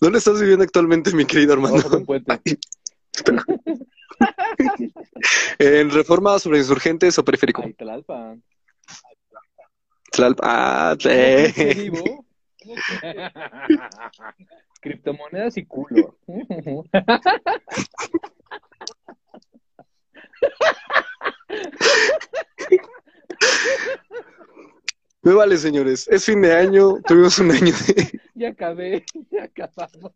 ¿Dónde estás viviendo actualmente, mi querido hermano? Abajo de un puente. Espera. *laughs* ¿En Reforma sobre Insurgentes o Periférico? Ay, Tlalpan. Tlalp- Ah, ¿Cómo eh. *laughs* Criptomonedas y culo. Me vale, señores. Es fin de año. Tuvimos un año de... ya acabé, ya acabamos.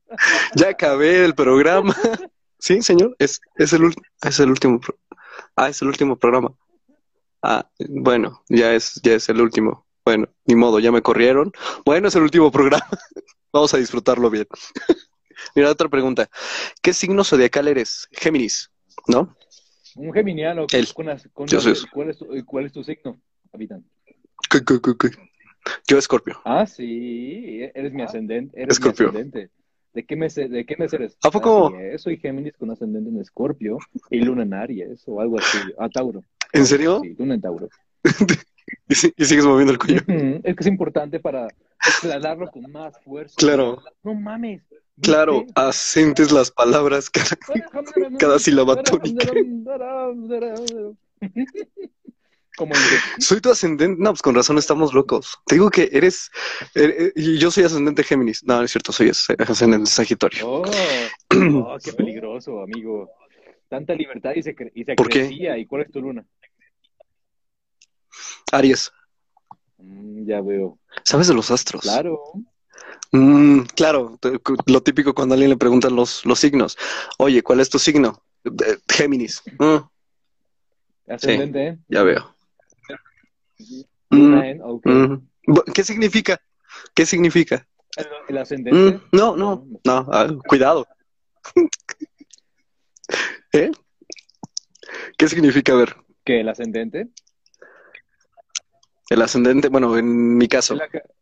Ya acabé el programa. *laughs* Sí, señor. Es, es, el, es el último. Ah, es el último programa. Ah, bueno, ya es, ya es el último. Bueno, ni modo, ya me corrieron. Bueno, es el último programa. *laughs* Vamos a disfrutarlo bien. *laughs* Mira, otra pregunta. ¿Qué signo zodiacal eres? Géminis, ¿no? Un geminiano. Él. Con, as- con- Yo. ¿cuál, es tu, ¿Cuál es tu signo, Habitan? ¿Qué, qué, qué, qué? Yo, Escorpio. Ah, sí, eres mi ascendente. Eres Escorpio. mi ascendente. ¿De qué mes, de qué mes eres? ¿A poco? Así es, soy Géminis con ascendente en Escorpio y luna en Aries o algo así. Ah, Tauro. ¿En serio? Sí, luna en Tauro. *laughs* Y, si- y sigues moviendo el cuello. Es que es importante para declararlo con más fuerza. Claro. No mames. Claro, asentes las palabras. cada- Cada sílaba tónica. *laughs* Como Soy tu ascendente. No, pues con razón estamos locos. Te digo que eres. er- er- yo soy ascendente Géminis. No, no es cierto, soy as- ascendente Sagitario. Oh, *clears throat* oh, qué peligroso, amigo. Tanta libertad y se, y se ¿Por qué? crecía. ¿Y cuál es tu luna? Aries. Mm, ya veo. ¿Sabes de los astros? Claro. Mm, claro, lo típico cuando a alguien le preguntan los, los signos. Oye, ¿cuál es tu signo? De- Géminis. Mm, Ascendente, ¿eh? ya veo. Mm, mm. ¿Qué significa? ¿Qué significa? El, el ascendente. Mm, no, no, no, ah, cuidado. *laughs* ¿Eh? ¿Qué significa? A ver, ¿Qué? ¿El ascendente? el ascendente, bueno, en mi caso,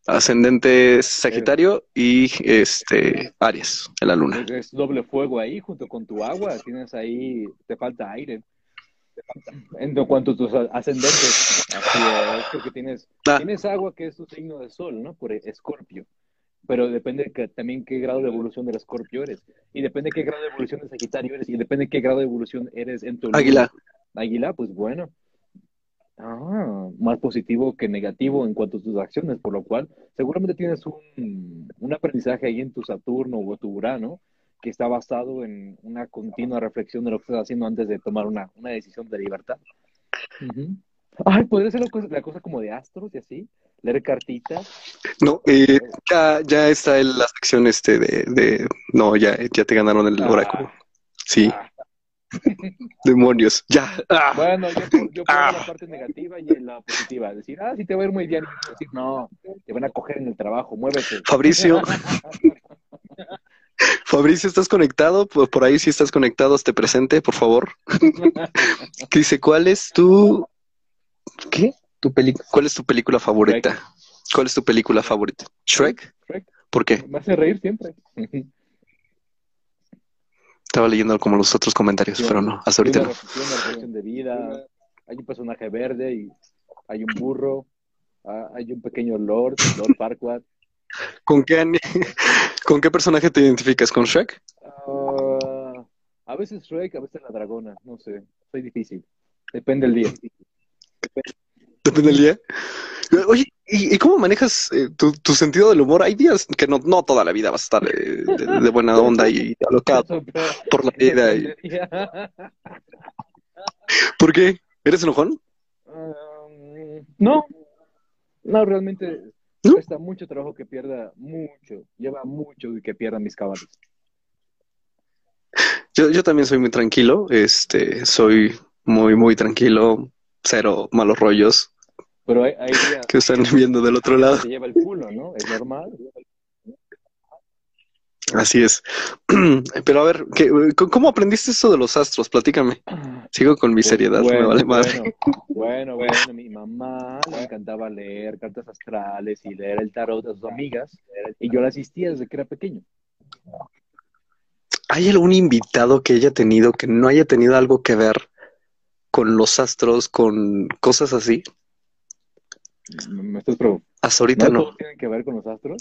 ascendente Sagitario y este Aries, en la luna. Es doble fuego ahí junto con tu agua. Tienes ahí, te falta aire. En cuanto a tus ascendentes, es, porque tienes, Ah. tienes agua que es tu signo de sol, ¿no? Por Escorpio. Pero depende que, también qué grado de evolución del Escorpio eres. Y depende qué grado de evolución de Sagitario eres. Y depende qué grado de evolución eres en tu. Águila. Águila, pues bueno. Ah, más positivo que negativo en cuanto a tus acciones, por lo cual seguramente tienes un, un aprendizaje ahí en tu Saturno o tu Urano que está basado en una continua reflexión de lo que estás haciendo antes de tomar una, una decisión de libertad. Ay, podría ser la cosa, la cosa como de astros y así, leer cartitas. No, eh, ya, ya está en la sección este de, de... No, ya, ya te ganaron el Ah. oráculo. Sí, Ah, *laughs* demonios. Ya. Ah. Bueno, yo, yo pongo Ah. la parte negativa y la positiva. Decir, ah, sí te va a ir muy bien. Decir, no, te van a coger en el trabajo, muévete. Fabricio, *laughs* Fabricio, ¿estás conectado? Por, por ahí si estás conectado, esté presente, por favor. *laughs* Que dice, ¿cuál es tu... ¿Qué? Tu peli... ¿Cuál es tu película favorita? ¿Cuál es tu película favorita? ¿Shrek? Shrek. ¿Por qué? Me hace reír siempre. *laughs* Estaba leyendo como los otros comentarios, Sí, pero no, hasta ahorita no. de vida. Hay un personaje verde y hay un burro. ah, hay un pequeño Lord, Lord *laughs* Farquaad. ¿Con qué, *laughs* ¿Con qué personaje te identificas? ¿Con Shrek? Ah, a veces Shrek, a veces la dragona. No sé, soy difícil. Depende del día. Depende del día. Oye, ¿y, cómo manejas eh, tu, tu sentido del humor? Hay días que no, no toda la vida vas a estar eh, de, de buena *laughs* onda y alocado por la vida. y- depende. ¿Por qué? ¿Eres enojón? *laughs* Um, no, no, realmente ¿No? cuesta mucho trabajo que pierda mucho, lleva mucho y que pierda mis caballos. Yo, yo también soy muy tranquilo, este, soy muy, muy tranquilo, cero malos rollos Pero hay, hay días que están viendo del otro lado. te lleva el culo, ¿no? Es normal. Así es. *clears throat* Pero a ver, ¿qué- ¿cómo aprendiste esto de los astros? Platícame. Sigo con mi seriedad, me Bueno, vale madre. Bueno, bueno, bueno, mi mamá le encantaba leer cartas astrales y leer el tarot a sus amigas y yo la asistía desde que era pequeño. ¿Hay algún invitado que haya tenido que no haya tenido algo que ver con los astros, con cosas así? ¿Me me estás preguntando? Hasta ahorita ¿No tienen que ver con los astros?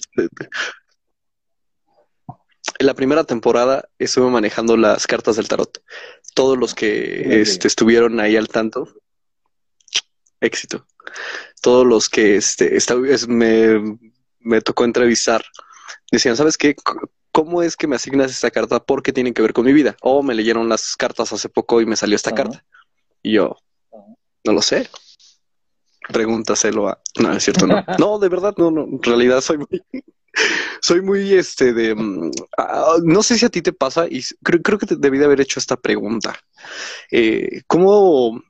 En la primera temporada estuve manejando las cartas del tarot. Todos los que este, estuvieron ahí al tanto, éxito. Todos los que este, esta- es- me, me tocó entrevistar decían, ¿sabes qué? ¿Cómo es que me asignas esta carta? Porque tienen que ver con mi vida. O me leyeron las cartas hace poco y me salió esta carta. Y yo, no lo sé. Pregúntaselo a... No, es cierto, no. *laughs* No, de verdad, no, no. En realidad soy muy... Soy muy, este, de... mm, ah, no sé si a ti te pasa y creo, creo que te debí de haber hecho esta pregunta. Eh, ¿Cómo...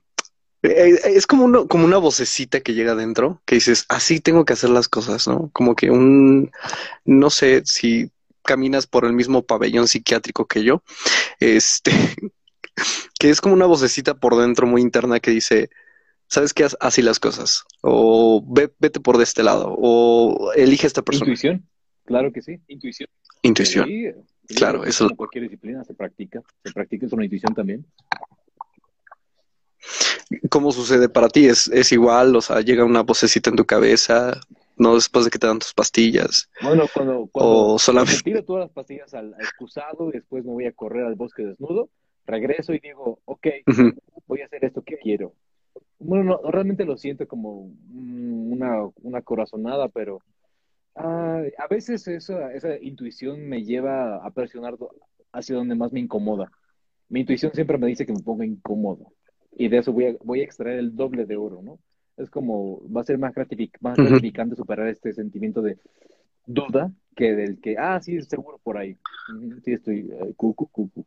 eh, es como, uno- como una vocecita que llega adentro que dices, así tengo que hacer las cosas, ¿no? Como que un... No sé si caminas por el mismo pabellón psiquiátrico que yo, este... *laughs* que es como una vocecita por dentro muy interna que dice, ¿sabes qué? Así las cosas. O ve- vete por de este lado. O elige esta persona. Claro que sí. Intuición. Intuición. Sí, sí, Claro, es eso- como cualquier disciplina se practica. Se practica es una intuición también. ¿Cómo sucede para ti? ¿Es, es igual? O sea, llega una vocecita en tu cabeza, no después de que te dan tus pastillas. Bueno, cuando, cuando, O cuando solamente... tiro todas las pastillas al, al excusado y después me voy a correr al bosque desnudo, regreso y digo, ok, voy a hacer esto que quiero. Bueno, no, realmente lo siento como una, una corazonada, pero ah, a veces esa, esa intuición me lleva a presionar hacia donde más me incomoda. Mi intuición siempre me dice que me ponga incómodo y de eso voy a, voy a extraer el doble de oro, ¿no? Es como, va a ser más, gratific- más Ujú. gratificante superar este sentimiento de duda que del que, ah, sí, seguro por ahí. Sí, estoy, cu, cu, cu, cu.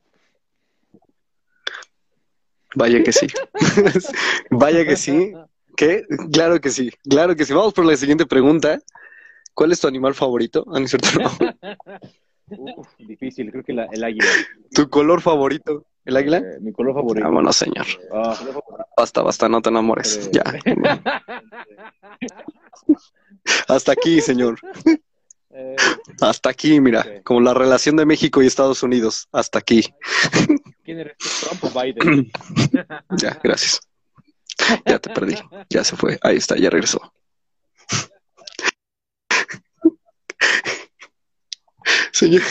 Vaya que sí. *laughs* Vaya que sí. ¿Qué? Claro que sí. Claro que sí. Vamos por la siguiente pregunta. ¿Cuál es tu animal favorito? Ah, no es cierto, no. *laughs* Uf, difícil, creo que la- el águila. ¿Tu color favorito? ¿El águila? Eh, mi color favorito. Vámonos, señor. Ah, Basta, basta, no te enamores. eh, Ya. *laughs* Hasta aquí, señor. eh, Hasta aquí, mira. Como la relación de México y Estados Unidos. Hasta aquí. ¿Quién eres Trump o Biden? *laughs* Ya, gracias. Ya te perdí. Ya se fue. Ahí está, ya regresó. Señor,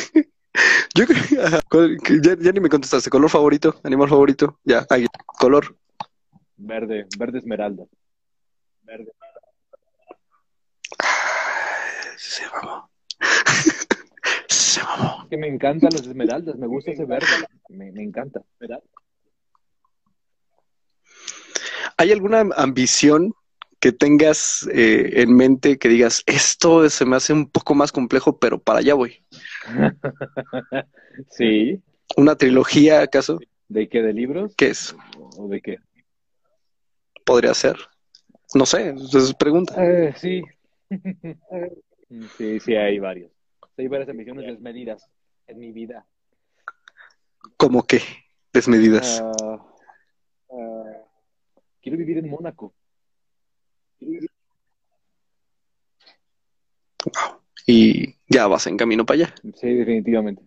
yo creo que ajá, ¿cuál- que ya, ya ni me contestaste. ¿Color favorito? ¿Animal favorito? Ya, ahí. ¿Color? Verde, verde esmeralda. Verde. Se mamó. Se mamó. Que me encantan las esmeraldas, me gusta ese verde. Me, me encanta. ¿Hay alguna ambición que tengas eh, en mente que digas, esto se me hace un poco más complejo, pero para allá voy? *laughs* Sí. ¿Una trilogía acaso? ¿De qué? ¿De libros? ¿Qué es? ¿O de qué? Podría ser. No sé, es pregunta. Eh, sí. *laughs* Sí, sí, hay varios. Hay varias ambiciones desmedidas en mi vida. ¿Cómo qué? Desmedidas. Ah, ah, quiero vivir en Mónaco. Wow. Y ya vas en camino para allá. Sí, definitivamente.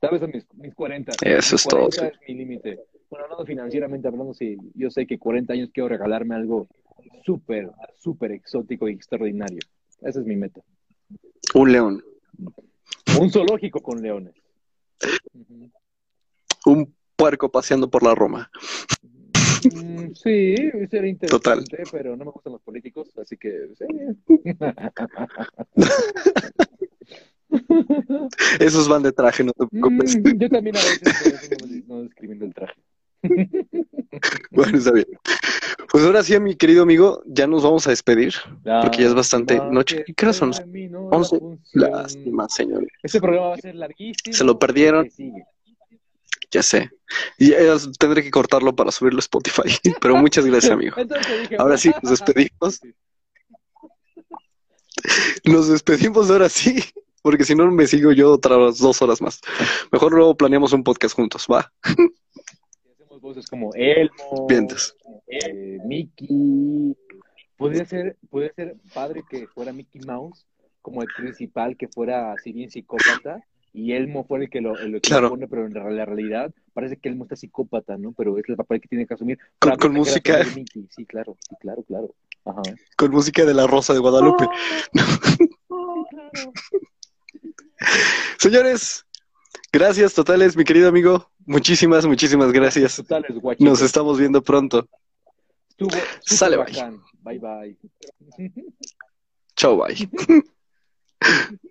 Sabes, a mis, mis 40. Eso mis es todo, 40 es mi límite. Bueno, hablando financieramente, hablando, sí, yo sé que 40 años quiero regalarme algo súper, súper exótico y extraordinario. Esa es mi meta. Un león. Un zoológico con leones. Un puerco paseando por la Roma. Mm, sí, sería interesante, Total. pero no me gustan los políticos, así que sí. *laughs* Esos van de traje, no te preocupes. Mm, yo también a veces no, no discrimino el traje. *laughs* Bueno, está bien. Pues ahora sí, mi querido amigo, ya nos vamos a despedir. Porque ya es bastante noche. ¿Qué horas son? la Once. Lástima, señores. Este programa va a ser larguísimo. Se lo perdieron. Ya sé. Y eh, tendré que cortarlo para subirlo a Spotify. *laughs* Pero muchas gracias, amigo. Dije, Ahora sí, nos despedimos. Nos despedimos ahora sí. Porque si no, me sigo yo otras dos horas más. Mejor luego planeamos un podcast juntos, ¿va? Hacemos voces como Elmo, Vientos. eh, Mickey. Podría ser, podría ser padre que fuera Mickey Mouse como el principal, que fuera así bien psicópata, y Elmo fuera el que lo, el que Claro. lo pone, pero en la realidad parece que Elmo está psicópata, ¿no? Pero es el papel que tiene que asumir. Con- con música. Sí, claro, sí, claro, claro. Ajá. Con música de la Rosa de Guadalupe. Oh, claro. *laughs* Señores, gracias totales, mi querido amigo. Muchísimas, muchísimas gracias. Totales, guachitos. Nos estamos viendo pronto. Estuvo Sale, bye. bacán. Bye, bye. Chao, bye. *laughs*